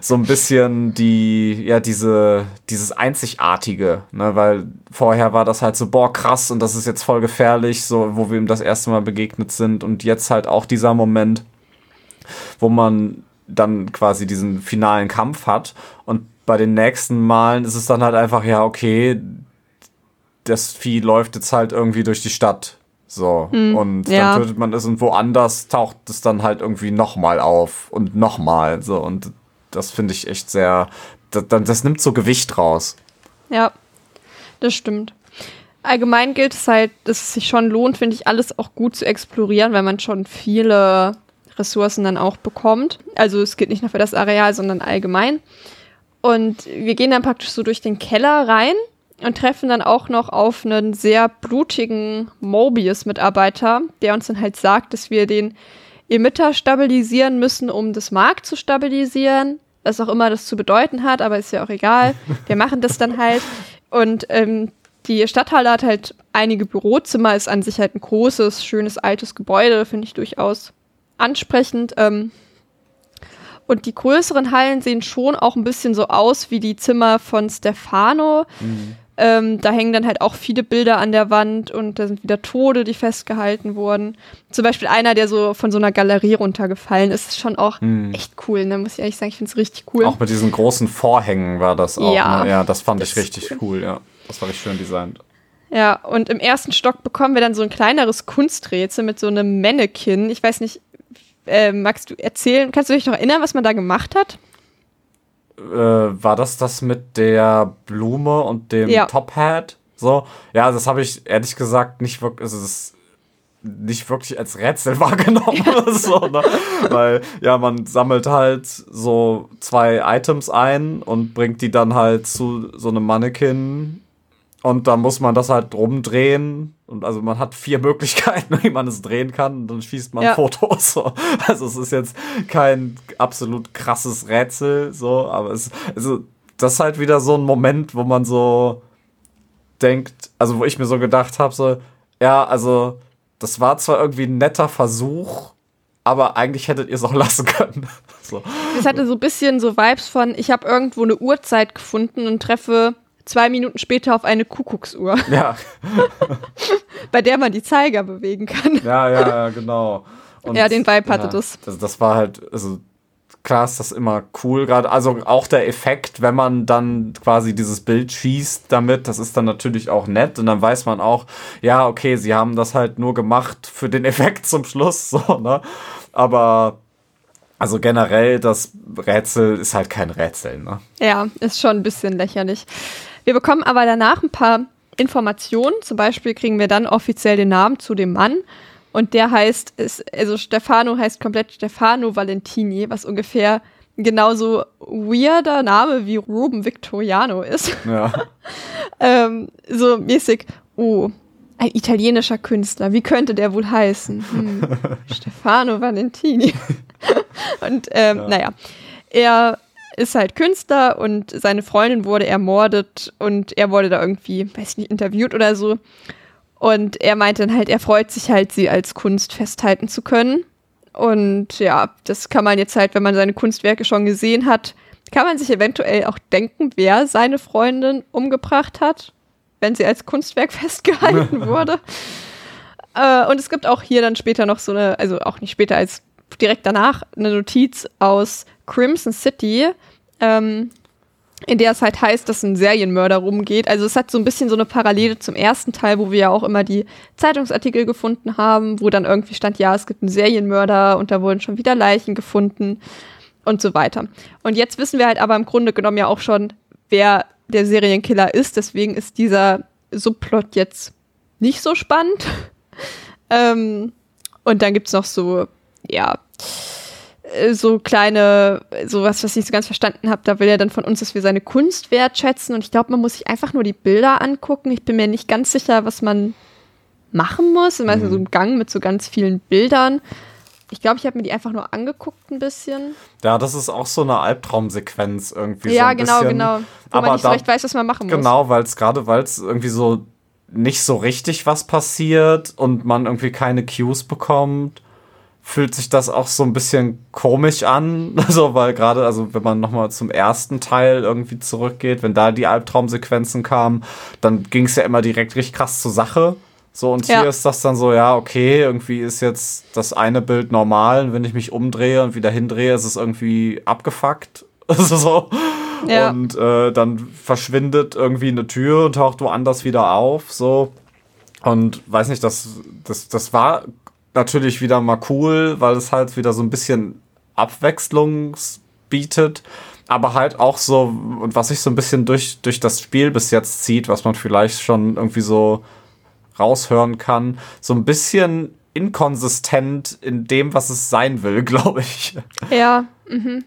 Speaker 3: so ein bisschen die, ja, diese, dieses Einzigartige, ne, weil vorher war das halt so, boah, krass und das ist jetzt voll gefährlich, so, wo wir ihm das erste Mal begegnet sind und jetzt halt auch dieser Moment, wo man dann quasi diesen finalen Kampf hat und bei den nächsten Malen ist es dann halt einfach, ja, okay, das Vieh läuft jetzt halt irgendwie durch die Stadt. So. und
Speaker 2: ja.
Speaker 3: dann tötet man es und woanders taucht es dann halt irgendwie nochmal auf und nochmal. So. Und das finde ich echt sehr. Das, das, das nimmt so Gewicht raus.
Speaker 2: Ja, das stimmt. Allgemein gilt es halt, dass es sich schon lohnt, finde ich, alles auch gut zu explorieren, weil man schon viele Ressourcen dann auch bekommt. Also es gilt nicht nur für das Areal, sondern allgemein. Und wir gehen dann praktisch so durch den Keller rein und treffen dann auch noch auf einen sehr blutigen Mobius-Mitarbeiter, der uns dann halt sagt, dass wir den Emitter stabilisieren müssen, um das Mark zu stabilisieren. Was auch immer das zu bedeuten hat, aber ist ja auch egal. Wir machen das dann halt. Und ähm, die Stadthalle hat halt einige Bürozimmer, ist an sich halt ein großes, schönes, altes Gebäude, finde ich durchaus ansprechend. Ähm, und die größeren Hallen sehen schon auch ein bisschen so aus wie die Zimmer von Stefano. Ähm, da hängen dann halt auch viele Bilder an der Wand und da sind wieder Tode, die festgehalten wurden. Zum Beispiel einer, der so von so einer Galerie runtergefallen ist, ist schon auch echt cool, ne? muss ich ehrlich sagen. Ich finde es richtig cool.
Speaker 3: Auch mit diesen großen Vorhängen war das auch.
Speaker 2: Ja.
Speaker 3: ne? ja das fand
Speaker 2: Das
Speaker 3: ich richtig
Speaker 2: ist
Speaker 3: cool, ja. Das war richtig schön designt.
Speaker 2: Ja, und im ersten Stock bekommen wir dann so ein kleineres Kunsträtsel mit so einem Mannequin. Ich weiß nicht, äh, magst du erzählen, kannst du dich noch erinnern, was man da gemacht hat?
Speaker 3: äh, war das das mit der Blume und dem
Speaker 2: Ja.
Speaker 3: Top Hat? So, ja, das habe ich ehrlich gesagt nicht wirklich, also ist nicht wirklich als Rätsel <laughs> wahrgenommen oder so, ne? Weil, ja, man sammelt halt so zwei Items ein und bringt die dann halt zu so einem Mannequin und dann muss man das halt rumdrehen. Und also man hat vier <laughs> Möglichkeiten, wie man es drehen kann. Und dann schießt man
Speaker 2: Ja.
Speaker 3: Fotos. So. Also es ist jetzt kein absolut krasses Rätsel, so, aber es, also, das ist halt wieder so ein Moment, wo man so denkt, also wo ich mir so gedacht habe, so, ja, also das war zwar irgendwie ein netter Versuch, aber eigentlich hättet ihr es auch <laughs> lassen können. so.
Speaker 2: Es hatte so ein bisschen so Vibes von, ich habe irgendwo eine Uhrzeit gefunden und treffe zwei Minuten später auf eine Kuckucksuhr,
Speaker 3: Ja, <laughs>
Speaker 2: bei der man die Zeiger bewegen kann.
Speaker 3: ja, ja, genau. Und,
Speaker 2: Ja, den Vibe hatte
Speaker 3: ja,
Speaker 2: das.
Speaker 3: das. Das war halt, also klar ist das immer cool gerade. Also auch der Effekt, wenn man dann quasi dieses Bild schießt damit, das ist dann natürlich auch nett und dann weiß man auch, ja, okay, sie haben das halt nur gemacht für den <laughs> Effekt zum Schluss, so, ne? Aber also generell, das Rätsel ist halt kein Rätsel, ne?
Speaker 2: Ja, ist schon ein bisschen lächerlich. Wir bekommen aber danach ein paar Informationen. Zum Beispiel kriegen wir dann offiziell den Namen zu dem Mann. Und der heißt, ist, also Stefano heißt komplett Stefano Valentini, was ungefähr genauso weirder Name wie Ruben Victoriano ist.
Speaker 3: Ja. <laughs>
Speaker 2: ähm, so mäßig, oh, ein italienischer Künstler, wie könnte der wohl heißen? Hm, <laughs> Stefano Valentini. <laughs> und ähm,
Speaker 3: Ja.
Speaker 2: naja, er ist halt Künstler und seine Freundin wurde ermordet und er wurde da irgendwie, weiß ich nicht, interviewt oder so. Und er meinte dann halt, er freut sich halt, sie als Kunst festhalten zu können. Und ja, das kann man jetzt halt, wenn man seine Kunstwerke schon gesehen hat, kann man sich eventuell auch denken, wer seine Freundin umgebracht hat, wenn sie als Kunstwerk <laughs> festgehalten <laughs> wurde. Äh, und es gibt auch hier dann später noch so eine, also auch nicht später als direkt danach, eine Notiz aus Crimson City, ähm, in der es halt heißt, dass ein Serienmörder rumgeht. Also es hat so ein bisschen so eine Parallele zum ersten Teil, wo wir ja auch immer die Zeitungsartikel gefunden haben, wo dann irgendwie stand, ja, es gibt einen Serienmörder und da wurden schon wieder Leichen gefunden und so weiter. Und jetzt wissen wir halt aber im Grunde genommen ja auch schon, wer der Serienkiller ist. Deswegen ist dieser Subplot jetzt nicht so spannend. <laughs> ähm, und dann gibt's noch so, ja, so kleine, sowas, was ich so ganz verstanden habe, da will er dann von uns, dass wir seine Kunst wertschätzen. Und ich glaube, man muss sich einfach nur die Bilder angucken. Ich bin mir nicht ganz sicher, was man machen muss. Ich meine, so ein Gang mit so ganz vielen Bildern. Ich glaube, ich habe mir die einfach nur angeguckt ein bisschen.
Speaker 3: Ja, das ist auch so eine Albtraumsequenz irgendwie. so
Speaker 2: ja,
Speaker 3: ein
Speaker 2: genau,
Speaker 3: bisschen.
Speaker 2: genau. Wo
Speaker 3: Aber
Speaker 2: man nicht so
Speaker 3: da-
Speaker 2: recht weiß, was man machen muss.
Speaker 3: Genau, weil es gerade, weil es irgendwie so nicht so richtig was passiert und man irgendwie keine Cues bekommt, fühlt sich das auch so ein bisschen komisch an. <laughs> Also, weil gerade, also wenn man nochmal zum ersten Teil irgendwie zurückgeht, wenn da die Albtraumsequenzen kamen, dann ging es ja immer direkt richtig krass zur Sache. So, und hier
Speaker 2: Ja.
Speaker 3: ist das dann so, ja, okay, irgendwie ist jetzt das eine Bild normal. Und wenn ich mich umdrehe und wieder hindrehe, ist es irgendwie abgefuckt. <laughs> Also so.
Speaker 2: Ja.
Speaker 3: Und äh, dann verschwindet irgendwie eine Tür und taucht woanders wieder auf. So. Und weiß nicht, das, das, das war natürlich wieder mal cool, weil es halt wieder so ein bisschen Abwechslung bietet. Aber halt auch so, und was sich so ein bisschen durch, durch das Spiel bis jetzt zieht, was man vielleicht schon irgendwie so raushören kann, so ein bisschen inkonsistent in dem, was es sein will, <laughs> glaube ich.
Speaker 2: Ja, mhm.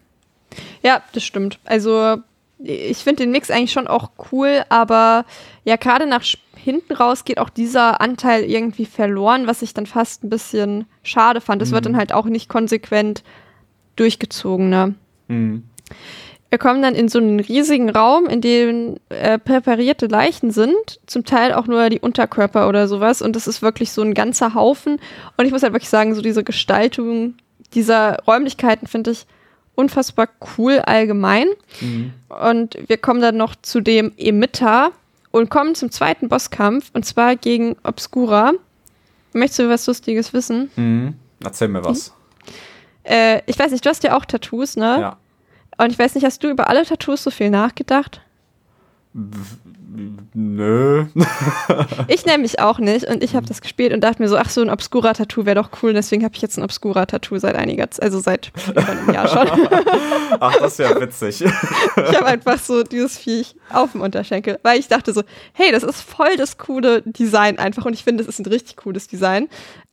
Speaker 2: Ja, das stimmt. Also, ich finde den Mix eigentlich schon auch cool, aber ja, gerade nach sch- hinten raus geht auch dieser Anteil irgendwie verloren, was ich dann fast ein bisschen schade fand. Es wird dann halt auch nicht konsequent durchgezogen, ne?
Speaker 3: Hm.
Speaker 2: Wir kommen dann in so einen riesigen Raum, in dem äh, präparierte Leichen sind, zum Teil auch nur die Unterkörper oder sowas. Und das ist wirklich so ein ganzer Haufen. Und ich muss halt wirklich sagen, so diese Gestaltung dieser Räumlichkeiten finde ich unfassbar cool allgemein. Und wir kommen dann noch zu dem Emitter und kommen zum zweiten Bosskampf, und zwar gegen Obscura. Möchtest du was Lustiges wissen?
Speaker 3: Hm. Erzähl mir was.
Speaker 2: Äh, ich weiß nicht, du hast ja auch Tattoos, ne?
Speaker 3: Ja.
Speaker 2: Und ich weiß nicht, hast du über alle Tattoos so viel nachgedacht?
Speaker 3: Nö. <laughs>
Speaker 2: Ich nämlich auch nicht und ich habe das gespielt und dachte mir so, ach so ein Obscura-Tattoo wäre doch cool, deswegen habe ich jetzt ein Obscura-Tattoo seit einiger Zeit, also seit über einem Jahr schon. <laughs>
Speaker 3: Ach, das ist ja witzig. <laughs>
Speaker 2: Ich habe einfach so dieses Viech auf dem Unterschenkel, weil ich dachte so, hey, das ist voll das coole Design einfach und ich finde, es ist ein richtig cooles Design.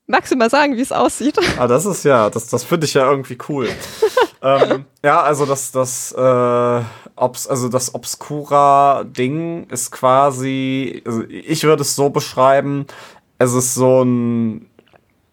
Speaker 2: Magst du mal sagen, wie es aussieht?
Speaker 3: Ah, das ist ja, das, das finde ich ja irgendwie cool. <laughs> ähm, ja, also das, das, äh, obs, also das Obscura-Ding ist quasi, also ich würde es so beschreiben, es ist so ein,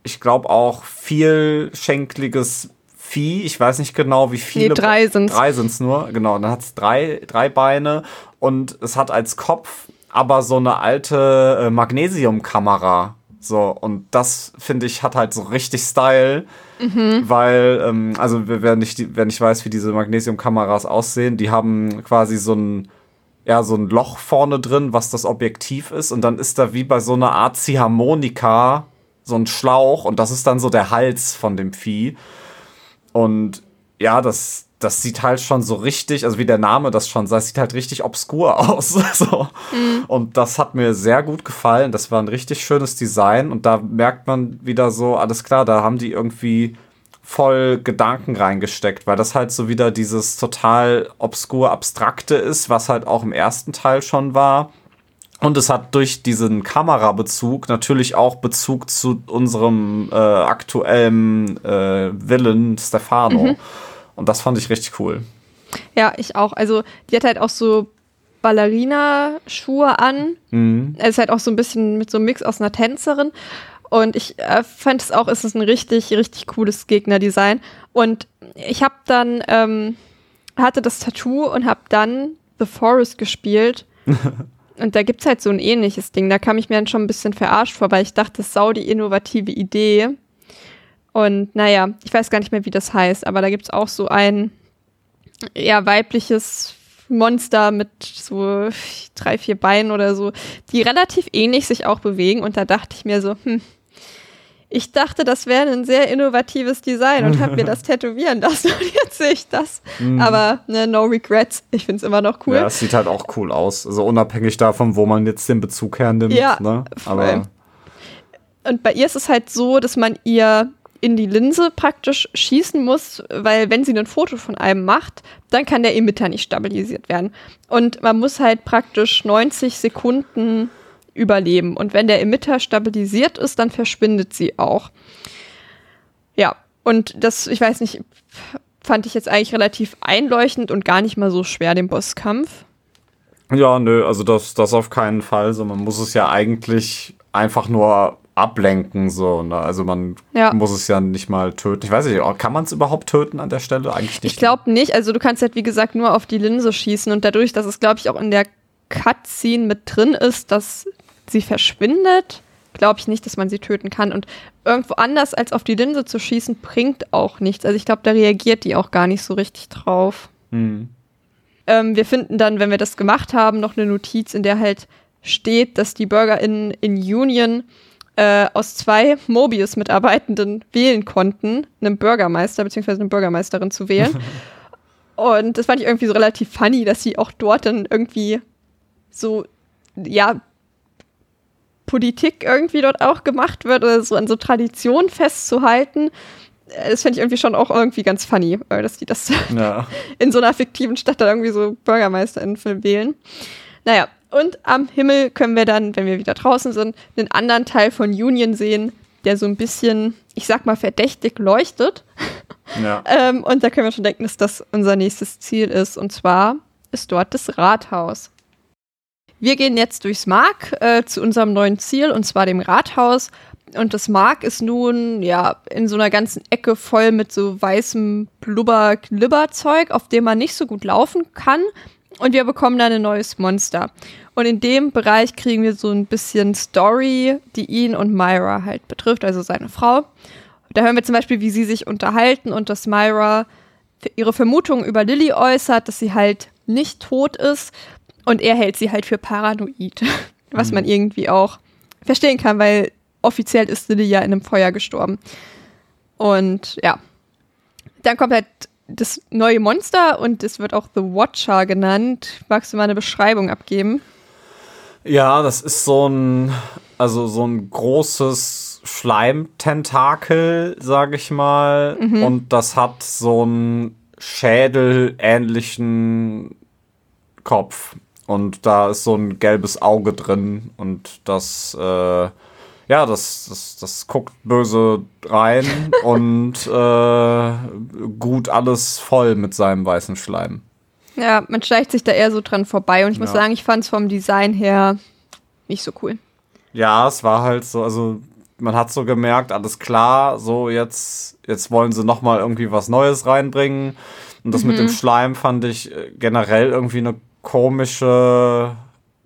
Speaker 3: ich glaube auch vielschenkliges Vieh. Ich weiß nicht genau, wie viele.
Speaker 2: Nee, drei sind's.
Speaker 3: Drei sind's nur, genau. Und dann hat's drei, drei Beine und es hat als Kopf aber so eine alte äh, Magnesiumkamera So, und das finde ich hat halt so richtig Style, weil, ähm, also wer nicht, wer nicht weiß, wie diese Magnesium-Kameras aussehen, die haben quasi so ein, ja, so ein Loch vorne drin, was das Objektiv ist, und dann ist da wie bei so einer Art Ziehharmonika so ein Schlauch, und das ist dann so der Hals von dem Vieh. Und ja, das, das sieht halt schon so richtig, also wie der Name das schon sagt, sieht halt richtig obskur <laughs> aus. so. Und das hat mir sehr gut gefallen. Das war ein richtig schönes Design. Und da merkt man wieder so, alles klar, da haben die irgendwie voll Gedanken reingesteckt, weil das halt so wieder dieses total obskur Abstrakte ist, was halt auch im ersten Teil schon war. Und es hat durch diesen Kamerabezug natürlich auch Bezug zu unserem äh, aktuellen äh, Villain Stefano. Und das fand ich richtig cool.
Speaker 2: Ja, ich auch. Also, die hat halt auch so Ballerina-Schuhe an.
Speaker 3: Mhm.
Speaker 2: Es ist halt auch so ein bisschen mit so einem Mix aus einer Tänzerin. Und ich äh, fand es auch, es ist ein richtig, richtig cooles Gegnerdesign. Und ich habe dann, ähm, hatte das Tattoo und habe dann The Forest gespielt. <laughs> und da gibt's halt so ein ähnliches Ding. Da kam ich mir dann schon ein bisschen verarscht vor, weil ich dachte, das ist sau die innovative Idee. Und naja, ich weiß gar nicht mehr, wie das heißt, aber da gibt's auch so ein eher weibliches Monster mit so drei, vier Beinen oder so, die relativ ähnlich sich auch bewegen. Und da dachte ich mir so, hm, ich dachte, das wäre ein sehr innovatives Design und habe mir das <laughs> tätowieren lassen. Und jetzt sehe ich das. Aber ne, no regrets. Ich finde es immer noch cool.
Speaker 3: Ja, es sieht halt auch cool aus. Also unabhängig davon, wo man jetzt den Bezug hernimmt.
Speaker 2: Ja,
Speaker 3: ne? Aber
Speaker 2: Und bei ihr ist es halt so, dass man ihr in die Linse praktisch schießen muss, weil wenn sie ein Foto von einem macht, dann kann der Emitter nicht stabilisiert werden. Und man muss halt praktisch 90 Sekunden überleben. Und wenn der Emitter stabilisiert ist, dann verschwindet sie auch. Ja, und das, ich weiß nicht, fand ich jetzt eigentlich relativ einleuchtend und gar nicht mal so schwer, den Bosskampf.
Speaker 3: ja, nö, also das, das auf keinen Fall. So, man muss es ja eigentlich einfach nur ablenken. So, ne? Also man
Speaker 2: Ja.
Speaker 3: muss es ja nicht mal töten. Ich weiß nicht, kann man es überhaupt töten an der Stelle? Eigentlich nicht.
Speaker 2: Ich glaube nicht. Also du kannst halt, wie gesagt, nur auf die Linse schießen und dadurch, dass es, glaube ich, auch in der Cutscene mit drin ist, dass sie verschwindet, glaube ich nicht, dass man sie töten kann. Und irgendwo anders als auf die Linse zu schießen, bringt auch nichts. Also ich glaube, da reagiert die auch gar nicht so richtig drauf.
Speaker 3: Hm.
Speaker 2: Ähm, wir finden dann, wenn wir das gemacht haben, noch eine Notiz, in der halt steht, dass die BürgerInnen in Union äh, aus zwei Mobius-Mitarbeitenden wählen konnten, einen Bürgermeister bzw. eine Bürgermeisterin zu wählen. <laughs> Und das fand ich irgendwie so relativ funny, dass sie auch dort dann irgendwie so, ja, Politik irgendwie dort auch gemacht wird oder so an so Tradition festzuhalten. Äh, Das fand ich irgendwie schon auch irgendwie ganz funny, äh, dass die das
Speaker 3: Ja. <laughs>
Speaker 2: in so einer fiktiven Stadt dann irgendwie so BürgermeisterInnen wählen. Naja, und am Himmel können wir dann, wenn wir wieder draußen sind, einen anderen Teil von Union sehen, der so ein bisschen, ich sag mal, verdächtig leuchtet.
Speaker 3: ja. <laughs>
Speaker 2: Ähm, und da können wir schon denken, dass das unser nächstes Ziel ist. Und zwar ist dort das Rathaus. Wir gehen jetzt durchs Mark äh, zu unserem neuen Ziel, und zwar dem Rathaus. Und das Mark ist nun ja in so einer ganzen Ecke voll mit so weißem Blubber-Glibber-Zeug, auf dem man nicht so gut laufen kann. Und wir bekommen dann ein neues Monster. Und in dem Bereich kriegen wir so ein bisschen Story, die ihn und Myra halt betrifft, also seine Frau. Da hören wir zum Beispiel, wie sie sich unterhalten und dass Myra ihre Vermutung über Lilly äußert, dass sie halt nicht tot ist und er hält sie halt für paranoid. <laughs> Was man irgendwie auch verstehen kann, weil offiziell ist Lilly ja in einem Feuer gestorben. Und ja, dann kommt halt das neue Monster und es wird auch The Watcher genannt. Magst du mal eine Beschreibung abgeben?
Speaker 3: Ja, das ist so ein, also so ein großes Schleimtentakel, sag ich mal. Und das hat so einen schädelähnlichen Kopf. Und da ist so ein gelbes Auge drin. Und das, äh, ja, das, das, das guckt böse rein <laughs> und äh, gut alles voll mit seinem weißen Schleim.
Speaker 2: Ja, man schleicht sich da eher so dran vorbei und ich muss
Speaker 3: Ja.
Speaker 2: sagen, ich fand es vom Design her nicht so cool.
Speaker 3: Ja, es war halt so, also man hat so gemerkt, alles klar, so jetzt, jetzt wollen sie noch mal irgendwie was Neues reinbringen. Und das mit dem Schleim fand ich äh, generell irgendwie eine komische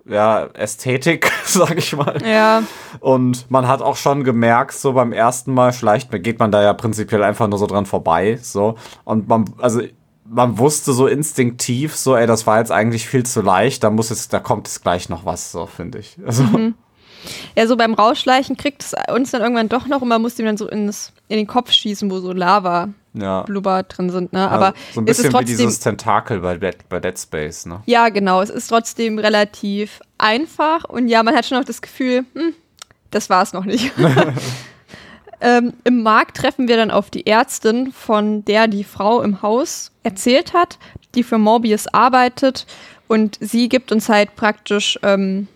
Speaker 3: ja, Ästhetik, <laughs> sag ich mal.
Speaker 2: Ja.
Speaker 3: Und man hat auch schon gemerkt, so beim ersten Mal schleicht, geht man da ja prinzipiell einfach nur so dran vorbei, so. Und man, also, man wusste so instinktiv, so, ey, das war jetzt eigentlich viel zu leicht, da muss jetzt, da kommt jetzt gleich noch was, so, finde ich. <laughs> Also.
Speaker 2: Mhm. Ja, so beim Rausschleichen kriegt es uns dann irgendwann doch noch und man muss ihm dann so ins, in den Kopf schießen, wo so Lava
Speaker 3: ja.
Speaker 2: Blubber drin sind, ne? Aber
Speaker 3: ja, so ein bisschen trotzdem, wie dieses Tentakel bei Dead, bei Dead Space, ne?
Speaker 2: Ja, genau. Es ist trotzdem relativ einfach und ja, man hat schon auch das Gefühl, hm, das war es noch nicht. <laughs> ähm, Im Markt treffen wir dann auf die Ärztin, von der die Frau im Haus erzählt hat, die für Morbius arbeitet und sie gibt uns halt praktisch ähm,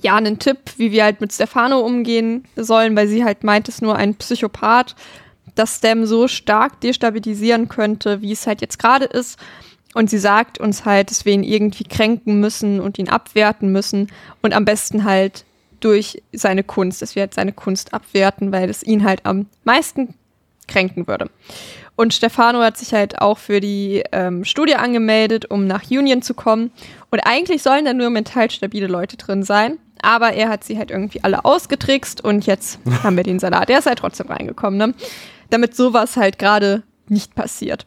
Speaker 2: ja einen Tipp, wie wir halt mit Stefano umgehen sollen, weil sie halt meint, es nur ein Psychopath das Stem so stark destabilisieren könnte, wie es halt jetzt gerade ist. Und sie sagt uns halt, dass wir ihn irgendwie kränken müssen und ihn abwerten müssen und am besten halt durch seine Kunst, dass wir halt seine Kunst abwerten, weil es ihn halt am meisten kränken würde. Und Stefano hat sich halt auch für die ähm, Studie angemeldet, um nach Union zu kommen. Und eigentlich sollen da nur mental stabile Leute drin sein. Aber er hat sie halt irgendwie alle ausgetrickst und jetzt <laughs> haben wir den Salat. Der ist halt trotzdem reingekommen, ne? Damit sowas halt gerade nicht passiert.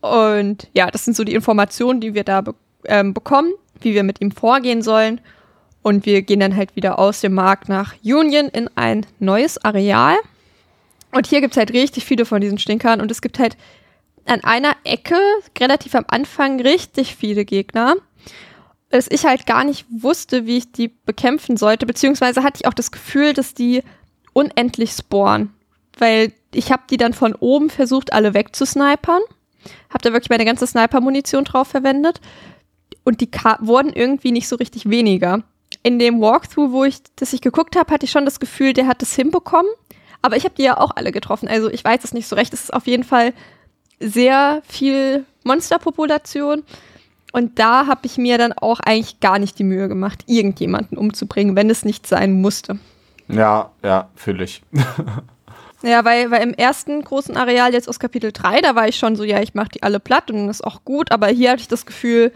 Speaker 2: Und ja, das sind so die Informationen, die wir da be ähm, bekommen, wie wir mit ihm vorgehen sollen. Und wir gehen dann halt wieder aus dem Markt nach Union in ein neues Areal. Und hier gibt es halt richtig viele von diesen Stinkern. Und es gibt halt an einer Ecke, relativ am Anfang, richtig viele Gegner. Dass ich halt gar nicht wusste, wie ich die bekämpfen sollte. Beziehungsweise hatte ich auch das Gefühl, dass die unendlich spawnen weil ich habe die dann von oben versucht, alle wegzusnipern. Habe da wirklich meine ganze Sniper-Munition drauf verwendet. Und die Ka wurden irgendwie nicht so richtig weniger. In dem Walkthrough, wo ich das ich geguckt habe, hatte ich schon das Gefühl, der hat es hinbekommen. Aber ich habe die ja auch alle getroffen. Also ich weiß es nicht so recht. Es ist auf jeden Fall sehr viel Monsterpopulation. Und da habe ich mir dann auch eigentlich gar nicht die Mühe gemacht, irgendjemanden umzubringen, wenn es nicht sein musste.
Speaker 3: Ja, ja, fühle ich. <laughs>
Speaker 2: Ja, weil, weil im ersten großen Areal jetzt aus Kapitel 3, da war ich schon so, ja, ich mache die alle platt und das ist auch gut, aber hier hatte ich das Gefühl,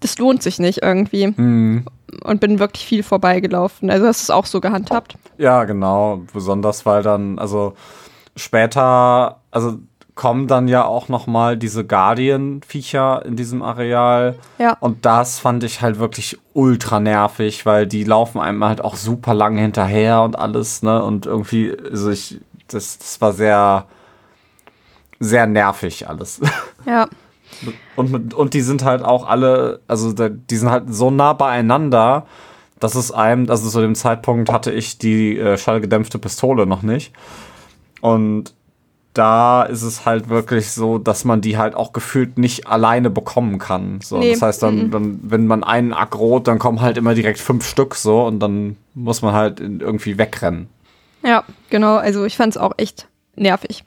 Speaker 2: das lohnt sich nicht irgendwie. Mhm. Und bin wirklich viel vorbeigelaufen. Also hast du es auch so gehandhabt?
Speaker 3: Ja, genau. Besonders weil dann, also später, also kommen dann ja auch noch mal diese Guardian-Viecher in diesem Areal.
Speaker 2: Ja.
Speaker 3: Und das fand ich halt wirklich ultra nervig, weil die laufen einem halt auch super lang hinterher und alles, ne? Und irgendwie, also ich das, das war sehr, sehr nervig alles. <laughs>
Speaker 2: Ja.
Speaker 3: Und, und die sind halt auch alle, also die sind halt so nah beieinander, dass es einem, also zu dem Zeitpunkt hatte ich die äh, schallgedämpfte Pistole noch nicht. Und da ist es halt wirklich so, dass man die halt auch gefühlt nicht alleine bekommen kann. So, nee. das heißt dann, dann, wenn man einen aggrot, dann kommen halt immer direkt fünf Stück so und dann muss man halt irgendwie wegrennen.
Speaker 2: Ja, genau. Also ich fand es auch echt nervig.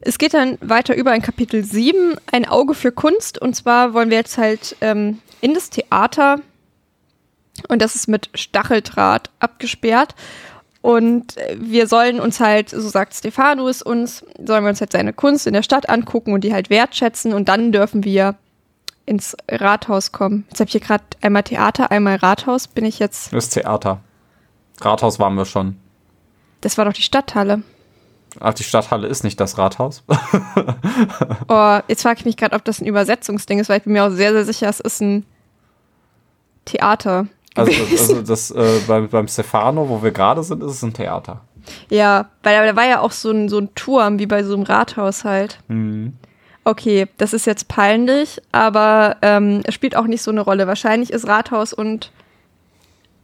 Speaker 2: Es geht dann weiter über in Kapitel 7, ein Auge für Kunst. Und zwar wollen wir jetzt halt ähm, in das Theater und das ist mit Stacheldraht abgesperrt. Und wir sollen uns halt, so sagt Stephanus uns, sollen wir uns halt seine Kunst in der Stadt angucken und die halt wertschätzen und dann dürfen wir ins Rathaus kommen. Jetzt habe ich hier gerade einmal Theater, einmal Rathaus. Bin ich jetzt.
Speaker 3: Das Theater. Rathaus waren wir schon.
Speaker 2: Das war doch die Stadthalle.
Speaker 3: Ach, die Stadthalle ist nicht das Rathaus. <laughs>
Speaker 2: oh, jetzt frage ich mich gerade, ob das ein Übersetzungsding ist, weil ich bin mir auch sehr, sehr sicher, es ist ein Theater.
Speaker 3: Also, also das äh, beim, beim Stefano, wo wir gerade sind, ist es ein Theater.
Speaker 2: Ja, weil da war ja auch so ein, so ein Turm, wie bei so einem Rathaus halt. Mhm. Okay, das ist jetzt peinlich, aber ähm, es spielt auch nicht so eine Rolle. Wahrscheinlich ist Rathaus und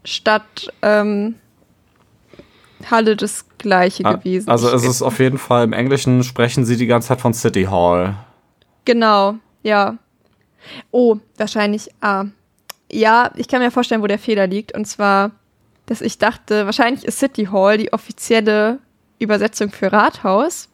Speaker 2: Stadt ähm, Halle das gleiche ah, gewesen.
Speaker 3: Also es ist auf jeden Fall, im Englischen sprechen sie die ganze Zeit von City Hall.
Speaker 2: Genau, ja. Oh, wahrscheinlich, ah. Ja, ich kann mir vorstellen, wo der Fehler liegt. Und zwar, dass ich dachte, wahrscheinlich ist City Hall die offizielle Übersetzung für Rathaus.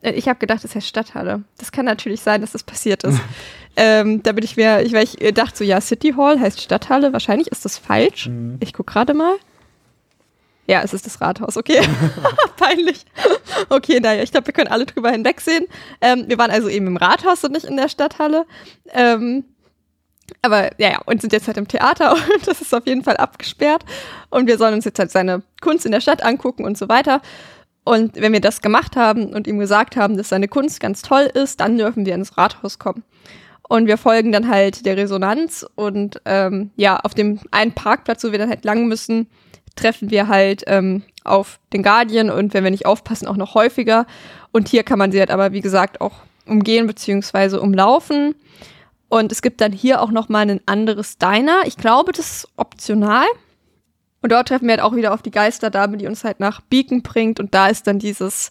Speaker 2: Äh, ich habe gedacht, das heißt Stadthalle. Das kann natürlich sein, dass das passiert ist. <laughs> ähm, da bin ich mir, ich, ich dachte so, ja, City Hall heißt Stadthalle. Wahrscheinlich ist das falsch. Mhm. Ich gucke gerade mal. Ja, es ist das Rathaus, okay. <laughs> Peinlich. Okay, naja, ich glaube, wir können alle drüber hinwegsehen. Ähm, wir waren also eben im Rathaus und nicht in der Stadthalle. Ähm, Aber ja, ja, und sind jetzt halt im Theater <laughs> und das ist auf jeden Fall abgesperrt. Und wir sollen uns jetzt halt seine Kunst in der Stadt angucken und so weiter. Und wenn wir das gemacht haben und ihm gesagt haben, dass seine Kunst ganz toll ist, dann dürfen wir ins Rathaus kommen. Und wir folgen dann halt der Resonanz und ähm, ja, auf dem einen Parkplatz, wo wir dann halt lang müssen, treffen wir halt ähm, auf den Guardian und wenn wir nicht aufpassen, auch noch häufiger. Und hier kann man sie halt aber, wie gesagt, auch umgehen bzw. umlaufen. Und es gibt dann hier auch noch mal ein anderes Diner. Ich glaube, das ist optional. Und dort treffen wir halt auch wieder auf die Geisterdame, die uns halt nach Beacon bringt. Und da ist dann dieses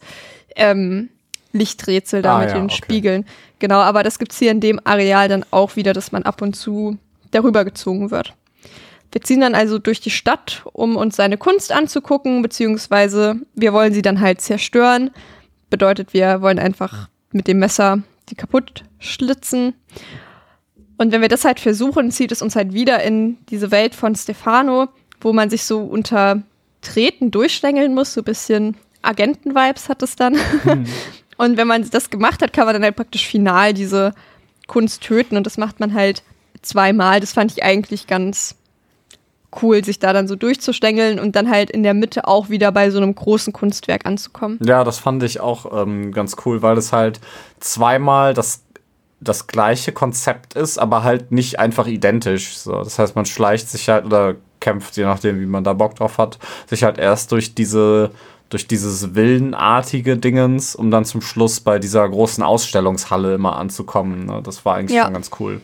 Speaker 2: ähm, Lichträtsel da
Speaker 3: Ah,
Speaker 2: mit
Speaker 3: ja,
Speaker 2: den
Speaker 3: okay.
Speaker 2: Spiegeln. Genau, aber das gibt's hier in dem Areal dann auch wieder, dass man ab und zu darüber gezogen wird. Wir ziehen dann also durch die Stadt, um uns seine Kunst anzugucken, beziehungsweise wir wollen sie dann halt zerstören. Bedeutet, wir wollen einfach mit dem Messer die kaputt schlitzen. Und wenn wir das halt versuchen, zieht es uns halt wieder in diese Welt von Stefano, wo man sich so unter Treten durchschlängeln muss, so ein bisschen Agenten-Vibes hat es dann. <laughs> Und wenn man das gemacht hat, kann man dann halt praktisch final diese Kunst töten und das macht man halt zweimal. Das fand ich eigentlich ganz cool, sich da dann so durchzuschlängeln und dann halt in der Mitte auch wieder bei so einem großen Kunstwerk anzukommen.
Speaker 3: Ja, das fand ich auch ähm, ganz cool, weil es halt zweimal das, das gleiche Konzept ist, aber halt nicht einfach identisch. So, das heißt, man schleicht sich halt oder kämpft, je nachdem, wie man da Bock drauf hat, sich halt erst durch diese durch dieses villenartige Dingens, um dann zum Schluss bei dieser großen Ausstellungshalle immer anzukommen. Ne? Das war eigentlich
Speaker 2: Ja.
Speaker 3: schon ganz cool.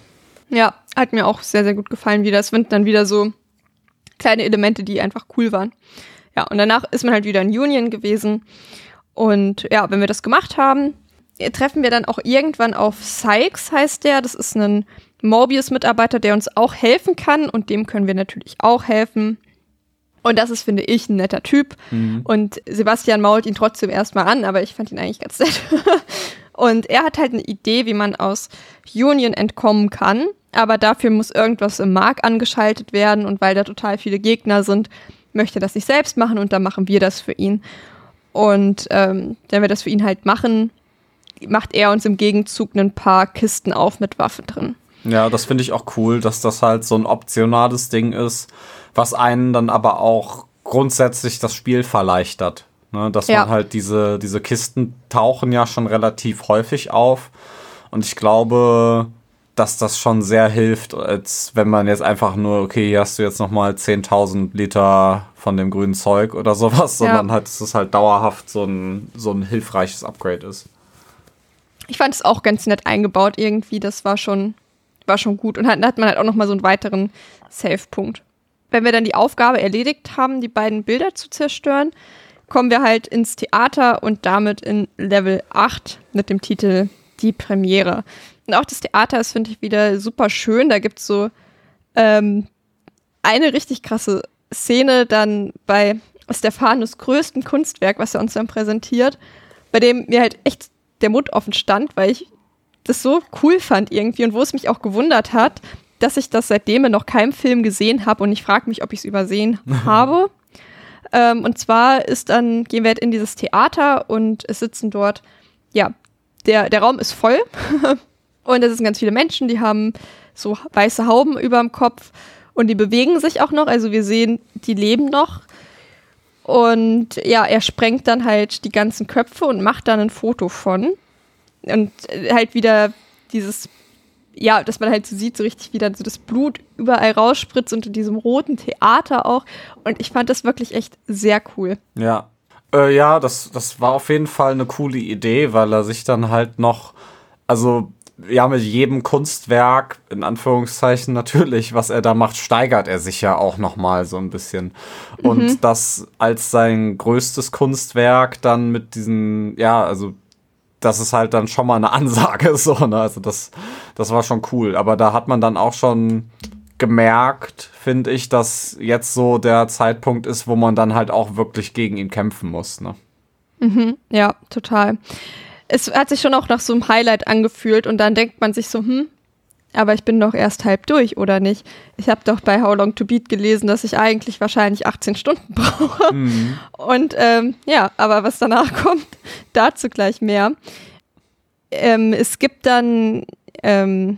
Speaker 2: Ja, hat mir auch sehr, sehr gut gefallen wieder. Es sind dann wieder so kleine Elemente, die einfach cool waren. Ja, und danach ist man halt wieder in Union gewesen. Und ja, wenn wir das gemacht haben, treffen wir dann auch irgendwann auf Sykes, heißt der. Das ist ein Mobius-Mitarbeiter, der uns auch helfen kann. Und dem können wir natürlich auch helfen. Und das ist, finde ich, ein netter Typ. Und Sebastian mault ihn trotzdem erstmal an, aber ich fand ihn eigentlich ganz nett. <laughs> Und er hat halt eine Idee, wie man aus Union entkommen kann. Aber dafür muss irgendwas im Mark angeschaltet werden. Und weil da total viele Gegner sind, möchte er das nicht selbst machen. Und dann machen wir das für ihn. Und ähm, wenn wir das für ihn halt machen, macht er uns im Gegenzug ein paar Kisten auf mit Waffen drin.
Speaker 3: Ja, das finde ich auch cool, dass das halt so ein optionales Ding ist, was einen dann aber auch grundsätzlich das Spiel verleichtert. Ne, dass
Speaker 2: Ja.
Speaker 3: man halt diese, diese Kisten tauchen ja schon relativ häufig auf. Und ich glaube, dass das schon sehr hilft, als wenn man jetzt einfach nur, okay, hier hast du jetzt nochmal 10.000 Liter von dem grünen Zeug oder sowas, sondern halt, dass es halt dauerhaft so ein, so ein hilfreiches Upgrade ist.
Speaker 2: Ich fand es auch ganz nett eingebaut irgendwie. Das war schon, war schon gut. Und halt, dann hat man halt auch noch mal so einen weiteren Save-Punkt. Wenn wir dann die Aufgabe erledigt haben, die beiden Bilder zu zerstören, kommen wir halt ins Theater und damit in Level 8 mit dem Titel Die Premiere. Und auch das Theater ist, finde ich, wieder super schön. Da gibt's so ähm, eine richtig krasse Szene dann bei Stefanos größten Kunstwerk, was er uns dann präsentiert, bei dem mir halt echt der Mund offen stand, weil ich das so cool fand irgendwie und wo es mich auch gewundert hat, dass ich das seitdem in noch keinem Film gesehen habe und ich frage mich, ob ich es übersehen <laughs> habe. Ähm, und zwar ist dann, gehen wir in dieses Theater und es sitzen dort, ja, der, der Raum ist voll <laughs> und es sind ganz viele Menschen, die haben so weiße Hauben über dem Kopf und die bewegen sich auch noch, also wir sehen, die leben noch. Und ja, er sprengt dann halt die ganzen Köpfe und macht dann ein Foto von. Und äh, halt wieder dieses, ja, dass man halt so sieht, so richtig wieder so das Blut überall rausspritzt unter diesem roten Theater auch. Und ich fand das wirklich echt sehr cool.
Speaker 3: Ja. Äh, ja, das, das war auf jeden Fall eine coole Idee, weil er sich dann halt noch, also ja, mit jedem Kunstwerk, in Anführungszeichen natürlich, was er da macht, steigert er sich ja auch noch mal so ein bisschen. Und das als sein größtes Kunstwerk dann mit diesen, ja, also das ist halt dann schon mal eine <laughs> Ansage, so, ne? Also das, das war schon cool. Aber da hat man dann auch schon gemerkt, finde ich, dass jetzt so der Zeitpunkt ist, wo man dann halt auch wirklich gegen ihn kämpfen muss, ne?
Speaker 2: Ja, total. Es hat sich schon auch nach so einem Highlight angefühlt und dann denkt man sich so, hm, aber ich bin doch erst halb durch, oder nicht? Ich habe doch bei How Long to Beat gelesen, dass ich eigentlich wahrscheinlich 18 Stunden <laughs> brauche. Und ähm, ja, aber was danach <laughs> kommt, dazu gleich mehr. Ähm, es gibt dann ähm,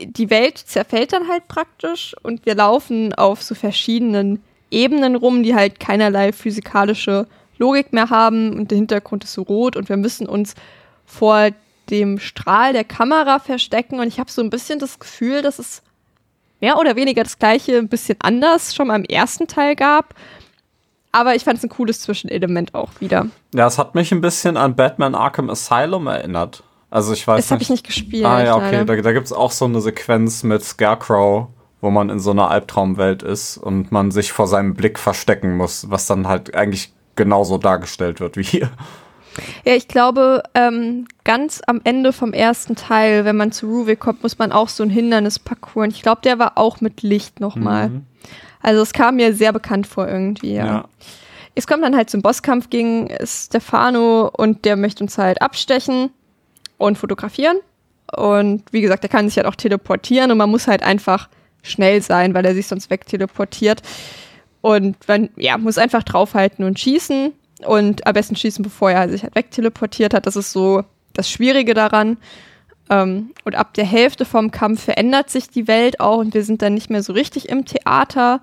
Speaker 2: die Welt zerfällt dann halt praktisch und wir laufen auf so verschiedenen Ebenen rum, die halt keinerlei physikalische Logik mehr haben und der Hintergrund ist so rot und wir müssen uns vor dem Strahl der Kamera verstecken und ich habe so ein bisschen das Gefühl, dass es mehr oder weniger das gleiche, ein bisschen anders schon am ersten Teil gab. Aber ich fand es ein cooles Zwischenelement auch wieder.
Speaker 3: Ja, es hat mich ein bisschen an Batman Arkham Asylum erinnert. Also ich weiß
Speaker 2: Das habe ich nicht gespielt.
Speaker 3: Ah ja, okay.
Speaker 2: leider.
Speaker 3: Da, da gibt es auch so eine Sequenz mit Scarecrow, wo man in so einer Albtraumwelt ist und man sich vor seinem Blick verstecken muss, was dann halt eigentlich genauso dargestellt wird wie hier.
Speaker 2: Ja, ich glaube, ähm, ganz am Ende vom ersten Teil, wenn man zu Ruvik kommt, muss man auch so ein Hindernisparcours. Und ich glaube, der war auch mit Licht nochmal.
Speaker 3: Mhm.
Speaker 2: Also es kam mir sehr bekannt vor irgendwie, ja.
Speaker 3: Ja.
Speaker 2: Es kommt dann halt zum Bosskampf gegen Stefano und der möchte uns halt abstechen und fotografieren. Und wie gesagt, der kann sich halt auch teleportieren und man muss halt einfach schnell sein, weil er sich sonst wegteleportiert. Und man ja, muss einfach draufhalten und schießen. Und am besten schießen, bevor er sich halt wegteleportiert hat. Das ist so das Schwierige daran. Ähm, und ab der Hälfte vom Kampf verändert sich die Welt auch und wir sind dann nicht mehr so richtig im Theater,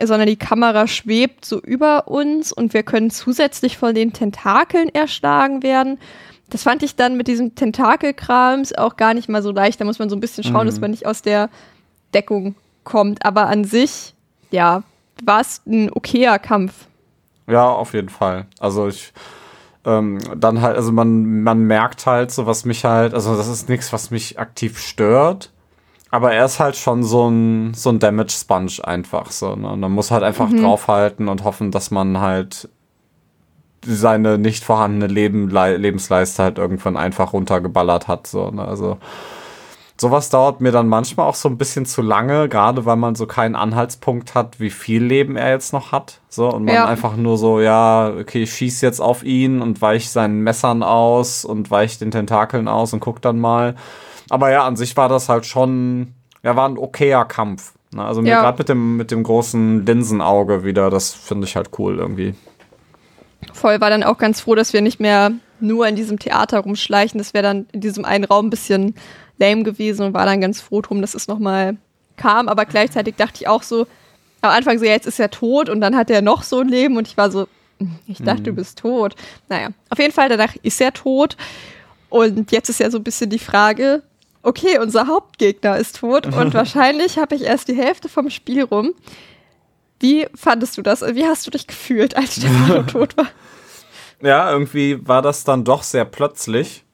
Speaker 2: sondern die Kamera schwebt so über uns und wir können zusätzlich von den Tentakeln erschlagen werden. Das fand ich dann mit diesem Tentakelkrams auch gar nicht mal so leicht. Da muss man so ein bisschen schauen,
Speaker 3: Mhm.
Speaker 2: dass man nicht aus der Deckung kommt. Aber an sich, ja, war es ein okayer Kampf.
Speaker 3: Ja, auf jeden Fall. Also ich ähm, dann halt, also man, man merkt halt so, was mich halt, also das ist nichts, was mich aktiv stört. Aber er ist halt schon so ein, so ein Damage Sponge einfach so. Ne? Und man muss halt einfach draufhalten und hoffen, dass man halt seine nicht vorhandene Leben, Le Lebensleiste halt irgendwann einfach runtergeballert hat. So, ne? Also sowas dauert mir dann manchmal auch so ein bisschen zu lange, gerade weil man so keinen Anhaltspunkt hat, wie viel Leben er jetzt noch hat. So, und man
Speaker 2: Ja.
Speaker 3: einfach nur so, ja, okay, ich schieß jetzt auf ihn und weich seinen Messern aus und weich den Tentakeln aus und guck dann mal. Aber ja, an sich war das halt schon, ja, war ein okayer Kampf. Ne? Also mir
Speaker 2: Ja.
Speaker 3: gerade mit dem, mit dem großen Linsenauge wieder, das finde ich halt cool irgendwie.
Speaker 2: Voll war dann auch ganz froh, dass wir nicht mehr nur in diesem Theater rumschleichen. Das wäre dann in diesem einen Raum ein bisschen lame gewesen und war dann ganz froh drum, dass es nochmal kam. Aber gleichzeitig dachte ich auch so, am Anfang so, ja, jetzt ist er tot und dann hat er noch so ein Leben und ich war so, "Hm, ich dachte, du bist tot. Naja, auf jeden Fall, danach ist er tot. Und jetzt ist ja so ein bisschen die Frage, okay, unser Hauptgegner ist tot und <laughs> wahrscheinlich habe ich erst die Hälfte vom Spiel rum. Wie fandest du das? Wie hast du dich gefühlt, als Stefano <laughs> tot war?
Speaker 3: Ja, irgendwie war das dann doch sehr plötzlich,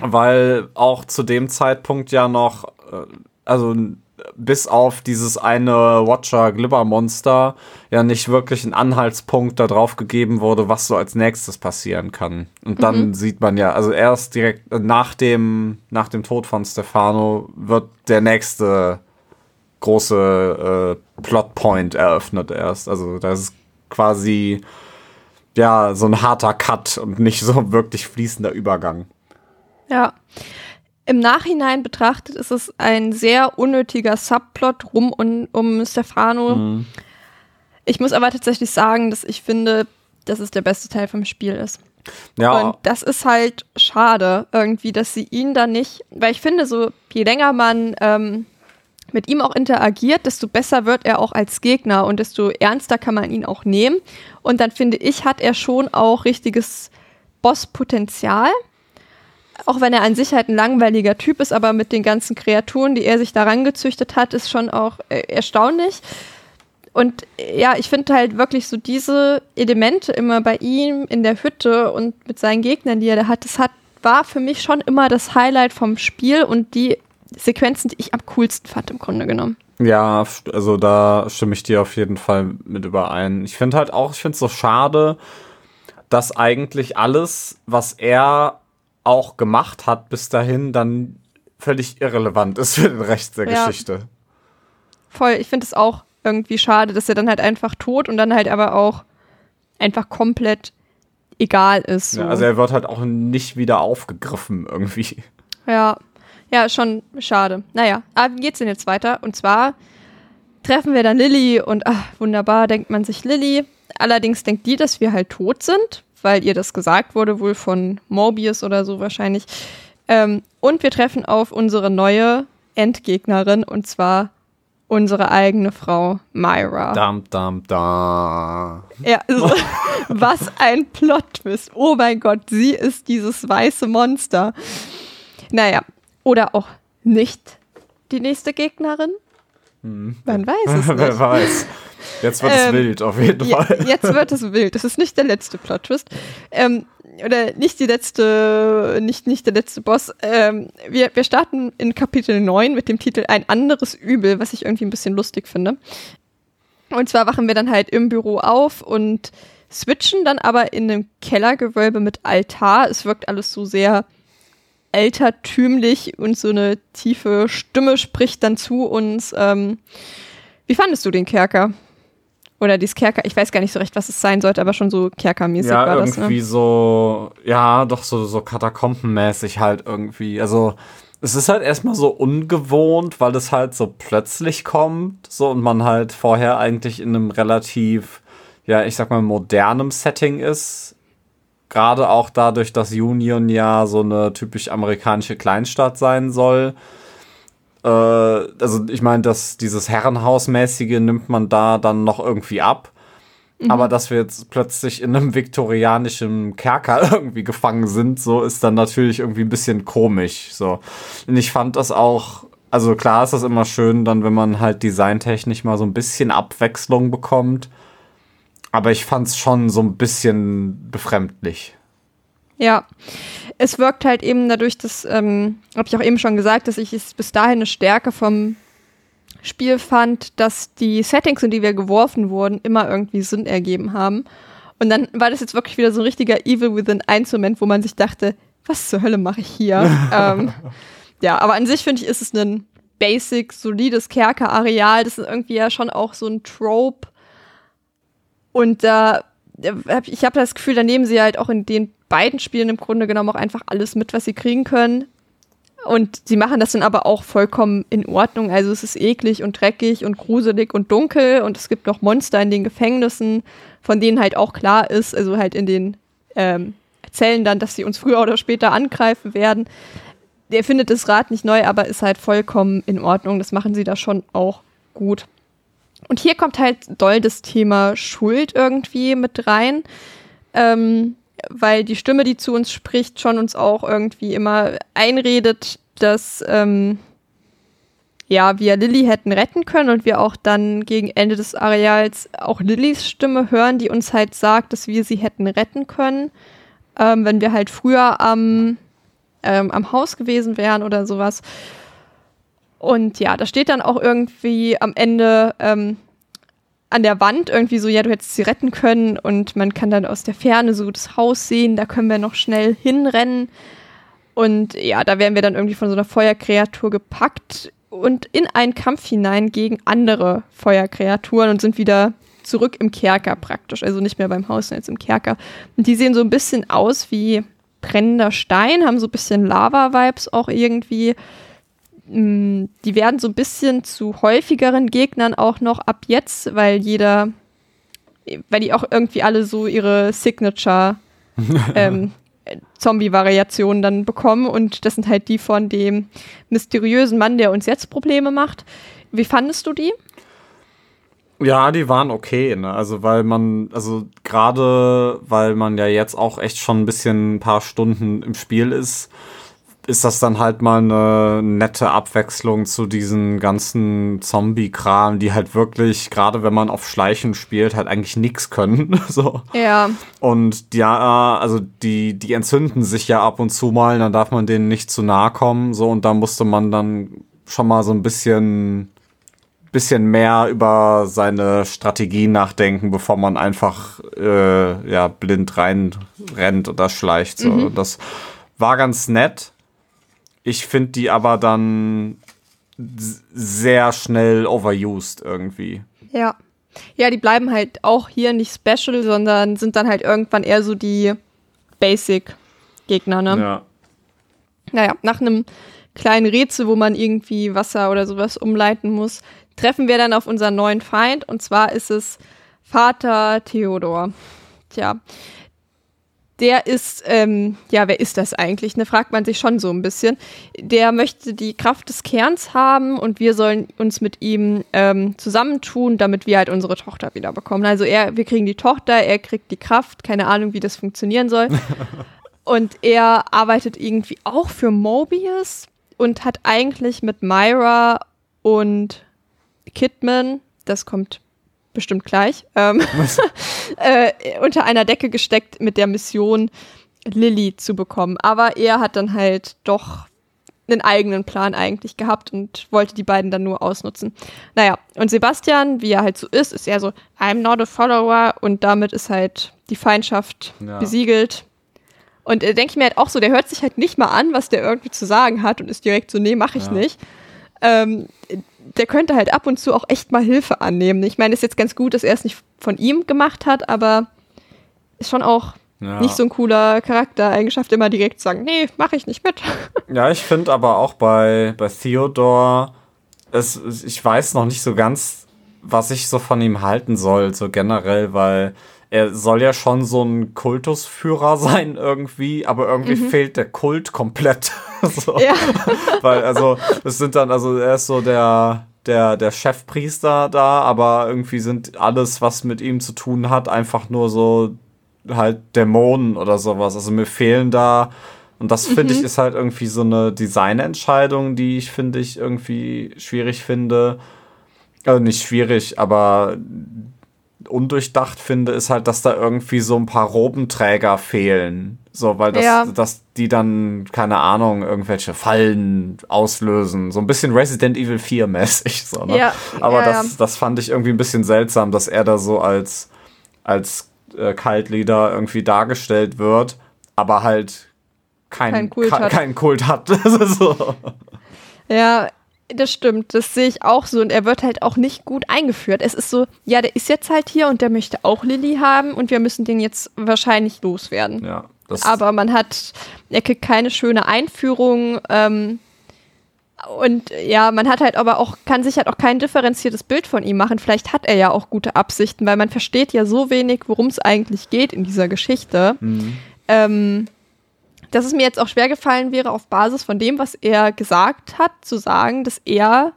Speaker 3: weil auch zu dem Zeitpunkt ja noch, äh, also bis auf dieses eine Watcher Glibber Monster ja nicht wirklich ein Anhaltspunkt darauf gegeben wurde, was so als nächstes passieren kann. Und dann sieht man ja, also erst direkt äh, nach dem nach dem Tod von Stefano wird der nächste große äh, Plotpoint eröffnet erst. Also das ist quasi ja, so ein harter Cut und nicht so wirklich fließender Übergang.
Speaker 2: Ja. Im Nachhinein betrachtet ist es ein sehr unnötiger Subplot rum um, um Stefano. Ich muss aber tatsächlich sagen, dass ich finde, dass es der beste Teil vom Spiel ist.
Speaker 3: Ja,
Speaker 2: Und das ist halt schade, irgendwie, dass sie ihn da nicht, weil ich finde, so je länger man ähm, mit ihm auch interagiert, desto besser wird er auch als Gegner und desto ernster kann man ihn auch nehmen. Und dann finde ich, hat er schon auch richtiges Bosspotenzial. Auch wenn er an sich halt ein langweiliger Typ ist, aber mit den ganzen Kreaturen, die er sich daran gezüchtet hat, ist schon auch äh, erstaunlich. Und äh, ja, ich finde halt wirklich so diese Elemente immer bei ihm in der Hütte und mit seinen Gegnern, die er da hat, das hat, war für mich schon immer das Highlight vom Spiel und die Sequenzen, die ich am coolsten fand, im Grunde genommen.
Speaker 3: ja, also da stimme ich dir auf jeden Fall mit überein. Ich finde halt auch, ich finde es so schade, dass eigentlich alles, was er auch gemacht hat bis dahin, dann völlig irrelevant ist für den Rest der
Speaker 2: Ja.
Speaker 3: Geschichte.
Speaker 2: Voll, ich finde es auch irgendwie schade, dass er dann halt einfach tot und dann halt aber auch einfach komplett egal ist. So.
Speaker 3: Ja, also er wird halt auch nicht wieder aufgegriffen irgendwie.
Speaker 2: Ja, ja, schon schade. Naja, aber wie geht's denn jetzt weiter? Und zwar treffen wir dann Lilly und ach, wunderbar, denkt man sich Lilly. Allerdings denkt die, dass wir halt tot sind, weil ihr das gesagt wurde, wohl von Morbius oder so wahrscheinlich. Ähm, und wir treffen auf unsere neue Endgegnerin und zwar unsere eigene Frau Myra.
Speaker 3: Dam, dam, da.
Speaker 2: Ja, also, <laughs> was ein Plot-Twist. Oh mein Gott, sie ist dieses weiße Monster. Naja, oder auch nicht die nächste Gegnerin.
Speaker 3: Hm.
Speaker 2: Man weiß es <laughs>
Speaker 3: Wer
Speaker 2: nicht.
Speaker 3: weiß. Jetzt wird es
Speaker 2: Ähm,
Speaker 3: wild, auf jeden Fall.
Speaker 2: jetzt wird es wild. Das ist nicht der letzte Plot-Twist. Ähm, oder nicht die letzte, nicht, nicht der letzte Boss. Ähm, wir, wir starten in Kapitel 9 mit dem Titel Ein anderes Übel, was ich irgendwie ein bisschen lustig finde. Und zwar wachen wir dann halt im Büro auf und switchen dann aber in einem Kellergewölbe mit Altar. Es wirkt alles so sehr altertümlich und so eine tiefe Stimme spricht dann zu uns. Ähm, wie fandest du den Kerker? Oder dieses Kerker, ich weiß gar nicht so recht, was es sein sollte, aber schon so Kerkermäßig
Speaker 3: Ja,
Speaker 2: war das,
Speaker 3: irgendwie
Speaker 2: ne?
Speaker 3: so, ja, doch so, so katakombenmäßig halt irgendwie. Also, es ist halt erstmal so ungewohnt, weil es halt so plötzlich kommt, so und man halt vorher eigentlich in einem relativ, ja, ich sag mal, modernem Setting ist. Gerade auch dadurch, dass Union ja so eine typisch amerikanische Kleinstadt sein soll. Äh, also, ich meine, dass dieses Herrenhausmäßige nimmt man da dann noch irgendwie ab. Aber dass wir jetzt plötzlich in einem viktorianischen Kerker <laughs> irgendwie gefangen sind, so ist dann natürlich irgendwie ein bisschen komisch. So. Und ich fand das auch, also klar ist das immer schön, dann, wenn man halt designtechnisch mal so ein bisschen Abwechslung bekommt. Aber ich fand es schon so ein bisschen befremdlich.
Speaker 2: Ja, es wirkt halt eben dadurch, dass, ähm, habe ich auch eben schon gesagt, dass ich es bis dahin eine Stärke vom Spiel fand, dass die Settings, in die wir geworfen wurden, immer irgendwie Sinn ergeben haben. Und dann war das jetzt wirklich wieder so ein richtiger Evil Within 1 Moment, wo man sich dachte, was zur Hölle mache ich hier? <laughs> ähm, ja, aber an sich finde ich, ist es ein basic, solides Kerkerareal. Das ist irgendwie ja schon auch so ein Trope. Und da, hab- ich habe das Gefühl, da nehmen sie halt auch in den beiden Spielen im Grunde genommen auch einfach alles mit, was sie kriegen können. Und sie machen das dann aber auch vollkommen in Ordnung. Also es ist eklig und dreckig und gruselig und dunkel und es gibt noch Monster in den Gefängnissen, von denen halt auch klar ist, also halt in den ähm, Zellen dann, dass sie uns früher oder später angreifen werden. Der findet das Rad nicht neu, aber ist halt vollkommen in Ordnung. Das machen sie da schon auch gut. Und hier kommt halt doll das Thema Schuld irgendwie mit rein. Ähm, weil die Stimme, die zu uns spricht, schon uns auch irgendwie immer einredet, dass ähm, ja, wir Lilly hätten retten können und wir auch dann gegen Ende des Areals auch Lillys Stimme hören, die uns halt sagt, dass wir sie hätten retten können, ähm, wenn wir halt früher am, ähm, am Haus gewesen wären oder sowas. Und ja, da steht dann auch irgendwie am Ende ähm, an der Wand irgendwie so, ja, du hättest sie retten können und man kann dann aus der Ferne so das Haus sehen, da können wir noch schnell hinrennen. Und ja, da werden wir dann irgendwie von so einer Feuerkreatur gepackt und in einen Kampf hinein gegen andere Feuerkreaturen und sind wieder zurück im Kerker praktisch. Also nicht mehr beim Haus, sondern jetzt im Kerker. Und die sehen so ein bisschen aus wie brennender Stein, haben so ein bisschen Lava-Vibes auch irgendwie. Mm, Die werden so ein bisschen zu häufigeren Gegnern auch noch ab jetzt, weil jeder, weil die auch irgendwie alle so ihre Signature <laughs> ähm, Zombie-Variationen dann bekommen und das sind halt die von dem mysteriösen Mann, der uns jetzt Probleme macht. Wie fandest du die?
Speaker 3: Ja, die waren okay, ne? Also weil man, also gerade weil man ja jetzt auch echt schon ein bisschen ein paar Stunden im Spiel ist, ist das dann halt mal eine nette Abwechslung zu diesen ganzen Zombie-Kram, die halt wirklich, gerade wenn man auf Schleichen spielt, halt eigentlich nix können. <laughs> so.
Speaker 2: Ja,
Speaker 3: Und ja, also die, die entzünden sich ja ab und zu mal, dann darf man denen nicht zu nahe kommen, so, und da musste man dann schon mal so ein bisschen, bisschen mehr über seine Strategie nachdenken, bevor man einfach, äh, ja, blind rein rennt oder schleicht, so. Das war ganz nett. Ich finde die aber dann sehr schnell overused irgendwie.
Speaker 2: ja. Ja, die bleiben halt auch hier nicht special, sondern sind dann halt irgendwann eher so die Basic-Gegner, ne?
Speaker 3: Ja.
Speaker 2: Naja, nach einem kleinen Rätsel, wo man irgendwie Wasser oder sowas umleiten muss, treffen wir dann auf unseren neuen Feind und zwar ist es Vater Theodor. Tja, der ist, ähm, ja, wer ist das eigentlich? Ne, fragt man sich schon so ein bisschen. Der möchte die Kraft des Kerns haben und wir sollen uns mit ihm ähm, zusammentun, damit wir halt unsere Tochter wieder bekommen. Also er, wir kriegen die Tochter, er kriegt die Kraft, keine Ahnung, wie das funktionieren soll. <laughs> und er arbeitet irgendwie auch für Mobius und hat eigentlich mit Myra und Kidman, das kommt bestimmt gleich, ähm, <laughs> äh, unter einer Decke gesteckt mit der Mission, Lilly zu bekommen. Aber er hat dann halt doch einen eigenen Plan eigentlich gehabt und wollte die beiden dann nur ausnutzen. Naja, und Sebastian, wie er halt so ist, ist eher so, I'm not a follower und damit ist halt die Feindschaft ja. besiegelt. Und äh, denke ich mir halt auch so, der hört sich halt nicht mal an, was der irgendwie zu sagen hat und ist direkt so, nee, mach ich ja. nicht. Ähm, der könnte halt ab und zu auch echt mal Hilfe annehmen. Ich meine, es ist jetzt ganz gut, dass er es nicht von ihm gemacht hat, aber ist schon auch ja. nicht so ein cooler Charaktereigenschaft, immer direkt sagen, nee, mache ich nicht mit. <laughs>
Speaker 3: Ja, ich finde aber auch bei, bei Theodore, es, ich weiß noch nicht so ganz, was ich so von ihm halten soll, so generell, weil er soll ja schon so ein Kultusführer <laughs> sein irgendwie, aber irgendwie mhm. fehlt der Kult komplett. <laughs> so. Ja. <laughs> Weil, also, es sind dann, also er ist so der, der, der Chefpriester da, aber irgendwie sind alles, was mit ihm zu tun hat, einfach nur so halt Dämonen oder sowas. Also mir fehlen da, und das finde mhm. ich ist halt irgendwie so eine Designentscheidung, die ich finde ich irgendwie schwierig finde. Also nicht schwierig, aber undurchdacht finde, ist halt, dass da irgendwie so ein paar Robenträger fehlen. So, weil das, ja. dass die dann, keine Ahnung, irgendwelche Fallen auslösen. So ein bisschen Resident Evil 4 mäßig. So, ne? ja. Aber ja, das, das fand ich irgendwie ein bisschen seltsam, dass er da so als, als äh, Kaltleader irgendwie dargestellt wird, aber halt kein, kein Kult hat. Kein Kult hat. <laughs> so.
Speaker 2: Ja, das stimmt, das sehe ich auch so und er wird halt auch nicht gut eingeführt. Es ist so, ja, der ist jetzt halt hier und der möchte auch Lilly haben und wir müssen den jetzt wahrscheinlich loswerden.
Speaker 3: Ja.
Speaker 2: Aber man hat, er kriegt keine schöne Einführung ähm, und ja, man hat halt aber auch, kann sich halt auch kein differenziertes Bild von ihm machen. Vielleicht hat er ja auch gute Absichten, weil man versteht ja so wenig, worum es eigentlich geht in dieser Geschichte. Mhm. Ähm, dass es mir jetzt auch schwer gefallen wäre, auf Basis von dem, was er gesagt hat, zu sagen, dass er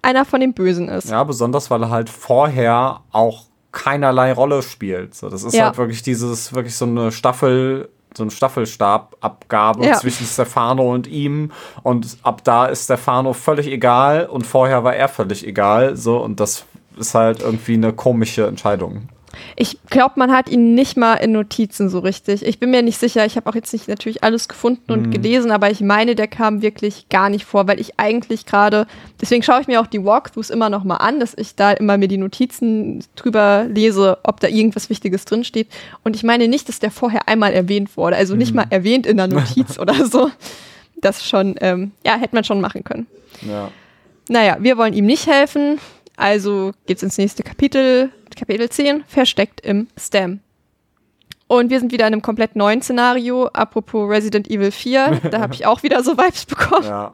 Speaker 2: einer von den Bösen ist.
Speaker 3: Ja, besonders weil er halt vorher auch keinerlei Rolle spielt. So, das ist ja. halt wirklich dieses, wirklich so eine Staffel, so eine Staffelstababgabe ja. zwischen Stefano und ihm. Und ab da ist Stefano völlig egal und vorher war er völlig egal. So, und das ist halt irgendwie eine komische Entscheidung.
Speaker 2: Ich glaube, man hat ihn nicht mal in Notizen so richtig. Ich bin mir nicht sicher. Ich habe auch jetzt nicht natürlich alles gefunden und mhm. gelesen, aber ich meine, der kam wirklich gar nicht vor, weil ich eigentlich gerade, deswegen schaue ich mir auch die Walkthroughs immer noch mal an, dass ich da immer mir die Notizen drüber lese, ob da irgendwas Wichtiges drinsteht. Und ich meine nicht, dass der vorher einmal erwähnt wurde, also nicht mhm. mal erwähnt in der <laughs> Notiz oder so. Das schon, ähm, ja, hätte man schon machen können. Ja. Naja, wir wollen ihm nicht helfen. Also geht's ins nächste Kapitel, Kapitel 10, versteckt im Stem. Und wir sind wieder in einem komplett neuen Szenario. Apropos Resident Evil 4, da habe ich auch wieder so Vibes bekommen. Ja.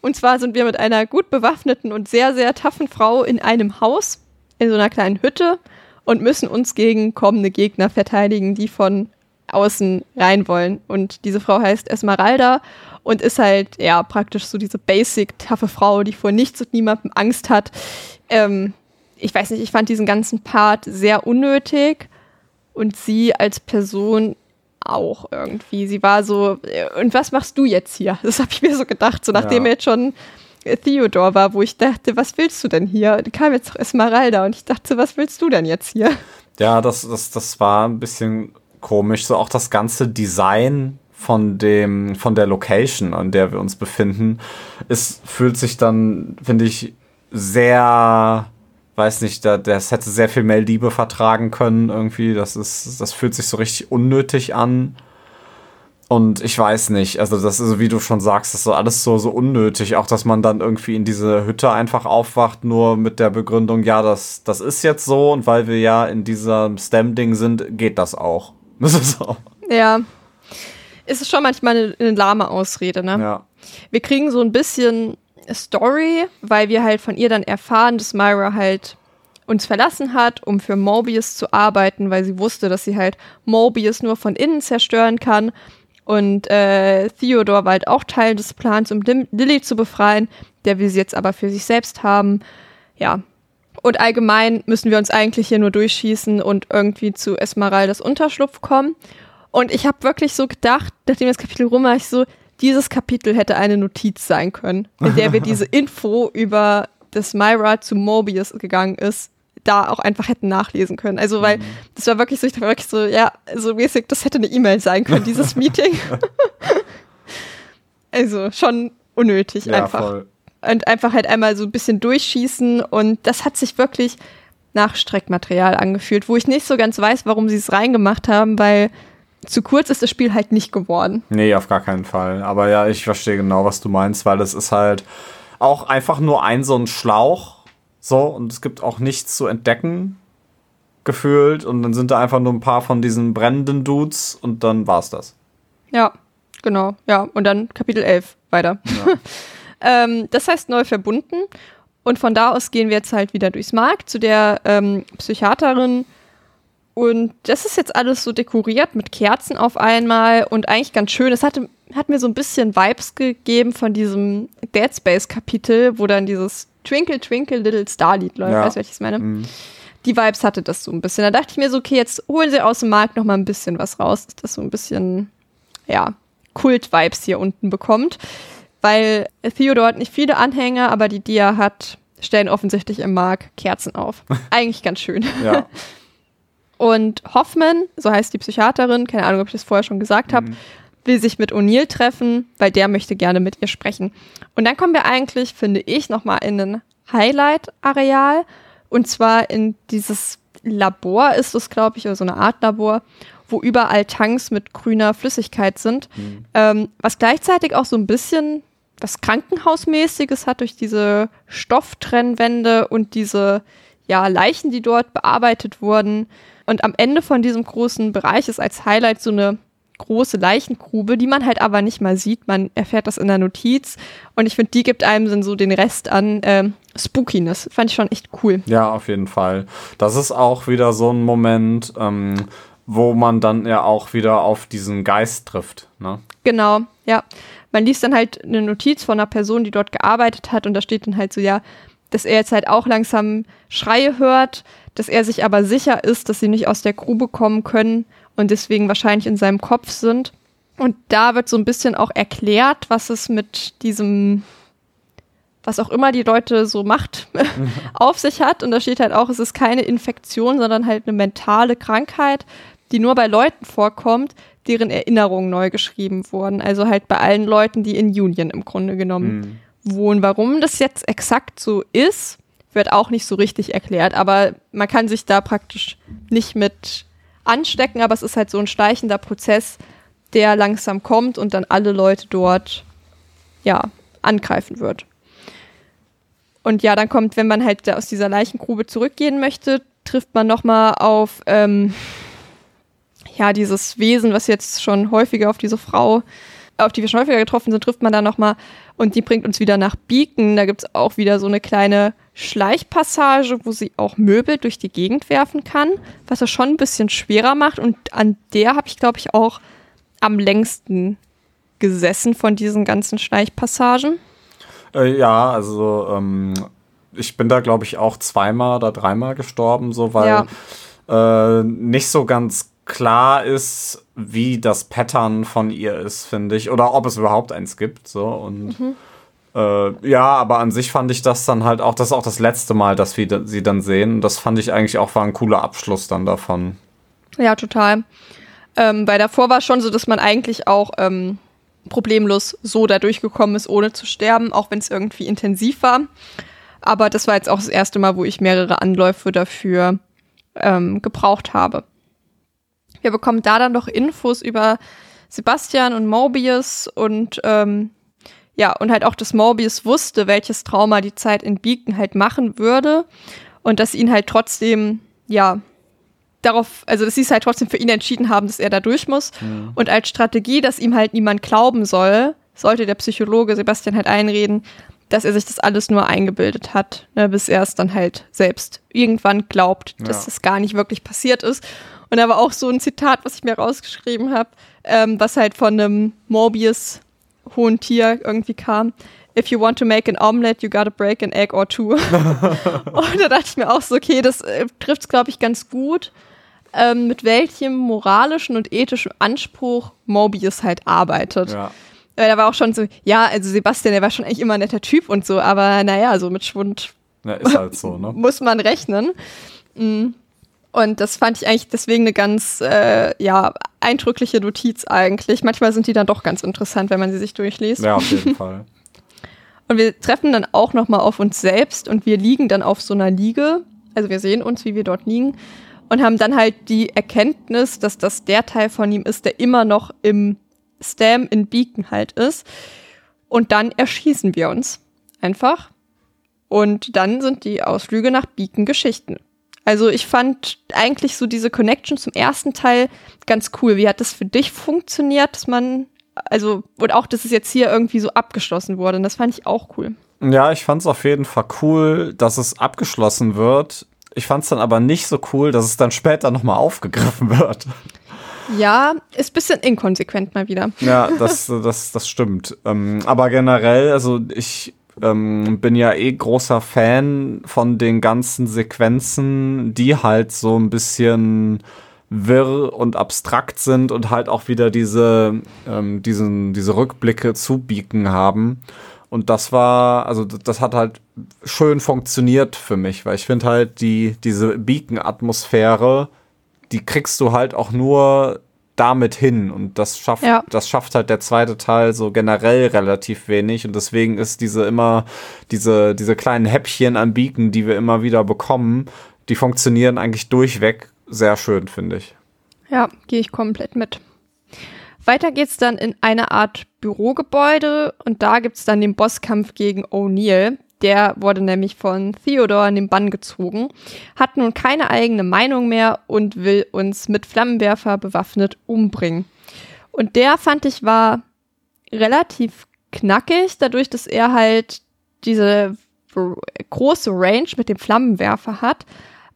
Speaker 2: Und zwar sind wir mit einer gut bewaffneten und sehr, sehr taffen Frau in einem Haus, in so einer kleinen Hütte und müssen uns gegen kommende Gegner verteidigen, die von außen rein wollen. Und diese Frau heißt Esmeralda und ist halt, ja, praktisch so diese basic, taffe Frau, die vor nichts und niemandem Angst hat, ähm, ich weiß nicht, ich fand diesen ganzen Part sehr unnötig und sie als Person auch irgendwie. Sie war so, äh, und was machst du jetzt hier? Das habe ich mir so gedacht, so nachdem ja. er jetzt schon Theodor war, wo ich dachte, was willst du denn hier? Da kam jetzt doch Esmeralda und ich dachte, was willst du denn jetzt hier?
Speaker 3: Ja, das, das, das war ein bisschen komisch. So auch das ganze Design von dem, von der Location, an der wir uns befinden, es fühlt sich dann, finde ich, sehr, weiß nicht, da, das hätte sehr viel mehr Liebe vertragen können irgendwie. Das ist, das fühlt sich so richtig unnötig an. Und ich weiß nicht, also das ist, wie du schon sagst, das ist so alles so, so unnötig. Auch, dass man dann irgendwie in diese Hütte einfach aufwacht, nur mit der Begründung, ja, das, das ist jetzt so und weil wir ja in diesem STEM-Ding sind, geht das auch. <laughs> Das ist so.
Speaker 2: Ja. Ist schon manchmal eine, eine lahme Ausrede, ne? Ja. Wir kriegen so ein bisschen Story, weil wir halt von ihr dann erfahren, dass Myra halt uns verlassen hat, um für Mobius zu arbeiten, weil sie wusste, dass sie halt Mobius nur von innen zerstören kann. Und äh, Theodore war halt auch Teil des Plans, um Lim Lilly zu befreien, der wir sie jetzt aber für sich selbst haben. Ja. Und allgemein müssen wir uns eigentlich hier nur durchschießen und irgendwie zu Esmeraldas Unterschlupf kommen. Und ich habe wirklich so gedacht, nachdem das Kapitel rum war, ich so, dieses Kapitel hätte eine Notiz sein können, in der wir diese <laughs> Info über das Myra zu Mobius gegangen ist, da auch einfach hätten nachlesen können. Also, weil mhm. das war wirklich so, ich war wirklich so, ja, so mäßig, das hätte eine E-Mail sein können, dieses <laughs> Meeting. <laughs> also schon unnötig ja, einfach. Voll. Und einfach halt einmal so ein bisschen durchschießen und das hat sich wirklich nach Streckmaterial angefühlt, wo ich nicht so ganz weiß, warum sie es reingemacht haben, weil zu kurz ist das Spiel halt nicht geworden.
Speaker 3: Nee, auf gar keinen Fall. Aber ja, ich verstehe genau, was du meinst, weil es ist halt auch einfach nur ein so ein Schlauch. So, und es gibt auch nichts zu entdecken, gefühlt. Und dann sind da einfach nur ein paar von diesen brennenden Dudes und dann war's das.
Speaker 2: Ja, genau. Ja, und dann Kapitel 11 weiter. Ja. <laughs> ähm, das heißt neu verbunden. Und von da aus gehen wir jetzt halt wieder durchs Markt zu der ähm, Psychiaterin, und das ist jetzt alles so dekoriert mit Kerzen auf einmal und eigentlich ganz schön. Es hatte, hat mir so ein bisschen Vibes gegeben von diesem Dead Space Kapitel, wo dann dieses Twinkle Twinkle Little Star Lied läuft. Ja. Weißt du, ich meine? Mhm. Die Vibes hatte das so ein bisschen. Da dachte ich mir so, okay, jetzt holen sie aus dem Markt noch mal ein bisschen was raus, dass das so ein bisschen, ja, Kult-Vibes hier unten bekommt. Weil Theodore hat nicht viele Anhänger, aber die Dia hat, stellen offensichtlich im Markt Kerzen auf. <laughs> Eigentlich ganz schön. Ja. <laughs> Und Hoffman, so heißt die Psychiaterin, keine Ahnung, ob ich das vorher schon gesagt habe, mhm. will sich mit O'Neill treffen, weil der möchte gerne mit ihr sprechen. Und dann kommen wir eigentlich, finde ich, nochmal in ein Highlight-Areal. Und zwar in dieses Labor ist es, glaube ich, oder so eine Art Labor, wo überall Tanks mit grüner Flüssigkeit sind. Mhm. Ähm, was gleichzeitig auch so ein bisschen was Krankenhausmäßiges hat durch diese Stofftrennwände und diese ja, Leichen, die dort bearbeitet wurden. Und am Ende von diesem großen Bereich ist als Highlight so eine große Leichengrube, die man halt aber nicht mal sieht. Man erfährt das in der Notiz. Und ich finde, die gibt einem dann so den Rest an äh, Spookiness. Fand ich schon echt cool.
Speaker 3: Ja, auf jeden Fall. Das ist auch wieder so ein Moment, ähm, wo man dann ja auch wieder auf diesen Geist trifft. Ne?
Speaker 2: Genau, ja. Man liest dann halt eine Notiz von einer Person, die dort gearbeitet hat und da steht dann halt so, ja, dass er jetzt halt auch langsam Schreie hört, dass er sich aber sicher ist, dass sie nicht aus der Grube kommen können und deswegen wahrscheinlich in seinem Kopf sind. Und da wird so ein bisschen auch erklärt, was es mit diesem, was auch immer die Leute so macht, <laughs> auf sich hat. Und da steht halt auch, es ist keine Infektion, sondern halt eine mentale Krankheit, die nur bei Leuten vorkommt, deren Erinnerungen neu geschrieben wurden. Also halt bei allen Leuten, die in Union im Grunde genommen mhm wohnen. Warum das jetzt exakt so ist, wird auch nicht so richtig erklärt. Aber man kann sich da praktisch nicht mit anstecken, aber es ist halt so ein schleichender Prozess, der langsam kommt und dann alle Leute dort ja angreifen wird. Und ja, dann kommt, wenn man halt aus dieser Leichengrube zurückgehen möchte, trifft man nochmal auf ähm, ja dieses Wesen, was jetzt schon häufiger auf diese Frau auf die wir schon häufiger getroffen sind, trifft man dann nochmal und die bringt uns wieder nach Beacon. Da gibt es auch wieder so eine kleine Schleichpassage, wo sie auch Möbel durch die Gegend werfen kann, was das schon ein bisschen schwerer macht. Und an der habe ich, glaube ich, auch am längsten gesessen von diesen ganzen Schleichpassagen.
Speaker 3: Äh, ja, also ähm, ich bin da, glaube ich, auch zweimal oder dreimal gestorben, so weil ja. äh, nicht so ganz klar ist, wie das Pattern von ihr ist, finde ich. Oder ob es überhaupt eins gibt. So und mhm. äh, ja, aber an sich fand ich das dann halt auch, das ist auch das letzte Mal, dass wir sie dann sehen. Das fand ich eigentlich auch war ein cooler Abschluss dann davon.
Speaker 2: Ja, total. Ähm, weil davor war schon so, dass man eigentlich auch ähm, problemlos so da durchgekommen ist, ohne zu sterben, auch wenn es irgendwie intensiv war. Aber das war jetzt auch das erste Mal, wo ich mehrere Anläufe dafür ähm, gebraucht habe. Wir bekommen da dann noch Infos über Sebastian und Mobius und ähm, ja, und halt auch, dass Mobius wusste, welches Trauma die Zeit in Beacon halt machen würde und dass ihn halt trotzdem, ja, darauf, also dass sie es halt trotzdem für ihn entschieden haben, dass er da durch muss. Mhm. Und als Strategie, dass ihm halt niemand glauben soll, sollte der Psychologe Sebastian halt einreden, dass er sich das alles nur eingebildet hat, ne, bis er es dann halt selbst irgendwann glaubt, dass
Speaker 3: Ja.
Speaker 2: es gar nicht wirklich passiert ist. Und da war auch so ein Zitat, was ich mir rausgeschrieben habe, ähm, was halt von einem Morbius hohen Tier irgendwie kam. If you want to make an omelette, you gotta break an egg or two. <laughs> Und da dachte ich mir auch so, okay, das äh, trifft es, glaube ich, ganz gut, ähm, mit welchem moralischen und ethischen Anspruch Mobius halt arbeitet.
Speaker 3: Ja.
Speaker 2: Weil da war auch schon so, ja, also Sebastian, der war schon eigentlich immer ein netter Typ und so, aber naja, so mit Schwund
Speaker 3: ja, ist halt so, ne? <laughs>
Speaker 2: muss man rechnen. Mm. Und das fand ich eigentlich deswegen eine ganz, äh, ja, eindrückliche Notiz eigentlich. Manchmal sind die dann doch ganz interessant, wenn man sie sich durchliest.
Speaker 3: Ja, auf jeden Fall. <laughs>
Speaker 2: Und wir treffen dann auch nochmal auf uns selbst und wir liegen dann auf so einer Liege. Also wir sehen uns, wie wir dort liegen und haben dann halt die Erkenntnis, dass das der Teil von ihm ist, der immer noch im Stam in Beacon halt ist. Und dann erschießen wir uns einfach. Und dann sind die Ausflüge nach Beacon Geschichten. Also ich fand eigentlich so diese Connection zum ersten Teil ganz cool. Wie hat das für dich funktioniert, dass man, also, und auch, dass es jetzt hier irgendwie so abgeschlossen wurde. Und das fand ich auch cool.
Speaker 3: Ja, ich fand es auf jeden Fall cool, dass es abgeschlossen wird. Ich fand es dann aber nicht so cool, dass es dann später nochmal aufgegriffen <laughs> wird.
Speaker 2: Ja, ist ein bisschen inkonsequent mal wieder.
Speaker 3: Ja, das, das, das stimmt. Ähm, aber generell, also ich ähm, bin ja eh großer Fan von den ganzen Sequenzen, die halt so ein bisschen wirr und abstrakt sind und halt auch wieder diese, ähm, diesen, diese Rückblicke zu Beacon haben. Und das war, also das hat halt schön funktioniert für mich, weil ich finde halt die, diese Beacon-Atmosphäre, die kriegst du halt auch nur damit hin. Und das schafft,
Speaker 2: Ja.
Speaker 3: das schafft halt der zweite Teil so generell relativ wenig. Und deswegen ist diese immer, diese, diese kleinen Häppchen an Beacon, die wir immer wieder bekommen, die funktionieren eigentlich durchweg sehr schön, finde ich.
Speaker 2: Ja, gehe ich komplett mit. Weiter geht's dann in eine Art Bürogebäude und da gibt's dann den Bosskampf gegen O'Neill. Der wurde nämlich von Theodore in den Bann gezogen, hat nun keine eigene Meinung mehr und will uns mit Flammenwerfer bewaffnet umbringen. Und der fand ich war relativ knackig, dadurch, dass er halt diese große Range mit dem Flammenwerfer hat,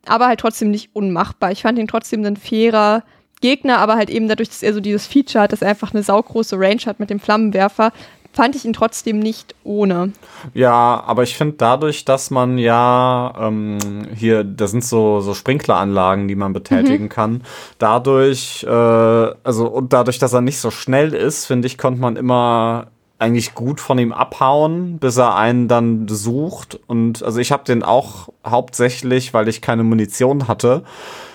Speaker 2: aber halt trotzdem nicht unmachbar. Ich fand ihn trotzdem ein fairer Gegner, aber halt eben dadurch, dass er so dieses Feature hat, dass er einfach eine saugroße Range hat mit dem Flammenwerfer, fand ich ihn trotzdem nicht ohne.
Speaker 3: Ja, aber ich finde dadurch, dass man ja ähm, hier, da sind so, so Sprinkleranlagen, die man betätigen kann. Dadurch, äh, also und dadurch, dass er nicht so schnell ist, finde ich, konnte man immer eigentlich gut von ihm abhauen, bis er einen dann sucht. Und also ich habe den auch hauptsächlich, weil ich keine Munition hatte.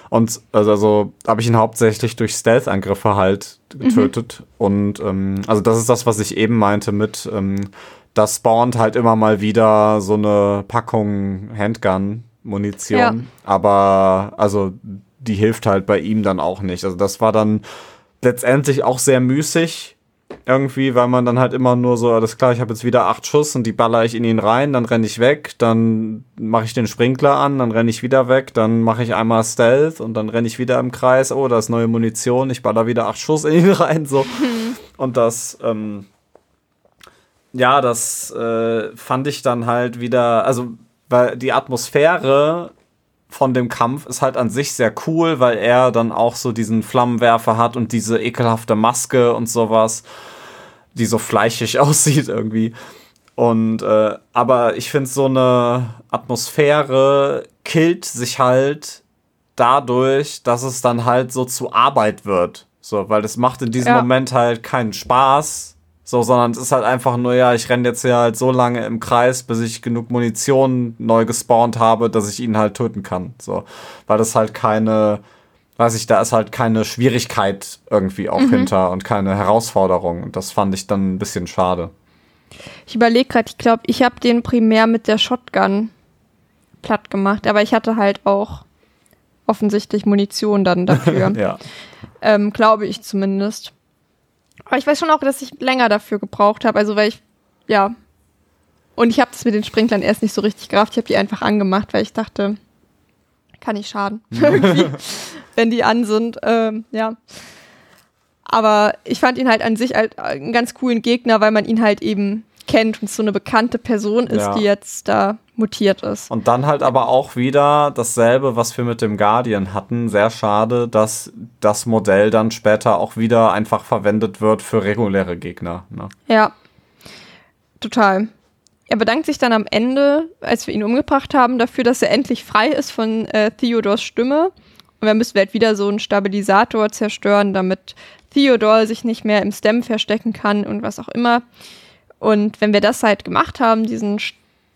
Speaker 3: Und also, also habe ich ihn hauptsächlich durch Stealth-Angriffe halt getötet. Und ähm, also das ist das, was ich eben meinte mit, ähm, das spawnt halt immer mal wieder so eine Packung Handgun-Munition.
Speaker 2: Ja.
Speaker 3: Aber also die hilft halt bei ihm dann auch nicht. Also das war dann letztendlich auch sehr müßig. Irgendwie, weil man dann halt immer nur so, alles klar, ich habe jetzt wieder acht Schuss und die baller ich in ihn rein, dann renne ich weg, dann mache ich den Sprinkler an, dann renne ich wieder weg, dann mache ich einmal Stealth und dann renne ich wieder im Kreis, oh, da ist neue Munition, ich baller wieder acht Schuss in ihn <laughs> rein, so. <laughs> Und das, ähm, ja, das äh, fand ich dann halt wieder, also, weil die Atmosphäre von dem Kampf ist halt an sich sehr cool, weil er dann auch so diesen Flammenwerfer hat und diese ekelhafte Maske und sowas, die so fleischig <laughs> aussieht irgendwie. Und äh, aber ich finde so eine Atmosphäre killt sich halt dadurch, dass es dann halt so zu Arbeit wird. So, weil das macht in diesem
Speaker 2: Ja.
Speaker 3: Moment halt keinen Spaß. So, sondern es ist halt einfach nur, ja, ich renne jetzt hier halt so lange im Kreis, bis ich genug Munition neu gespawnt habe, dass ich ihn halt töten kann. So, weil das halt keine, weiß ich, da ist halt keine Schwierigkeit irgendwie auch hinter und keine Herausforderung. Und das fand ich dann ein bisschen schade.
Speaker 2: Ich überlege gerade, ich glaube, ich habe den primär mit der Shotgun platt gemacht, aber ich hatte halt auch offensichtlich Munition dann dafür. <laughs>
Speaker 3: Ja.
Speaker 2: ähm, glaube ich zumindest. Aber ich weiß schon auch, dass ich länger dafür gebraucht habe, also weil ich, ja. Und ich habe das mit den Sprinklern erst nicht so richtig gerafft. Ich habe die einfach angemacht, weil ich dachte, kann nicht schaden. <laughs> Irgendwie, wenn die an sind. Ähm, ja. Aber ich fand ihn halt an sich halt einen ganz coolen Gegner, weil man ihn halt eben kennt und so eine bekannte Person ist,
Speaker 3: Ja.
Speaker 2: die jetzt da mutiert ist.
Speaker 3: Und dann halt aber auch wieder dasselbe, was wir mit dem Guardian hatten. Sehr schade, dass das Modell dann später auch wieder einfach verwendet wird für reguläre Gegner. Ne?
Speaker 2: Ja, total. Er bedankt sich dann am Ende, als wir ihn umgebracht haben, dafür, dass er endlich frei ist von äh, Theodors Stimme. Und dann müssen wir halt wieder so einen Stabilisator zerstören, damit Theodor sich nicht mehr im Stem verstecken kann und was auch immer. Und wenn wir das halt gemacht haben, diesen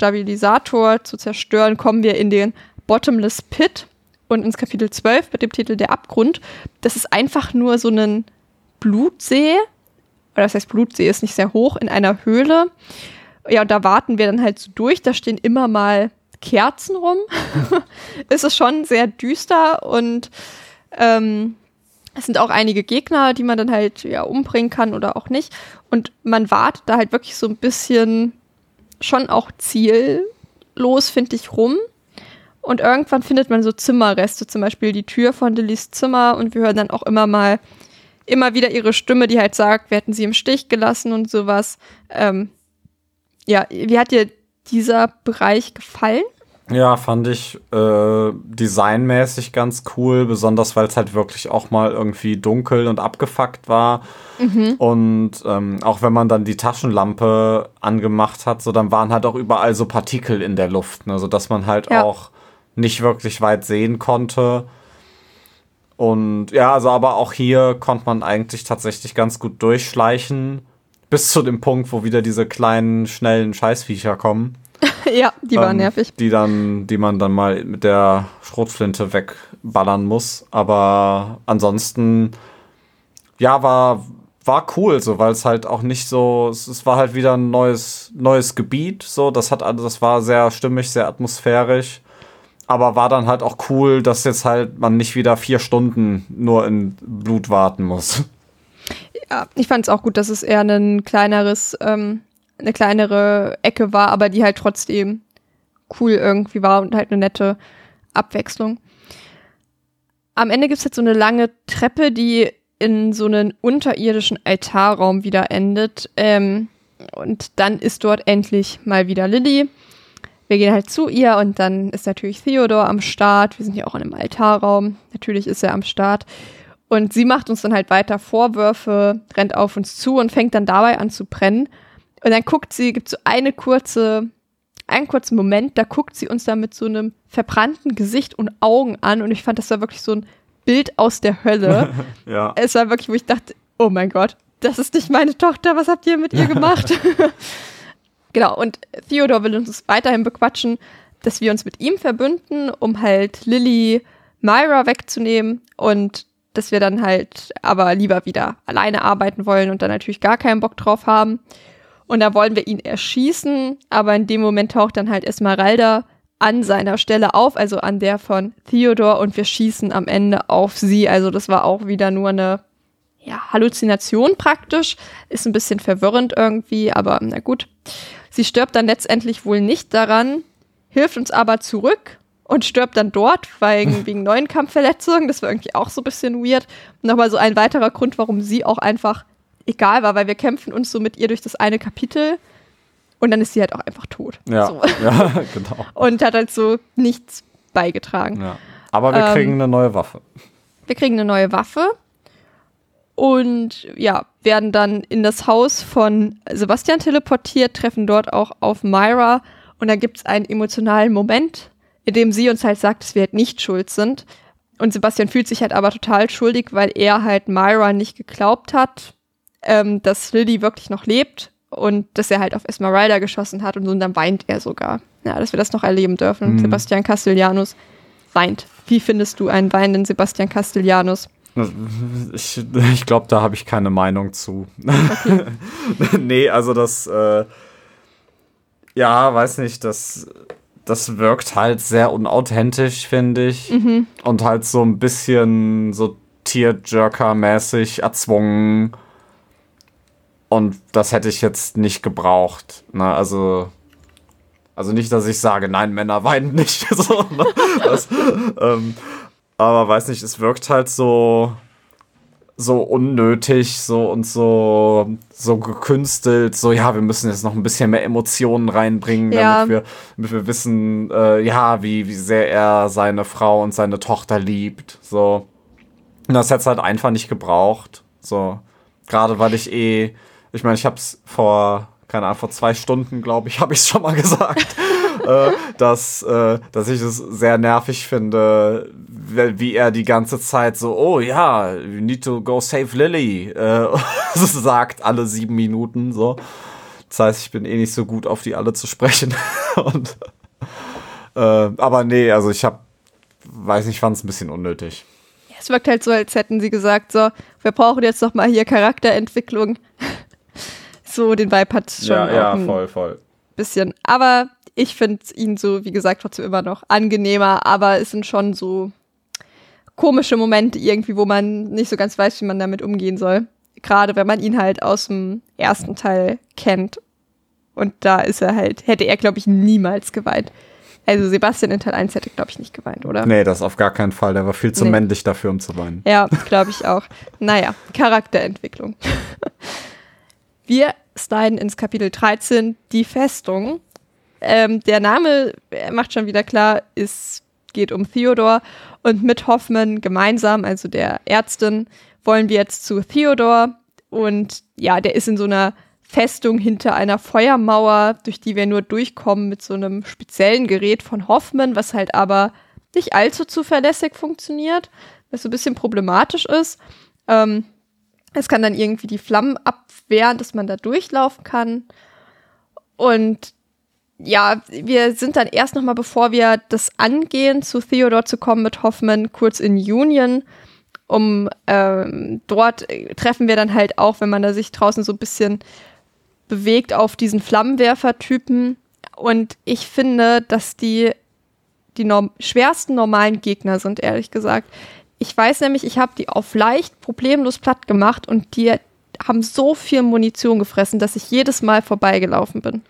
Speaker 2: Stabilisator zu zerstören, kommen wir in den Bottomless Pit und ins Kapitel 12 mit dem Titel Der Abgrund. Das ist einfach nur so ein Blutsee. Oder das heißt, Blutsee ist nicht sehr hoch in einer Höhle. Ja, und da warten wir dann halt so durch. Da stehen immer mal Kerzen rum. <laughs> es ist schon sehr düster und ähm, es sind auch einige Gegner, die man dann halt ja umbringen kann oder auch nicht. Und man wartet da halt wirklich so ein bisschen schon auch ziellos, finde ich, rum. Und irgendwann findet man so Zimmerreste, zum Beispiel die Tür von Lillys Zimmer. Und wir hören dann auch immer mal, immer wieder ihre Stimme, die halt sagt, wir hätten sie im Stich gelassen und sowas. Ähm, ja, wie hat dir dieser Bereich gefallen?
Speaker 3: Ja, fand ich äh, designmäßig ganz cool, besonders weil es halt wirklich auch mal irgendwie dunkel und abgefuckt war. Und ähm, auch wenn man dann die Taschenlampe angemacht hat, so dann waren halt auch überall so Partikel in der Luft, ne, sodass man halt
Speaker 2: Ja.
Speaker 3: auch nicht wirklich weit sehen konnte. Und ja, also aber auch hier konnte man eigentlich tatsächlich ganz gut durchschleichen. Bis zu dem Punkt, wo wieder diese kleinen, schnellen Scheißviecher kommen. <laughs>
Speaker 2: ja, die war
Speaker 3: Ähm,
Speaker 2: nervig.
Speaker 3: Die dann, die man dann mal mit der Schrotflinte wegballern muss. Aber ansonsten, ja, war, war cool, so, weil es halt auch nicht so, es, es war halt wieder ein neues, neues Gebiet, so, das hat alles, das war sehr stimmig, sehr atmosphärisch. Aber war dann halt auch cool, dass jetzt halt man nicht wieder vier Stunden nur in Blut warten muss.
Speaker 2: Ja, ich fand es auch gut, dass es eher ein kleineres, ähm, eine kleinere Ecke war, aber die halt trotzdem cool irgendwie war und halt eine nette Abwechslung. Am Ende gibt es jetzt so eine lange Treppe, die in so einen unterirdischen Altarraum wieder endet. Ähm, und dann ist dort endlich mal wieder Lilly. Wir gehen halt zu ihr und dann ist natürlich Theodor am Start. Wir sind ja auch in einem Altarraum. Natürlich ist er am Start. Und sie macht uns dann halt weiter Vorwürfe, rennt auf uns zu und fängt dann dabei an zu brennen. Und dann guckt sie, gibt so eine kurze, einen kurzen Moment, da guckt sie uns dann mit so einem verbrannten Gesicht und Augen an. Und ich fand, das war wirklich so ein Bild aus der Hölle. <laughs>
Speaker 3: Ja.
Speaker 2: es war wirklich, wo ich dachte, oh mein Gott, das ist nicht meine Tochter, was habt ihr mit ihr gemacht? <laughs> genau, und Theodor will uns weiterhin bequatschen, dass wir uns mit ihm verbünden, um halt Lilly Myra wegzunehmen und dass wir dann halt aber lieber wieder alleine arbeiten wollen und dann natürlich gar keinen Bock drauf haben. Und da wollen wir ihn erschießen, aber in dem Moment taucht dann halt Esmeralda an seiner Stelle auf, also an der von Theodor und wir schießen am Ende auf sie. Also das war auch wieder nur eine ja, Halluzination praktisch. Ist ein bisschen verwirrend irgendwie, aber na gut. Sie stirbt dann letztendlich wohl nicht daran, hilft uns aber zurück und stirbt dann dort <laughs> wegen, wegen neuen Kampfverletzungen. Das war irgendwie auch so ein bisschen weird. Nochmal so ein weiterer Grund, warum sie auch einfach egal war, weil wir kämpfen uns so mit ihr durch das eine Kapitel und dann ist sie halt auch einfach tot.
Speaker 3: Ja,
Speaker 2: So. <laughs>
Speaker 3: ja genau.
Speaker 2: Und hat halt so nichts beigetragen.
Speaker 3: Ja. Aber wir
Speaker 2: Ähm,
Speaker 3: kriegen eine neue Waffe.
Speaker 2: Wir kriegen eine neue Waffe und ja, werden dann in das Haus von Sebastian teleportiert, treffen dort auch auf Myra und da gibt es einen emotionalen Moment, in dem sie uns halt sagt, dass wir halt nicht schuld sind. Und Sebastian fühlt sich halt aber total schuldig, weil er halt Myra nicht geglaubt hat, ähm, dass Lily wirklich noch lebt und dass er halt auf Esmeralda geschossen hat und so und dann weint er sogar. Ja, dass wir das noch erleben dürfen. Sebastian Castellanos weint. Wie findest du einen weinenden Sebastian Castellanos?
Speaker 3: Ich, ich glaube, da habe ich keine Meinung zu. <laughs> nee, also das, äh, ja, weiß nicht, das, das wirkt halt sehr unauthentisch, finde ich. Und halt so ein bisschen so Tearjerker-mäßig erzwungen. Und das hätte ich jetzt nicht gebraucht. Ne? Also, also nicht, dass ich sage, nein, Männer weinen nicht. <laughs> so, ne? das, ähm, aber weiß nicht, es wirkt halt so so unnötig, so und so, so gekünstelt, so ja, wir müssen jetzt noch ein bisschen mehr Emotionen reinbringen,
Speaker 2: Ja.
Speaker 3: damit, wir, damit wir wissen, äh, ja, wie, wie sehr er seine Frau und seine Tochter liebt. So. Und das hätte es halt einfach nicht gebraucht. So. Gerade weil ich eh, ich meine, ich hab's vor, keine Ahnung, vor zwei Stunden, glaube ich, <laughs> habe ich schon mal gesagt, <laughs> äh, dass, äh, dass ich es sehr nervig finde, wie er die ganze Zeit so, oh ja, you need to go save Lily, äh, <laughs> sagt alle sieben Minuten so. Das heißt, ich bin eh nicht so gut auf die alle zu sprechen. Und, äh, aber nee, also ich hab, weiß nicht, fand es ein bisschen unnötig.
Speaker 2: Es wirkt halt so, als hätten sie gesagt, so, wir brauchen jetzt noch mal hier Charakterentwicklung. So, den Vibe hat schon auch ein
Speaker 3: voll.
Speaker 2: bisschen. Aber ich finde ihn so, wie gesagt, trotzdem immer noch angenehmer, aber es sind schon so komische Momente irgendwie, wo man nicht so ganz weiß, wie man damit umgehen soll. Gerade wenn man ihn halt aus dem ersten Teil kennt. Und da ist er halt, hätte er, glaube ich, niemals geweint. Also Sebastian in Teil 1 hätte, glaube ich, nicht geweint, oder?
Speaker 3: Nee, das auf gar keinen Fall. Der war viel zu
Speaker 2: Nee.
Speaker 3: männlich dafür, um zu weinen.
Speaker 2: Ja, glaube ich auch. Naja, Charakterentwicklung. <laughs> Wir sliden ins Kapitel 13, die Festung. Ähm, der Name macht schon wieder klar, es geht um Theodor und mit Hoffmann gemeinsam, also der Ärztin, wollen wir jetzt zu Theodor und ja, der ist in so einer Festung hinter einer Feuermauer, durch die wir nur durchkommen mit so einem speziellen Gerät von Hoffmann, was halt aber nicht allzu zuverlässig funktioniert, was so ein bisschen problematisch ist. Ähm, es kann dann irgendwie die Flammen abwehren, dass man da durchlaufen kann. Und ja, wir sind dann erst nochmal, bevor wir das angehen, zu Theodor zu kommen mit Hoffmann, kurz in Union. Um ähm, dort äh, treffen wir dann halt auch, wenn man da sich draußen so ein bisschen bewegt, auf diesen Flammenwerfer-Typen. Und ich finde, dass die die norm schwersten normalen Gegner sind, ehrlich gesagt. Ich weiß nämlich, ich habe die auf leicht problemlos platt gemacht und die haben so viel Munition gefressen, dass ich jedes Mal vorbeigelaufen bin.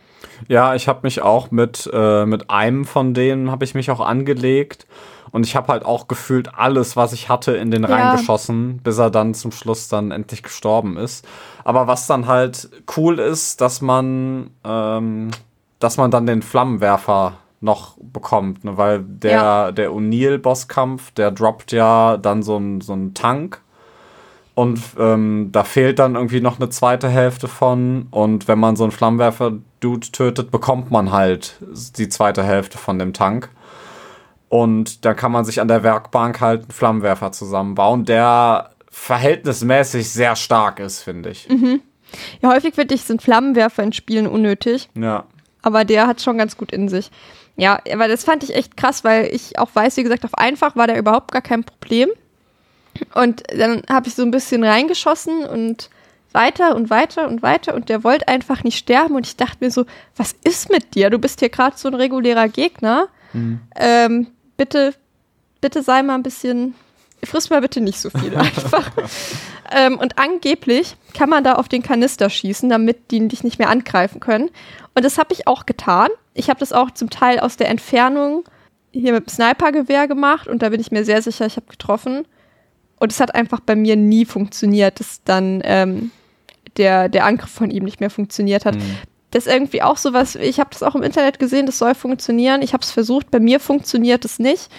Speaker 3: Ja, ich habe mich auch mit, äh, mit einem von denen habe ich mich auch angelegt. Und ich habe halt auch gefühlt alles, was ich hatte, in den
Speaker 2: Ja.
Speaker 3: reingeschossen, bis er dann zum Schluss dann endlich gestorben ist. Aber was dann halt cool ist, dass man, ähm, dass man dann den Flammenwerfer noch bekommt, ne? weil der,
Speaker 2: Ja.
Speaker 3: der O'Neill-Bosskampf, der droppt ja dann so ein, so ein Tank. Und ähm, da fehlt dann irgendwie noch eine zweite Hälfte von. Und wenn man so einen Flammenwerfer-Dude tötet, bekommt man halt die zweite Hälfte von dem Tank. Und dann kann man sich an der Werkbank halt einen Flammenwerfer zusammenbauen, der verhältnismäßig sehr stark ist, finde ich.
Speaker 2: Ja, häufig finde ich, sind Flammenwerfer in Spielen unnötig,
Speaker 3: Ja.
Speaker 2: aber der hat schon ganz gut in sich. Ja, aber das fand ich echt krass, weil ich auch weiß, wie gesagt, auf einfach war der überhaupt gar kein Problem. Und dann habe ich so ein bisschen reingeschossen und weiter und weiter und weiter und der wollte einfach nicht sterben und ich dachte mir so, was ist mit dir? Du bist hier gerade so ein regulärer Gegner. Ähm, bitte, bitte sei mal ein bisschen, friss mal bitte nicht so viel <laughs> einfach. ähm, und angeblich kann man da auf den Kanister schießen, damit die dich nicht mehr angreifen können. Und das habe ich auch getan. Ich habe das auch zum Teil aus der Entfernung hier mit dem Snipergewehr gemacht und da bin ich mir sehr sicher, ich habe getroffen. Und es hat einfach bei mir nie funktioniert, dass dann ähm, der, der Angriff von ihm nicht mehr funktioniert hat. Das ist irgendwie auch sowas, ich habe das auch im Internet gesehen, das soll funktionieren. Ich habe es versucht, bei mir funktioniert es nicht.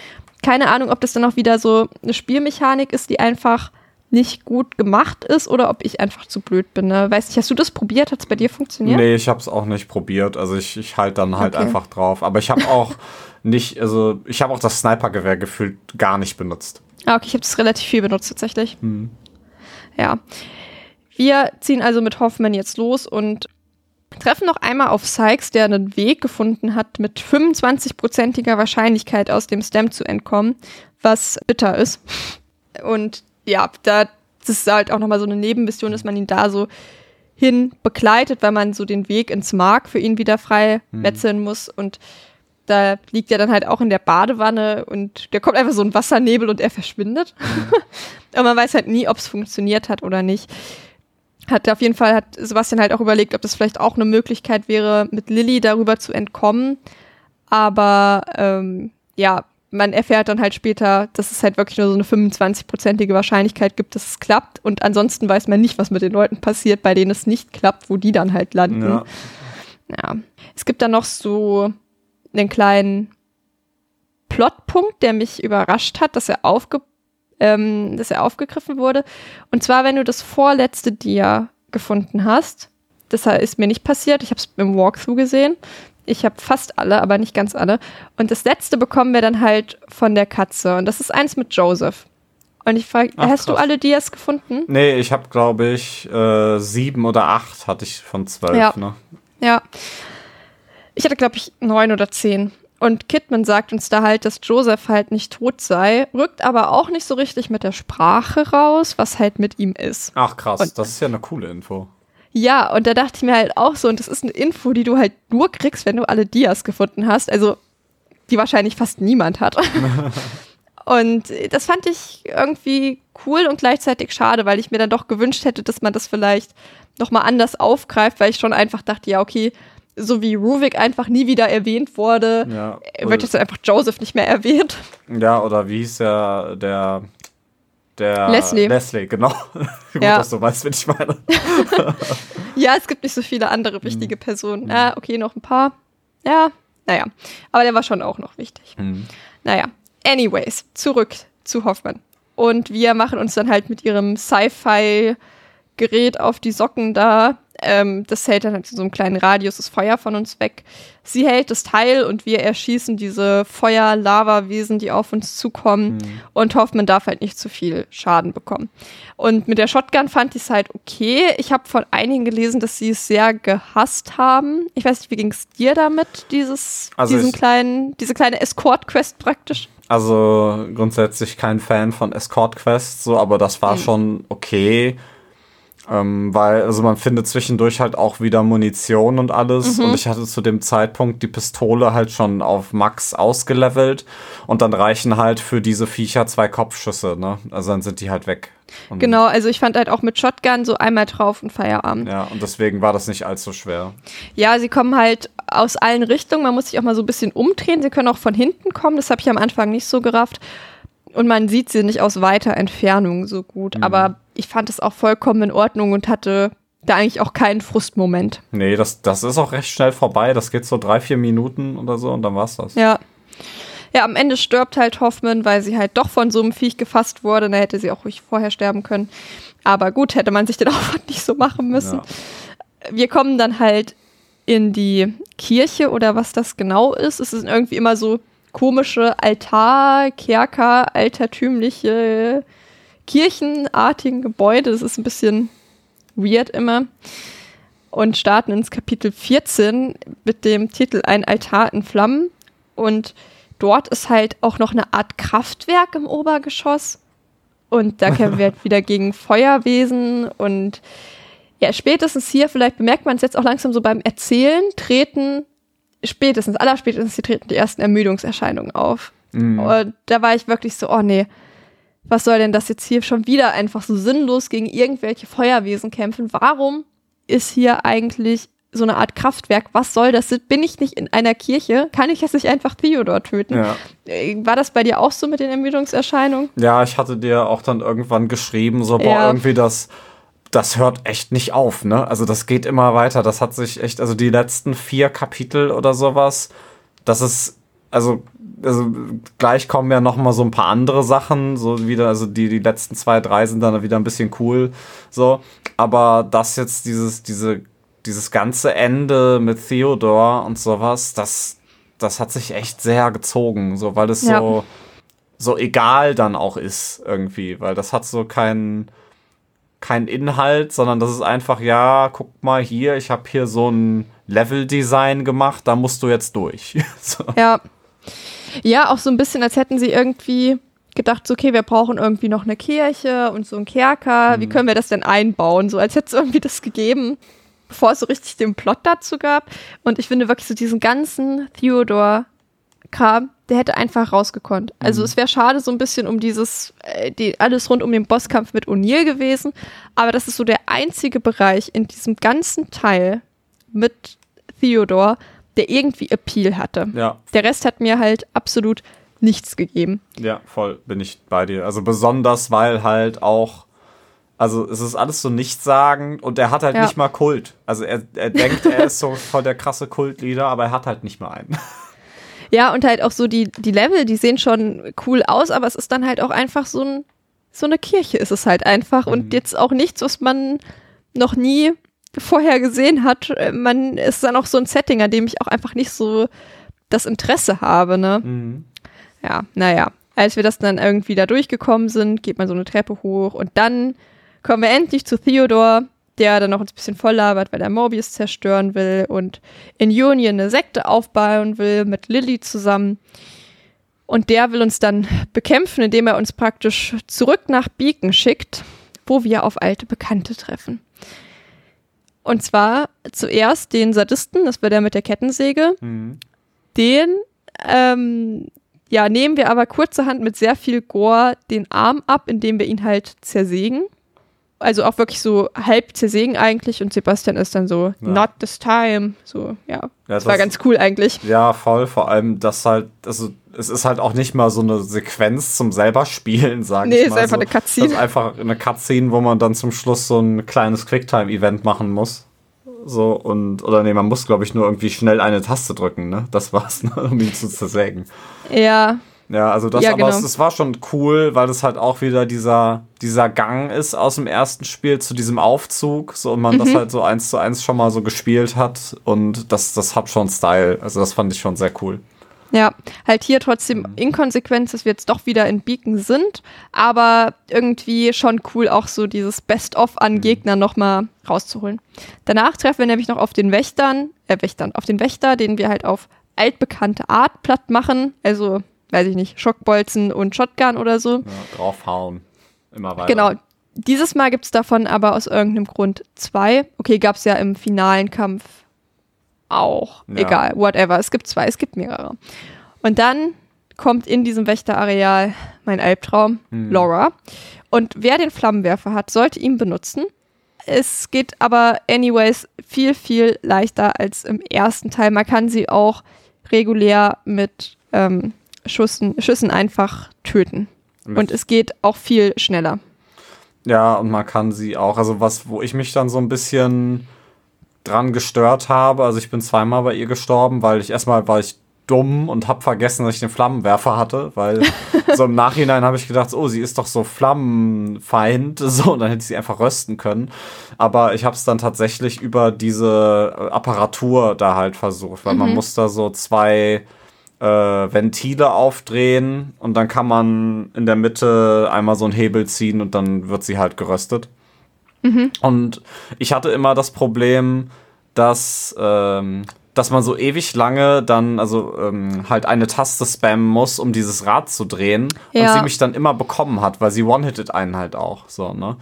Speaker 2: Keine Ahnung, ob das dann auch wieder so eine Spielmechanik ist, die einfach nicht gut gemacht ist oder ob ich einfach zu blöd bin. Ne? Weiß nicht, hast du das probiert? Hat es bei dir funktioniert?
Speaker 3: Nee, ich habe es auch nicht probiert. Also ich, ich halte dann halt
Speaker 2: Okay.
Speaker 3: einfach drauf. Aber ich habe auch <laughs> nicht, also ich habe auch das Snipergewehr gefühlt gar nicht benutzt.
Speaker 2: Ah, okay, ich habe das relativ viel benutzt tatsächlich. Ja. Wir ziehen also mit Hoffmann jetzt los und treffen noch einmal auf Sykes, der einen Weg gefunden hat, mit 25-prozentiger Wahrscheinlichkeit aus dem Stem zu entkommen, was bitter ist. Und ja, da das ist halt auch nochmal so eine Nebenmission, dass man ihn da so hin begleitet, weil man so den Weg ins Mark für ihn wieder frei metzeln muss und da liegt er dann halt auch in der Badewanne und der kommt einfach so ein Wassernebel und er verschwindet. <laughs> Aber man weiß halt nie, ob es funktioniert hat oder nicht. Hat auf jeden Fall hat Sebastian halt auch überlegt, ob das vielleicht auch eine Möglichkeit wäre, mit Lilly darüber zu entkommen. Aber ähm, ja, man erfährt dann halt später, dass es halt wirklich nur so eine 25-prozentige Wahrscheinlichkeit gibt, dass es klappt. Und ansonsten weiß man nicht, was mit den Leuten passiert, bei denen es nicht klappt, wo die dann halt landen.
Speaker 3: Ja.
Speaker 2: Ja. Es gibt dann noch so einen kleinen Plotpunkt, der mich überrascht hat, dass er, aufge ähm, dass er aufgegriffen wurde. Und zwar, wenn du das vorletzte Dia gefunden hast, das ist mir nicht passiert, ich habe es im Walkthrough gesehen. Ich habe fast alle, aber nicht ganz alle. Und das letzte bekommen wir dann halt von der Katze. Und das ist eins mit Joseph. Und ich frage,
Speaker 3: Ach,
Speaker 2: hast du
Speaker 3: krass.
Speaker 2: alle Dias gefunden?
Speaker 3: Nee, ich habe, glaube ich, äh, sieben oder acht hatte ich von zwölf.
Speaker 2: Ja.
Speaker 3: Ne?
Speaker 2: Ja. Ich hatte, glaube ich, neun oder zehn. Und Kidman sagt uns da halt, dass Joseph halt nicht tot sei, rückt aber auch nicht so richtig mit der Sprache raus, was halt mit ihm ist.
Speaker 3: Ach krass,
Speaker 2: Und-
Speaker 3: das ist ja eine coole Info.
Speaker 2: Ja, und da dachte ich mir halt auch so, und das ist eine Info, die du halt nur kriegst, wenn du alle Dias gefunden hast. Also, die wahrscheinlich fast niemand hat. <laughs> und das fand ich irgendwie cool und gleichzeitig schade, weil ich mir dann doch gewünscht hätte, dass man das vielleicht nochmal anders aufgreift, weil ich schon einfach dachte, ja, okay, so wie Ruvik einfach nie wieder erwähnt wurde,
Speaker 3: Ja,
Speaker 2: wird jetzt einfach Joseph nicht mehr erwähnt.
Speaker 3: ja oder wie hieß der, der, der
Speaker 2: Leslie.
Speaker 3: Leslie, genau. <laughs> Gut,
Speaker 2: Ja.
Speaker 3: dass du weißt, wen ich meine. <laughs>
Speaker 2: Ja, es gibt nicht so viele andere wichtige Personen. Ja, okay, noch ein paar. Ja, naja. Aber der war schon auch noch wichtig. Naja, anyways, zurück zu Hoffmann. Und wir machen uns dann halt mit ihrem Sci-Fi-Gerät auf die Socken da. Ähm, das hält dann halt in so einem kleinen Radius das Feuer von uns weg. Sie hält das Teil und wir erschießen diese Feuer-Lava-Wesen, die auf uns zukommen. Und Hoffmann darf halt nicht zu viel Schaden bekommen. Und mit der Shotgun fand ich es halt okay. Ich habe von einigen gelesen, dass sie es sehr gehasst haben. Ich weiß nicht, wie ging es dir damit, dieses,
Speaker 3: Also
Speaker 2: diesen kleinen, diese kleine Escort-Quest praktisch?
Speaker 3: Also grundsätzlich kein Fan von Escort Quests, so, aber das
Speaker 2: Mhm.
Speaker 3: war schon okay. Ähm, weil, also man findet zwischendurch halt auch wieder Munition und alles.
Speaker 2: Mhm.
Speaker 3: Und ich hatte zu dem Zeitpunkt die Pistole halt schon auf Max ausgelevelt. Und dann reichen halt für diese Viecher zwei Kopfschüsse, ne? Also dann sind die halt weg. Und,
Speaker 2: Genau, also ich fand halt auch mit Shotgun so einmal drauf und Feierabend.
Speaker 3: Ja, und deswegen war das nicht allzu schwer.
Speaker 2: Ja, sie kommen halt aus allen Richtungen. Man muss sich auch mal so ein bisschen umdrehen. Sie können auch von hinten kommen. Das habe ich am Anfang nicht so gerafft. Und man sieht sie nicht aus weiter Entfernung so gut.
Speaker 3: Mhm.
Speaker 2: Aber ich fand es auch vollkommen in Ordnung und hatte da eigentlich auch keinen Frustmoment.
Speaker 3: Nee, das, das ist auch recht schnell vorbei. Das geht so drei, vier Minuten oder so und dann war's das.
Speaker 2: Ja. Ja, am Ende stirbt halt Hoffmann, weil sie halt doch von so einem Viech gefasst wurde. Da hätte sie auch ruhig vorher sterben können. Aber gut, hätte man sich den <laughs> Aufwand nicht so machen müssen.
Speaker 3: Ja.
Speaker 2: wir kommen dann halt in die Kirche oder was das genau ist. Es sind irgendwie immer so komische Altar, Kerker, altertümliche, kirchenartigen Gebäude. Das ist ein bisschen weird immer. Und starten ins Kapitel 14 mit dem Titel Ein Altar in Flammen. Und dort ist halt auch noch eine Art Kraftwerk im Obergeschoss. Und da kämpfen wir halt <laughs> wieder gegen Feuerwesen und ja, spätestens hier, vielleicht bemerkt man es jetzt auch langsam so beim Erzählen, treten spätestens, allerspätestens, hier treten die ersten Ermüdungserscheinungen auf. Und da war ich wirklich so, oh nee, was soll denn das jetzt hier schon wieder einfach so sinnlos gegen irgendwelche Feuerwesen kämpfen? Warum ist hier eigentlich so eine Art Kraftwerk? Was soll das? Bin ich nicht in einer Kirche? Kann ich jetzt nicht einfach Theodor töten?
Speaker 3: Ja.
Speaker 2: Äh, War das bei dir auch so mit den Ermüdungserscheinungen?
Speaker 3: Ja, ich hatte dir auch dann irgendwann geschrieben, so, boah,
Speaker 2: Ja.
Speaker 3: irgendwie das, das hört echt nicht auf, ne? Also das geht immer weiter. Das hat sich echt, also die letzten vier Kapitel oder sowas, das ist, also, also gleich kommen ja noch mal so ein paar andere Sachen, so wieder, also die, die letzten zwei, drei sind dann wieder ein bisschen cool, so. Aber das jetzt, dieses, diese, dieses ganze Ende mit Theodor und sowas, das, das hat sich echt sehr gezogen, so, weil es
Speaker 2: Ja.
Speaker 3: so, so egal dann auch ist irgendwie, weil das hat so keinen kein Inhalt, sondern das ist einfach, ja, guck mal hier, ich habe hier so ein Level-Design gemacht, da musst du jetzt durch. <laughs> so.
Speaker 2: Ja. Ja, auch so ein bisschen, als hätten sie irgendwie gedacht, so, okay, wir brauchen irgendwie noch eine Kirche und so einen Kerker. Wie können wir das denn einbauen? So, als hätte es irgendwie das gegeben, bevor es so richtig den Plot dazu gab. Und ich finde wirklich so diesen ganzen Theodor-Kram, der hätte einfach rausgekonnt. Also es wäre schade so ein bisschen um dieses, äh, die, alles rund um den Bosskampf mit O'Neill gewesen. Aber das ist so der einzige Bereich in diesem ganzen Teil mit Theodor, der irgendwie Appeal hatte.
Speaker 3: Ja.
Speaker 2: Der Rest hat mir halt absolut nichts gegeben.
Speaker 3: Ja, voll bin ich bei dir. Also besonders, weil halt auch, also es ist alles so nichtssagend und er hat halt
Speaker 2: Ja.
Speaker 3: nicht mal Kult. Also er, er denkt, er ist so <laughs> voll der krasse Kultleader, aber er hat halt nicht mal einen.
Speaker 2: Ja, und halt auch so die, die Level, die sehen schon cool aus, aber es ist dann halt auch einfach so, ein, so eine Kirche ist es halt einfach
Speaker 3: Mhm.
Speaker 2: und jetzt auch nichts, was man noch nie vorher gesehen hat. Man ist dann auch so ein Setting, an dem ich auch einfach nicht so das Interesse habe, ne?
Speaker 3: Mhm.
Speaker 2: Ja, naja. Als wir das dann irgendwie da durchgekommen sind, geht man so eine Treppe hoch und dann kommen wir endlich zu Theodor, der dann noch ein bisschen voll labert, weil er Mobius zerstören will und in Union eine Sekte aufbauen will mit Lilly zusammen. Und der will uns dann bekämpfen, indem er uns praktisch zurück nach Beacon schickt, wo wir auf alte Bekannte treffen. Und zwar zuerst den Sadisten, das war der mit der Kettensäge.
Speaker 3: Mhm.
Speaker 2: Den ähm, ja, nehmen wir aber kurzerhand mit sehr viel Gore den Arm ab, indem wir ihn halt zersägen. Also auch wirklich so halb zersägen eigentlich und Sebastian ist dann so,
Speaker 3: Ja.
Speaker 2: not this time. So, ja.
Speaker 3: Ja,
Speaker 2: das war
Speaker 3: das-
Speaker 2: ganz cool eigentlich.
Speaker 3: Ja, voll. Vor allem, dass halt, also es ist halt auch nicht mal so eine Sequenz zum selber spielen, <laughs> sagen
Speaker 2: Nee,
Speaker 3: ich
Speaker 2: ist
Speaker 3: mal.
Speaker 2: einfach
Speaker 3: so.
Speaker 2: eine Cutscene.
Speaker 3: Das ist einfach eine Cutscene, wo man dann zum Schluss so ein kleines Quicktime-Event machen muss. So, und, oder nee, man muss, glaube ich, nur irgendwie schnell eine Taste drücken, ne? Das war's, <laughs> ne? um ihn zu zersägen.
Speaker 2: Ja,
Speaker 3: Ja, also das,
Speaker 2: Ja,
Speaker 3: aber
Speaker 2: genau.
Speaker 3: es, es war schon cool, weil es halt auch wieder dieser, dieser Gang ist aus dem ersten Spiel zu diesem Aufzug, so und man
Speaker 2: Mhm.
Speaker 3: das halt so eins zu eins schon mal so gespielt hat und das, das hat schon Style. Also das fand ich schon sehr cool.
Speaker 2: ja. Halt hier trotzdem Inkonsequenz, dass wir jetzt doch wieder in Beacon sind, aber irgendwie schon cool, auch so dieses Best-of an Gegnern nochmal rauszuholen. Danach treffen wir nämlich noch auf den Wächtern, äh, Wächtern, auf den Wächter, den wir halt auf altbekannte Art platt machen, also, weiß ich nicht, Schockbolzen und Shotgun oder so.
Speaker 3: Ja, draufhauen. Immer weiter.
Speaker 2: Genau. Dieses Mal gibt es davon aber aus irgendeinem Grund zwei. Okay, gab es ja im finalen Kampf auch.
Speaker 3: Ja.
Speaker 2: Egal, whatever. Es gibt zwei, es gibt mehrere. Und dann kommt in diesem Wächterareal mein Albtraum,
Speaker 3: Hm.
Speaker 2: Laura. Und wer den Flammenwerfer hat, sollte ihn benutzen. Es geht aber anyways viel, viel leichter als im ersten Teil. Man kann sie auch regulär mit ähm, Schüssen, Schüssen einfach töten. Und es geht auch viel schneller.
Speaker 3: Ja, und man kann sie auch, also was, wo ich mich dann so ein bisschen dran gestört habe, also ich bin zweimal bei ihr gestorben, weil ich erstmal war ich dumm und hab vergessen, dass ich den Flammenwerfer hatte, weil <laughs> so im Nachhinein habe ich gedacht, oh, sie ist doch so Flammenfeind, <laughs> so, und dann hätte ich sie einfach rösten können. Aber ich habe es dann tatsächlich über diese Apparatur da halt versucht, weil man muss da so zwei äh, Ventile aufdrehen und dann kann man in der Mitte einmal so einen Hebel ziehen und dann wird sie halt geröstet. Und ich hatte immer das Problem, dass, ähm, dass man so ewig lange dann, also ähm, halt eine Taste spammen muss, um dieses Rad zu drehen. Und
Speaker 2: Ja.
Speaker 3: sie mich dann immer bekommen hat, weil sie one-hittet einen halt auch. So, ne?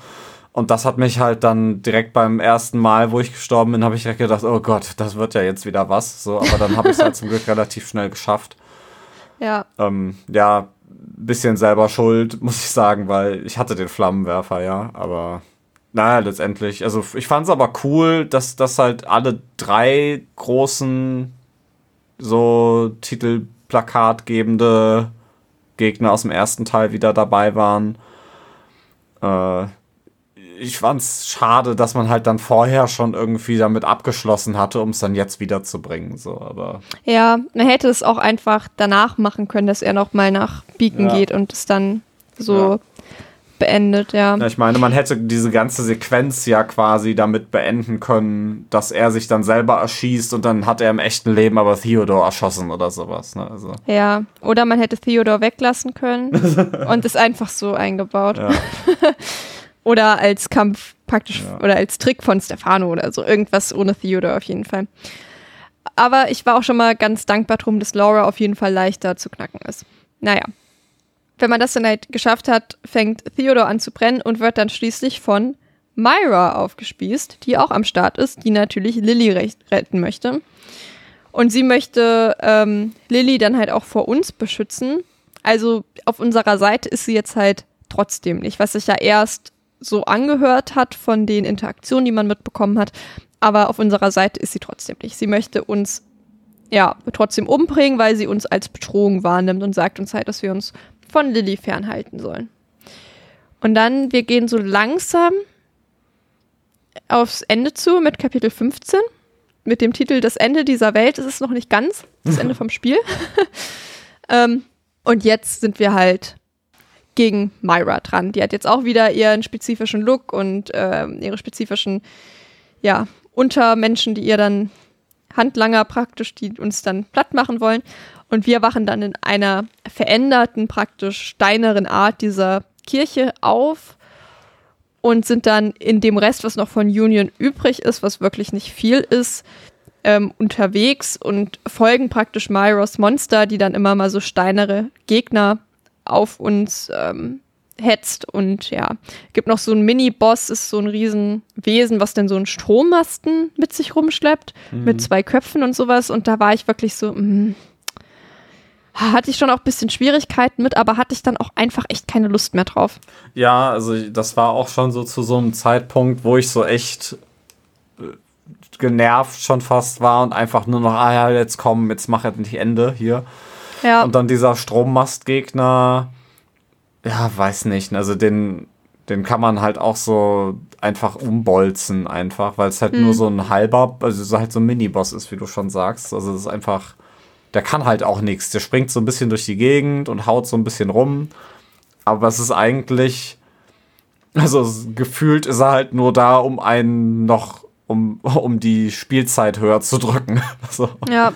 Speaker 3: Und das hat mich halt dann direkt beim ersten Mal, wo ich gestorben bin, habe ich direkt gedacht, oh Gott, das wird ja jetzt wieder was. So, aber dann habe ich es halt zum Glück relativ schnell geschafft. <laughs>
Speaker 2: Ja,
Speaker 3: Ähm, ja, bisschen selber schuld, muss ich sagen, weil ich hatte den Flammenwerfer, ja, aber naja, letztendlich, also ich fand es aber cool, dass das halt alle drei großen so titelplakatgebende Gegner aus dem ersten Teil wieder dabei waren. Äh, ich fand's schade, dass man halt dann vorher schon irgendwie damit abgeschlossen hatte, um es dann jetzt wiederzubringen. So, aber
Speaker 2: ja, man hätte es auch einfach danach machen können, dass er noch mal nach Beacon
Speaker 3: Ja.
Speaker 2: geht und es dann so
Speaker 3: Ja.
Speaker 2: beendet, ja.
Speaker 3: Ja, ich meine, man hätte diese ganze Sequenz ja quasi damit beenden können, dass er sich dann selber erschießt und dann hat er im echten Leben aber Theodore erschossen oder sowas. Ne? Also,
Speaker 2: Ja, oder man hätte Theodore weglassen können <laughs> und es einfach so eingebaut.
Speaker 3: ja. <laughs>
Speaker 2: Oder als Kampf praktisch
Speaker 3: Ja.
Speaker 2: oder als Trick von Stefano oder so. Irgendwas ohne Theodore auf jeden Fall. Aber ich war auch schon mal ganz dankbar drum, dass Laura auf jeden Fall leichter zu knacken ist. Naja. Wenn man das dann halt geschafft hat, fängt Theodore an zu brennen und wird dann schließlich von Myra aufgespießt, die auch am Start ist, die natürlich Lilly retten möchte. Und sie möchte ähm, Lilly dann halt auch vor uns beschützen. Also auf unserer Seite ist sie jetzt halt trotzdem nicht, was sich ja erst so angehört hat von den Interaktionen, die man mitbekommen hat. Aber auf unserer Seite ist sie trotzdem nicht. Sie möchte uns ja, trotzdem umbringen, weil sie uns als Bedrohung wahrnimmt und sagt uns halt, dass wir uns von Lilly fernhalten sollen. Und dann, wir gehen so langsam aufs Ende zu mit Kapitel 15, mit dem Titel Das Ende dieser Welt. Es ist noch nicht ganz das Ende <laughs> vom Spiel. <laughs> ähm, und jetzt sind wir halt gegen Myra dran. Die hat jetzt auch wieder ihren spezifischen Look und äh, ihre spezifischen, ja, Untermenschen, die ihr dann Handlanger praktisch, die uns dann platt machen wollen. Und wir wachen dann in einer veränderten, praktisch steineren Art dieser Kirche auf und sind dann in dem Rest, was noch von Union übrig ist, was wirklich nicht viel ist, ähm, unterwegs und folgen praktisch Myros Monster, die dann immer mal so steinere Gegner auf uns ähm, hetzt. Und ja, gibt noch so einen Mini-Boss, ist so ein Riesenwesen, was dann so einen Strommasten mit sich rumschleppt, mhm. mit zwei Köpfen und sowas. Und da war ich wirklich so, mh, hatte ich schon auch ein bisschen Schwierigkeiten mit, aber hatte ich dann auch einfach echt keine Lust mehr drauf.
Speaker 3: Ja, also das war auch schon so zu so einem Zeitpunkt, wo ich so echt äh, genervt schon fast war und einfach nur noch, ah ja, jetzt komm, jetzt mach jetzt nicht Ende hier. Ja. Und dann dieser Strommastgegner, ja, weiß nicht, also den, den kann man halt auch so einfach umbolzen, einfach, weil es halt hm. nur so ein halber, also halt so ein Mini-Boss ist, wie du schon sagst. Also es ist einfach der kann halt auch nichts. Der springt so ein bisschen durch die Gegend und haut so ein bisschen rum. Aber es ist eigentlich, also gefühlt ist er halt nur da, um einen noch, um, um die Spielzeit höher zu drücken. <laughs> so.
Speaker 2: Ja.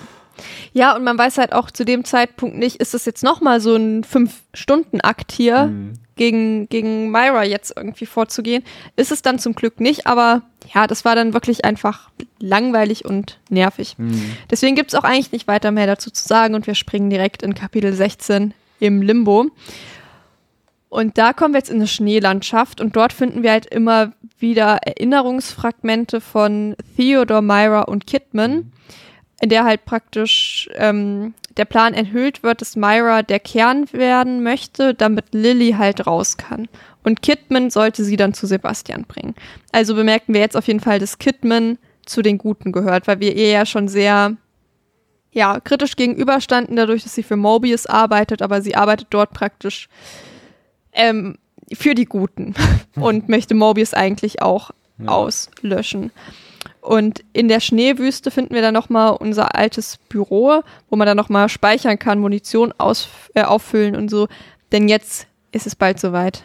Speaker 2: Ja, und man weiß halt auch zu dem Zeitpunkt nicht, ist das jetzt nochmal so ein Fünf-Stunden-Akt hier mhm. gegen, gegen Myra jetzt irgendwie vorzugehen. Ist es dann zum Glück nicht, aber ja, das war dann wirklich einfach langweilig und nervig. Mhm. Deswegen gibt es auch eigentlich nicht weiter mehr dazu zu sagen und wir springen direkt in Kapitel 16 im Limbo. Und da kommen wir jetzt in eine Schneelandschaft und dort finden wir halt immer wieder Erinnerungsfragmente von Theodore, Myra und Kidman, mhm. In der halt praktisch ähm, der Plan enthüllt wird, dass Myra der Kern werden möchte, damit Lily halt raus kann. Und Kidman sollte sie dann zu Sebastian bringen. Also bemerken wir jetzt auf jeden Fall, dass Kidman zu den Guten gehört, weil wir ihr ja schon sehr ja, kritisch gegenüberstanden, dadurch, dass sie für Mobius arbeitet, aber sie arbeitet dort praktisch ähm, für die Guten <laughs> und möchte Mobius eigentlich auch ja. auslöschen. Und in der Schneewüste finden wir dann nochmal unser altes Büro, wo man dann nochmal speichern kann, Munition aus, äh, auffüllen und so. Denn jetzt ist es bald soweit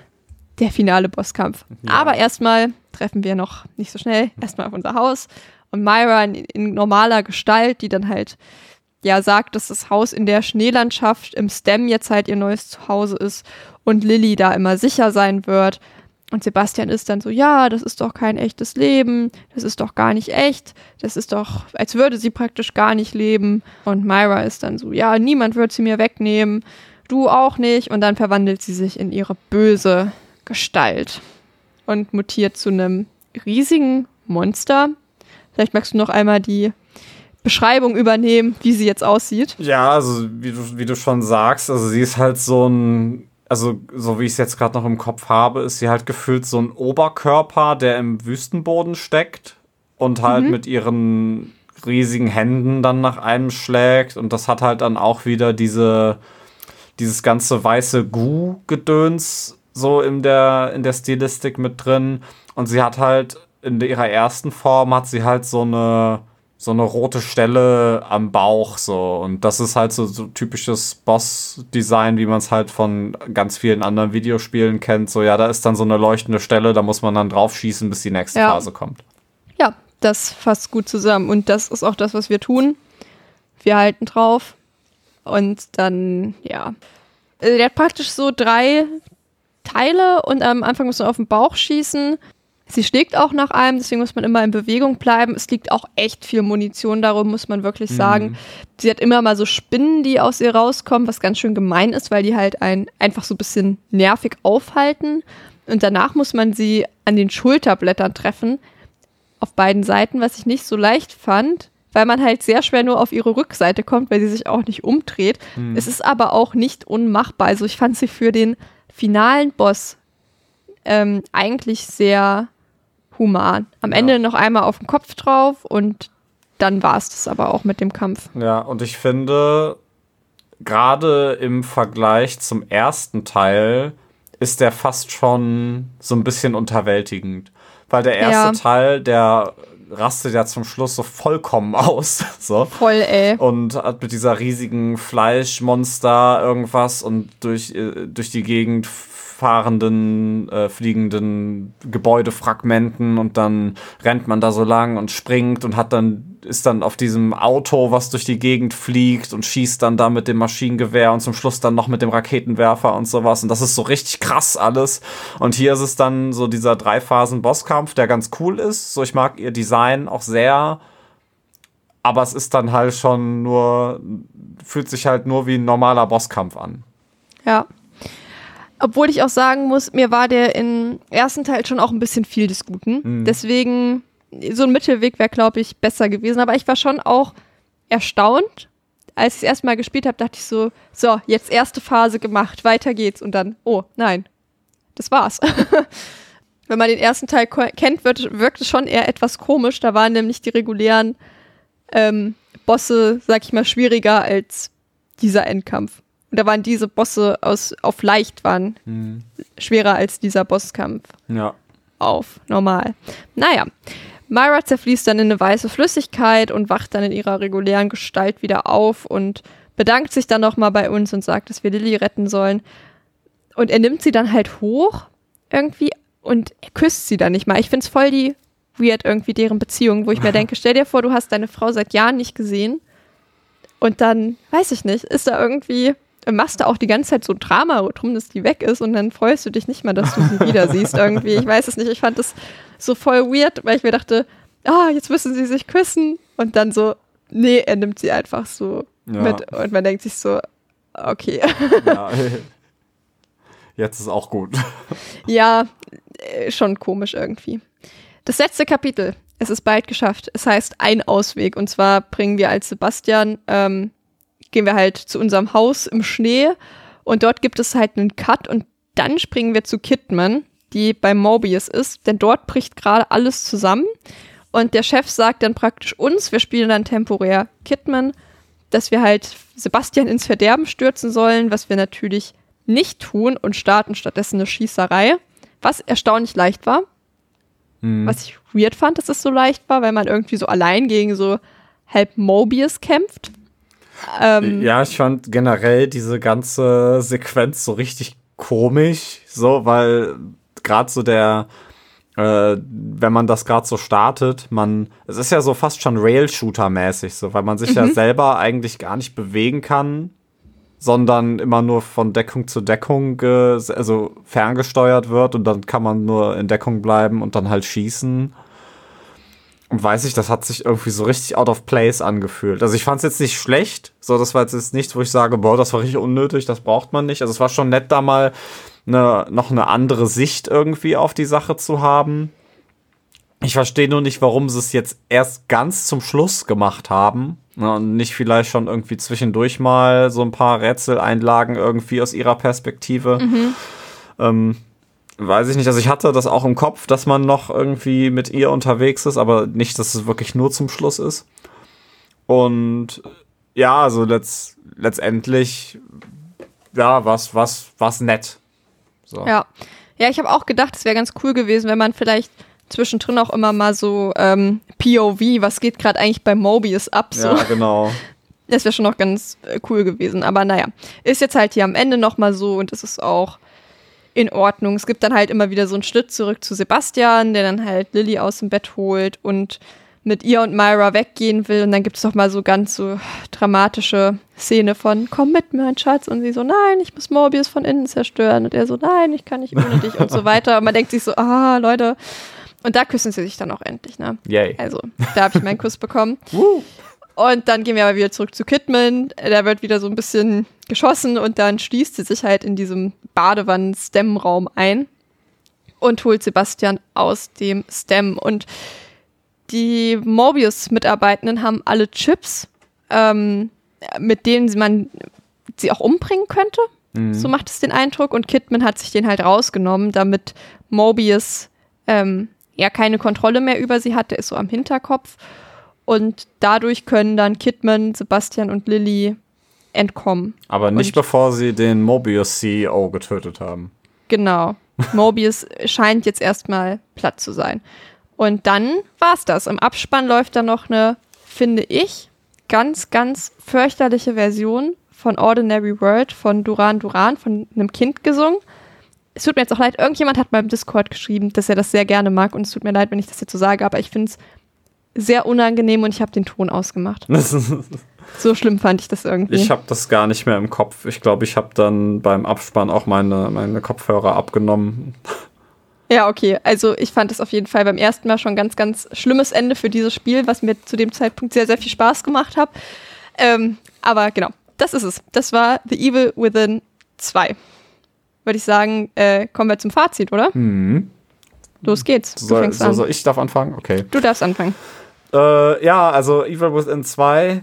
Speaker 2: der finale Bosskampf. Ja. Aber erstmal treffen wir noch nicht so schnell, erstmal auf unser Haus und Myra in, in, normaler Gestalt, die dann halt ja sagt, dass das Haus in der Schneelandschaft im Stem jetzt halt ihr neues Zuhause ist und Lilly da immer sicher sein wird. Und Sebastian ist dann so, ja, das ist doch kein echtes Leben, das ist doch gar nicht echt, das ist doch, als würde sie praktisch gar nicht leben. Und Myra ist dann so, ja, niemand wird sie mir wegnehmen, du auch nicht. Und dann verwandelt sie sich in ihre böse Gestalt und mutiert zu einem riesigen Monster. Vielleicht magst du noch einmal die Beschreibung übernehmen, wie sie jetzt aussieht.
Speaker 3: Ja, also wie du, wie du schon sagst, also sie ist halt so ein, also so wie ich es jetzt gerade noch im Kopf habe, ist sie halt gefühlt so ein Oberkörper, der im Wüstenboden steckt und halt mhm. mit ihren riesigen Händen dann nach einem schlägt und das hat halt dann auch wieder diese dieses ganze weiße Gu-Gedöns so in der, in der Stilistik mit drin. Und sie hat halt in ihrer ersten Form hat sie halt so eine, so eine rote Stelle am Bauch so. Und das ist halt so, so typisches Boss-Design, wie man es halt von ganz vielen anderen Videospielen kennt. So, ja, da ist dann so eine leuchtende Stelle, da muss man dann drauf schießen, bis die nächste ja. Phase kommt.
Speaker 2: Ja, das fasst gut zusammen. Und das ist auch das, was wir tun. Wir halten drauf. Und dann, ja. Also, der hat praktisch so drei Teile und am Anfang muss man auf den Bauch schießen. Sie schlägt auch nach einem, deswegen muss man immer in Bewegung bleiben. Es liegt auch echt viel Munition darum, muss man wirklich sagen. Mhm. Sie hat immer mal so Spinnen, die aus ihr rauskommen, was ganz schön gemein ist, weil die halt einen einfach so ein bisschen nervig aufhalten. Und danach muss man sie an den Schulterblättern treffen, auf beiden Seiten, was ich nicht so leicht fand, weil man halt sehr schwer nur auf ihre Rückseite kommt, weil sie sich auch nicht umdreht. Mhm. Es ist aber auch nicht unmachbar. Also ich fand sie für den finalen Boss ähm, eigentlich sehr human. Am ja. Ende noch einmal auf den Kopf drauf und dann war es das aber auch mit dem Kampf.
Speaker 3: Ja, und ich finde, gerade im Vergleich zum ersten Teil ist der fast schon so ein bisschen unterwältigend. Weil der erste
Speaker 2: Ja.
Speaker 3: Teil, der rastet ja zum Schluss so vollkommen aus. <laughs> So.
Speaker 2: Voll, ey.
Speaker 3: Und hat mit dieser riesigen Fleischmonster irgendwas und durch, äh, durch die Gegend fahrenden, äh, fliegenden Gebäudefragmenten und dann rennt man da so lang und springt und hat dann, ist dann auf diesem Auto, was durch die Gegend fliegt und schießt dann da mit dem Maschinengewehr und zum Schluss dann noch mit dem Raketenwerfer und sowas. Und das ist so richtig krass alles. Und hier ist es dann so dieser Drei-Phasen-Bosskampf, der ganz cool ist. So, ich mag ihr Design auch sehr aber es ist dann halt schon nur, fühlt sich halt nur wie ein normaler Bosskampf an.
Speaker 2: Ja. Obwohl ich auch sagen muss, mir war der im ersten Teil schon auch ein bisschen viel des Guten. Deswegen, so ein Mittelweg wäre, glaube ich, besser gewesen. Aber ich war schon auch erstaunt. Als ich es erstmal gespielt habe, dachte ich so, so, jetzt erste Phase gemacht, weiter geht's. Und dann, oh, nein, das war's. <laughs> Wenn man den ersten Teil kennt, wird, wirkt es schon eher etwas komisch. Da waren nämlich die regulären ähm, Bosse, sag ich mal, schwieriger als dieser Endkampf. Und da waren diese Bosse aus, auf leicht waren schwerer als dieser Bosskampf
Speaker 3: Ja.
Speaker 2: auf normal. Naja, Myra zerfließt dann in eine weiße Flüssigkeit und wacht dann in ihrer regulären Gestalt wieder auf und bedankt sich dann nochmal bei uns und sagt, dass wir Lilly retten sollen. Und er nimmt sie dann halt hoch irgendwie und küsst sie dann nicht mal. Ich find's voll die weird irgendwie deren Beziehung, wo ich mir <laughs> denke, stell dir vor, du hast deine Frau seit Jahren nicht gesehen und dann, weiß ich nicht, ist da irgendwie, machst du auch die ganze Zeit so Drama drum, dass die weg ist und dann freust du dich nicht mal, dass du sie wieder <laughs> siehst irgendwie. Ich weiß es nicht, ich fand das so voll weird, weil ich mir dachte, ah, jetzt müssen sie sich küssen und dann so, nee, er nimmt sie einfach so
Speaker 3: Ja.
Speaker 2: mit und man denkt sich so, okay.
Speaker 3: ja. <laughs> Jetzt ist auch gut.
Speaker 2: Ja, äh, schon komisch irgendwie. Das letzte Kapitel. Es ist bald geschafft. Es heißt ein Ausweg. Und zwar bringen wir als Sebastian, ähm, gehen wir halt zu unserem Haus im Schnee. Und dort gibt es halt einen Cut. Und dann springen wir zu Kidman, die bei Mobius ist. Denn dort bricht gerade alles zusammen. Und der Chef sagt dann praktisch uns, wir spielen dann temporär Kidman, dass wir halt Sebastian ins Verderben stürzen sollen, was wir natürlich nicht tun und starten stattdessen eine Schießerei, was erstaunlich leicht war. Was ich weird fand, dass es so leicht war, weil man irgendwie so allein gegen so halb Mobius kämpft. Ähm,
Speaker 3: Ja, ich fand generell diese ganze Sequenz so richtig komisch, so, weil gerade so der, äh, wenn man das gerade so startet, man, es ist ja so fast schon Rail-Shooter-mäßig, so, weil man sich ja selber eigentlich gar nicht bewegen kann, sondern immer nur von Deckung zu Deckung, also ferngesteuert wird und dann kann man nur in Deckung bleiben und dann halt schießen. Und weiß ich, das hat sich irgendwie so richtig out of place angefühlt. Also ich fand es jetzt nicht schlecht, so das war jetzt nichts, wo ich sage, boah, das war richtig unnötig, das braucht man nicht. Also es war schon nett, da mal eine, noch eine andere Sicht irgendwie auf die Sache zu haben. Ich verstehe nur nicht, warum sie es jetzt erst ganz zum Schluss gemacht haben. Ne, und nicht vielleicht schon irgendwie zwischendurch mal so ein paar Rätseleinlagen irgendwie aus ihrer Perspektive. Ähm, weiß ich nicht. Also ich hatte das auch im Kopf, dass man noch irgendwie mit ihr unterwegs ist, aber nicht, dass es wirklich nur zum Schluss ist. Und ja, also letzt, letztendlich, ja, was, was, was nett. So.
Speaker 2: Ja. Ja, ich habe auch gedacht, es wäre ganz cool gewesen, wenn man vielleicht zwischendrin auch immer mal so ähm, POV, was geht gerade eigentlich bei Mobius ab, so.
Speaker 3: Ja, genau.
Speaker 2: Das wäre schon noch ganz äh, cool gewesen. Aber naja, ist jetzt halt hier am Ende nochmal so und es ist auch in Ordnung. Es gibt dann halt immer wieder so einen Schritt zurück zu Sebastian, der dann halt Lilly aus dem Bett holt und mit ihr und Myra weggehen will. Und dann gibt es noch mal so ganz so dramatische Szene von, komm mit, mein Schatz. Und sie so, nein, ich muss Mobius von innen zerstören. Und er so, nein, ich kann nicht ohne dich und so weiter. Und man denkt sich so, ah, Leute. Und da küssen sie sich dann auch endlich, ne?
Speaker 3: Yay.
Speaker 2: Also, da habe ich meinen Kuss bekommen. Und dann gehen wir aber wieder zurück zu Kidman. Da wird wieder so ein bisschen geschossen und dann schließt sie sich halt in diesem Badewannen-Stem-Raum ein und holt Sebastian aus dem Stem. Und die Mobius-Mitarbeitenden haben alle Chips, ähm, mit denen man sie auch umbringen könnte. So macht es den Eindruck. Und Kidman hat sich den halt rausgenommen, damit Mobius ähm, ja keine Kontrolle mehr über sie hat. Der ist so am Hinterkopf. Und dadurch können dann Kidman, Sebastian und Lilly entkommen.
Speaker 3: Aber nicht
Speaker 2: Und-
Speaker 3: bevor sie den Mobius-CEO getötet haben.
Speaker 2: Genau. <laughs> Mobius scheint jetzt erstmal platt zu sein. Und dann war's das. Im Abspann läuft dann noch eine, finde ich, ganz, ganz fürchterliche Version von Ordinary World von Duran Duran, von einem Kind gesungen. Es tut mir jetzt auch leid, irgendjemand hat mal im Discord geschrieben, dass er das sehr gerne mag und es tut mir leid, wenn ich das jetzt so sage, aber ich finde es sehr unangenehm und ich habe den Ton ausgemacht. <laughs> So schlimm fand ich das irgendwie.
Speaker 3: Ich habe das gar nicht mehr im Kopf. Ich glaube, ich habe dann beim Abspann auch meine, meine Kopfhörer abgenommen.
Speaker 2: Ja, okay. Also ich fand es auf jeden Fall beim ersten Mal schon ganz, ganz schlimmes Ende für dieses Spiel, was mir zu dem Zeitpunkt sehr, sehr viel Spaß gemacht hat. Ähm, aber genau, das ist es. Das war The Evil Within 2. Würde ich sagen, äh, kommen wir zum Fazit, oder? Los geht's. Du
Speaker 3: Soll,
Speaker 2: fängst
Speaker 3: so,
Speaker 2: an.
Speaker 3: soll ich darf anfangen? Okay.
Speaker 2: Du darfst anfangen.
Speaker 3: Äh, ja, also Evil Within 2.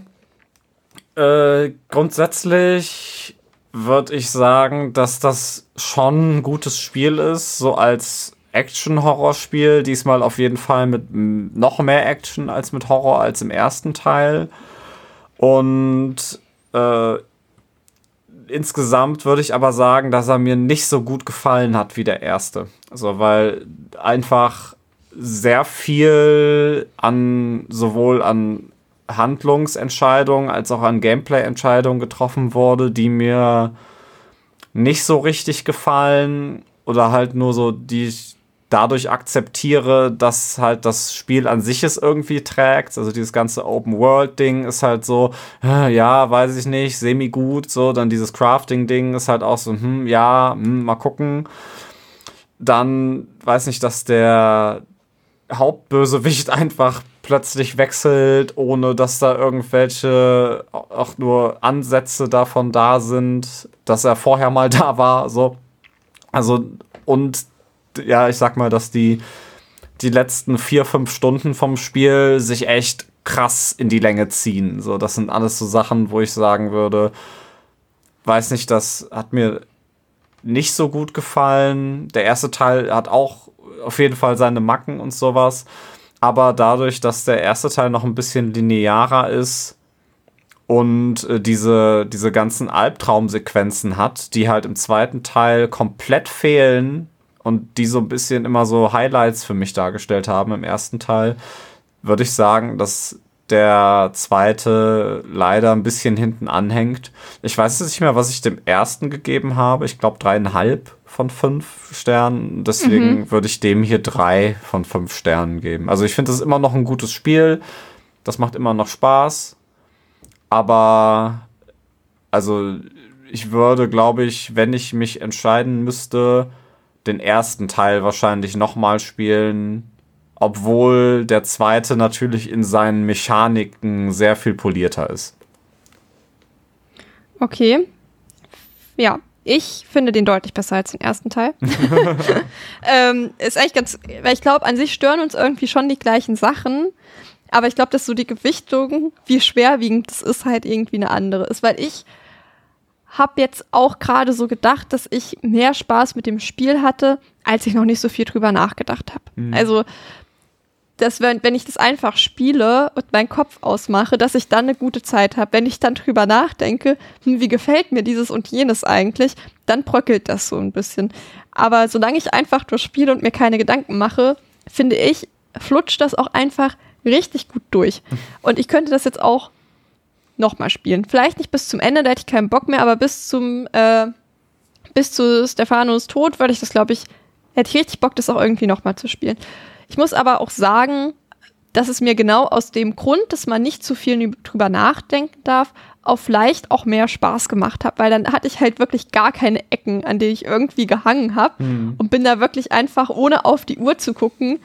Speaker 3: Äh, grundsätzlich würde ich sagen, dass das schon ein gutes Spiel ist, so als Action-Horror-Spiel. Diesmal auf jeden Fall mit noch mehr Action als mit Horror als im ersten Teil. Und äh, insgesamt würde ich aber sagen, dass er mir nicht so gut gefallen hat wie der erste. Also, weil einfach sehr viel an sowohl an Handlungsentscheidungen als auch an Gameplay-Entscheidungen getroffen wurde, die mir nicht so richtig gefallen oder halt nur so, die ich dadurch akzeptiere, dass halt das Spiel an sich es irgendwie trägt. Also dieses ganze Open-World-Ding ist halt so, ja, weiß ich nicht, semi-gut. So, dann dieses Crafting-Ding ist halt auch so, hm, ja, hm, mal gucken. Dann weiß nicht, dass der Hauptbösewicht <laughs> einfach plötzlich wechselt, ohne dass da irgendwelche auch nur Ansätze davon da sind, dass er vorher mal <laughs> da war. So. Also, und ja, ich sag mal, dass die, die letzten vier, fünf Stunden vom Spiel sich echt krass in die Länge ziehen. So, das sind alles so Sachen, wo ich sagen würde, weiß nicht, das hat mir nicht so gut gefallen. Der erste Teil hat auch auf jeden Fall seine Macken und sowas. Aber dadurch, dass der erste Teil noch ein bisschen linearer ist und äh, diese, diese ganzen Albtraumsequenzen hat, die halt im zweiten Teil komplett fehlen und die so ein bisschen immer so Highlights für mich dargestellt haben im ersten Teil, würde ich sagen, dass der zweite leider ein bisschen hinten anhängt. Ich weiß jetzt nicht mehr, was ich dem ersten gegeben habe. Ich glaube dreieinhalb von fünf Sternen. Deswegen würde ich dem hier drei von fünf Sternen geben. Also ich finde, das ist immer noch ein gutes Spiel. Das macht immer noch Spaß. Aber also ich würde, glaube ich, wenn ich mich entscheiden müsste, den ersten Teil wahrscheinlich nochmal spielen, obwohl der zweite natürlich in seinen Mechaniken sehr viel polierter ist.
Speaker 2: Okay. Ja, ich finde den deutlich besser als den ersten Teil. <laughs> ähm, ist eigentlich ganz, weil ich glaube, an sich stören uns irgendwie schon die gleichen Sachen. Aber ich glaube, dass so die Gewichtung, wie schwerwiegend das ist, halt irgendwie eine andere ist. Weil ich habe jetzt auch gerade so gedacht, dass ich mehr Spaß mit dem Spiel hatte, als ich noch nicht so viel drüber nachgedacht habe. Also, dass wenn, wenn ich das einfach spiele und meinen Kopf ausmache, dass ich dann eine gute Zeit habe. Wenn ich dann drüber nachdenke, hm, wie gefällt mir dieses und jenes eigentlich, dann bröckelt das so ein bisschen. Aber solange ich einfach nur spiele und mir keine Gedanken mache, finde ich, flutscht das auch einfach richtig gut durch. <laughs> Und ich könnte das jetzt auch nochmal spielen. Vielleicht nicht bis zum Ende, da hätte ich keinen Bock mehr, aber bis zum, äh, bis zu Stefanos Tod würde ich das, glaube ich, hätte ich richtig Bock, das auch irgendwie nochmal zu spielen. Ich muss aber auch sagen, dass es mir genau aus dem Grund, dass man nicht zu viel drüber nachdenken darf, auf vielleicht auch mehr Spaß gemacht hat, weil dann hatte ich halt wirklich gar keine Ecken, an denen ich irgendwie gehangen habe und bin da wirklich einfach, ohne auf die Uhr zu gucken,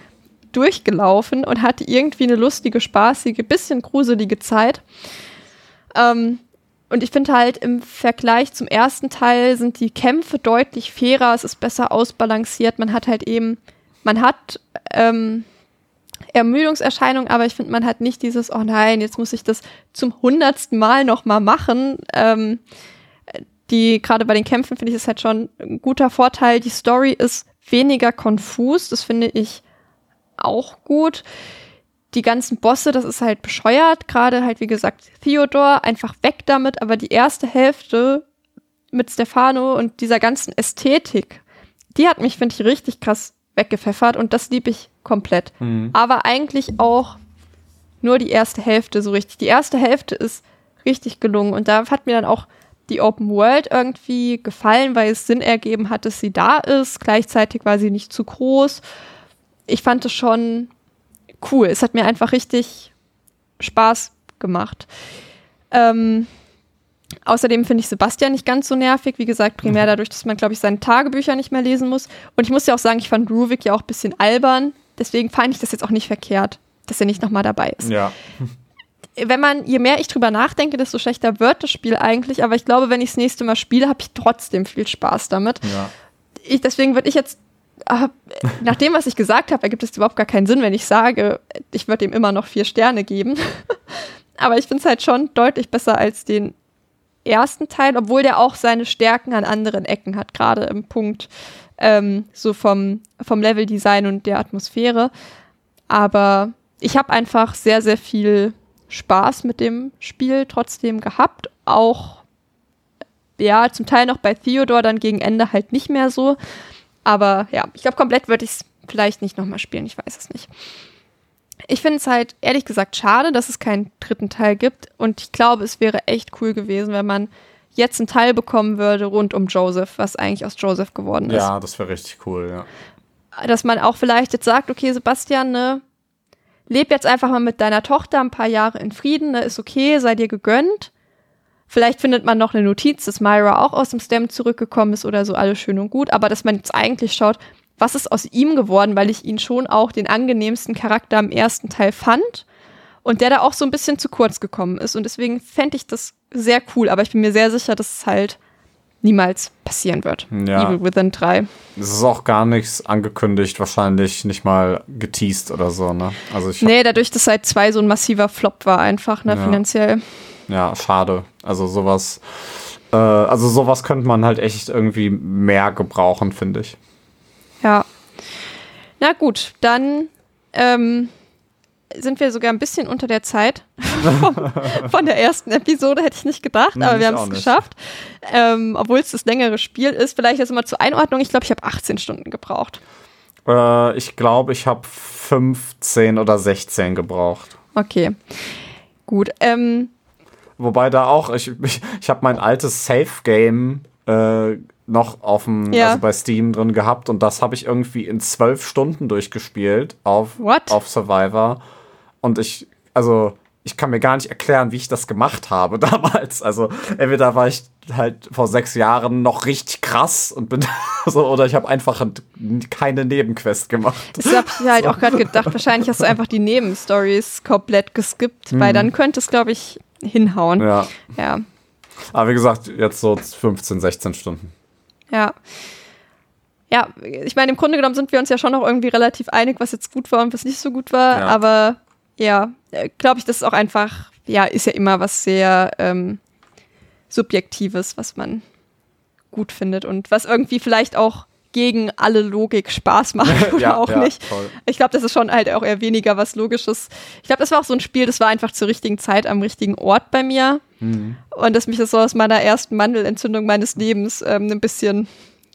Speaker 2: durchgelaufen und hatte irgendwie eine lustige, spaßige, bisschen gruselige Zeit. Ähm, und ich finde halt im Vergleich zum ersten Teil sind die Kämpfe deutlich fairer, es ist besser ausbalanciert, man hat halt eben, man hat ähm, Ermüdungserscheinungen, aber ich finde, man hat nicht dieses, oh nein, jetzt muss ich das zum hundertsten Mal nochmal machen. Ähm, die, gerade bei den Kämpfen finde ich das halt schon ein guter Vorteil. Die Story ist weniger konfus, das finde ich auch gut. die ganzen Bosse, das ist halt bescheuert. Gerade halt, wie gesagt, Theodor, einfach weg damit. Aber die erste Hälfte mit Stefano und dieser ganzen Ästhetik, die hat mich, finde ich, richtig krass weggepfeffert und das liebe ich komplett.
Speaker 3: Mhm.
Speaker 2: Aber eigentlich auch nur die erste Hälfte so richtig. Die erste Hälfte ist richtig gelungen und da hat mir dann auch die Open World irgendwie gefallen, weil es Sinn ergeben hat, dass sie da ist. Gleichzeitig war sie nicht zu groß. Ich fand es schon cool. Es hat mir einfach richtig Spaß gemacht. Ähm, außerdem finde ich Sebastian nicht ganz so nervig. Wie gesagt, primär dadurch, dass man, glaube ich, seine Tagebücher nicht mehr lesen muss. Und ich muss ja auch sagen, ich fand Ruvik ja auch ein bisschen albern. Deswegen fand ich das jetzt auch nicht verkehrt, dass er nicht nochmal dabei ist.
Speaker 3: Ja. <laughs>
Speaker 2: Wenn man, je mehr ich drüber nachdenke, desto schlechter wird das Spiel eigentlich. Aber ich glaube, wenn ich das nächste Mal spiele, habe ich trotzdem viel Spaß damit.
Speaker 3: ja.
Speaker 2: Ich, deswegen würde ich jetzt, äh, nach dem, was ich gesagt habe, ergibt es überhaupt gar keinen Sinn, wenn ich sage, ich würde ihm immer noch vier Sterne geben. <laughs> Aber ich finde es halt schon deutlich besser als den ersten Teil, obwohl der auch seine Stärken an anderen Ecken hat, gerade im Punkt ähm, so vom, vom Leveldesign und der Atmosphäre. Aber ich habe einfach sehr, sehr viel Spaß mit dem Spiel trotzdem gehabt. Auch, ja, zum Teil noch bei Theodore, dann gegen Ende halt nicht mehr so. Aber ja, ich glaube, komplett würde ich es vielleicht nicht nochmal spielen, ich weiß es nicht. Ich finde es halt ehrlich gesagt schade, dass es keinen dritten Teil gibt. Und ich glaube, es wäre echt cool gewesen, wenn man jetzt einen Teil bekommen würde rund um Joseph, was eigentlich aus Joseph geworden ist.
Speaker 3: Ja, das wäre richtig cool, ja.
Speaker 2: Dass man auch vielleicht jetzt sagt, okay, Sebastian, ne, leb jetzt einfach mal mit deiner Tochter ein paar Jahre in Frieden, ne, ist okay, sei dir gegönnt. Vielleicht findet man noch eine Notiz, dass Myra auch aus dem Stem zurückgekommen ist oder so, alles schön und gut. Aber dass man jetzt eigentlich schaut, was ist aus ihm geworden, weil ich ihn schon auch den angenehmsten Charakter im ersten Teil fand und der da auch so ein bisschen zu kurz gekommen ist. Und deswegen fände ich das sehr cool, aber ich bin mir sehr sicher, dass es halt niemals passieren wird.
Speaker 3: Ja.
Speaker 2: Evil Within 3.
Speaker 3: Es ist auch gar nichts angekündigt, wahrscheinlich nicht mal geteased oder so, ne? Also ich
Speaker 2: Nee, dadurch, dass halt 2 so ein massiver Flop war, einfach, ne,
Speaker 3: Ja.
Speaker 2: finanziell.
Speaker 3: Ja, schade. Also sowas, äh, also sowas könnte man halt echt irgendwie mehr gebrauchen, finde ich.
Speaker 2: Ja. Na gut, dann ähm, sind wir sogar ein bisschen unter der Zeit <laughs> von der ersten Episode, hätte ich nicht gedacht,
Speaker 3: Nee,
Speaker 2: aber wir haben es geschafft. Ähm, Obwohl es das längere Spiel ist. Vielleicht jetzt mal zur Einordnung. Ich glaube, ich habe 18 Stunden gebraucht.
Speaker 3: Äh, ich glaube, ich habe 15 oder 16 gebraucht.
Speaker 2: Okay. Gut. Ähm,
Speaker 3: Wobei da auch, ich, ich, ich habe mein altes Safe-Game äh, noch auf dem,
Speaker 2: Ja.
Speaker 3: also bei Steam drin gehabt und das habe ich irgendwie in zwölf Stunden durchgespielt auf,
Speaker 2: What?
Speaker 3: auf Survivor. Und ich, also, ich kann mir gar nicht erklären, wie ich das gemacht habe <laughs> damals. Also, entweder war ich halt vor sechs Jahren noch richtig krass und bin <laughs> so, oder ich habe einfach keine Nebenquest gemacht.
Speaker 2: das habe ich halt auch gerade gedacht. Wahrscheinlich hast du einfach die Nebenstories komplett geskippt, weil dann könnte es, glaube ich, hinhauen.
Speaker 3: Mhm. Ja.
Speaker 2: ja.
Speaker 3: Aber wie gesagt, jetzt so 15, 16 Stunden.
Speaker 2: Ja. Ja, ich meine, im Grunde genommen sind wir uns ja schon noch irgendwie relativ einig, was jetzt gut war und was nicht so gut war.
Speaker 3: Ja.
Speaker 2: Aber ja, glaube ich, das ist auch einfach, ja, ist ja immer was sehr ähm, Subjektives, was man gut findet und was irgendwie vielleicht auch gegen alle Logik Spaß <laughs> macht oder
Speaker 3: Ja,
Speaker 2: auch
Speaker 3: ja,
Speaker 2: nicht.
Speaker 3: voll.
Speaker 2: Ich glaube, das ist schon halt auch eher weniger was Logisches. Ich glaube, das war auch so ein Spiel, das war einfach zur richtigen Zeit am richtigen Ort bei mir. Und dass mich das so aus meiner ersten Mandelentzündung meines Lebens ähm, ein bisschen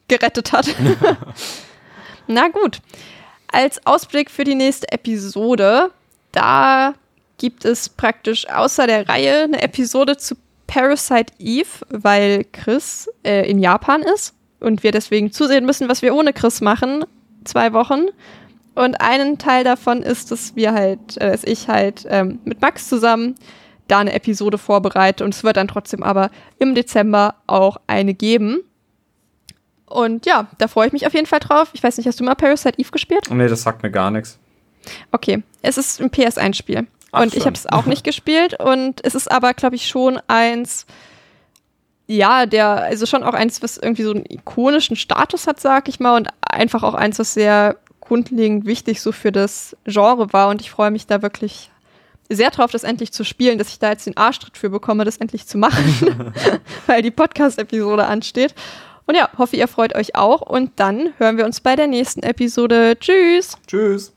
Speaker 2: gerettet hat. <laughs> <laughs> Na gut. Als Ausblick für die nächste Episode, da gibt es praktisch außer der Reihe eine Episode zu Parasite Eve, weil Chris äh, in Japan ist und wir deswegen zusehen müssen, was wir ohne Chris machen. Zwei Wochen. Und einen Teil davon ist, dass wir halt, äh, dass ich halt ähm, mit Max zusammen da eine Episode vorbereite und es wird dann trotzdem aber im Dezember auch eine geben. Und ja, da freue ich mich auf jeden Fall drauf. Ich weiß nicht, hast du mal Parasite Eve gespielt?
Speaker 3: Nee, das sagt mir gar nichts.
Speaker 2: Okay, es ist ein PS1-Spiel.
Speaker 3: Ach,
Speaker 2: Und ich habe es auch nicht <laughs> gespielt. Und es ist aber, glaube ich, schon eins, ja, der, also schon auch eins, was irgendwie so einen ikonischen Status hat, sag ich mal. Und einfach auch eins, was sehr grundlegend wichtig so für das Genre war. Und ich freue mich da wirklich sehr drauf, das endlich zu spielen, dass ich da jetzt den Arschtritt für bekomme, das endlich zu machen, <laughs> <laughs> weil die Podcast-Episode ansteht. Und ja, hoffe, ihr freut euch auch. Und dann hören wir uns bei der nächsten Episode. Tschüss!
Speaker 3: Tschüss.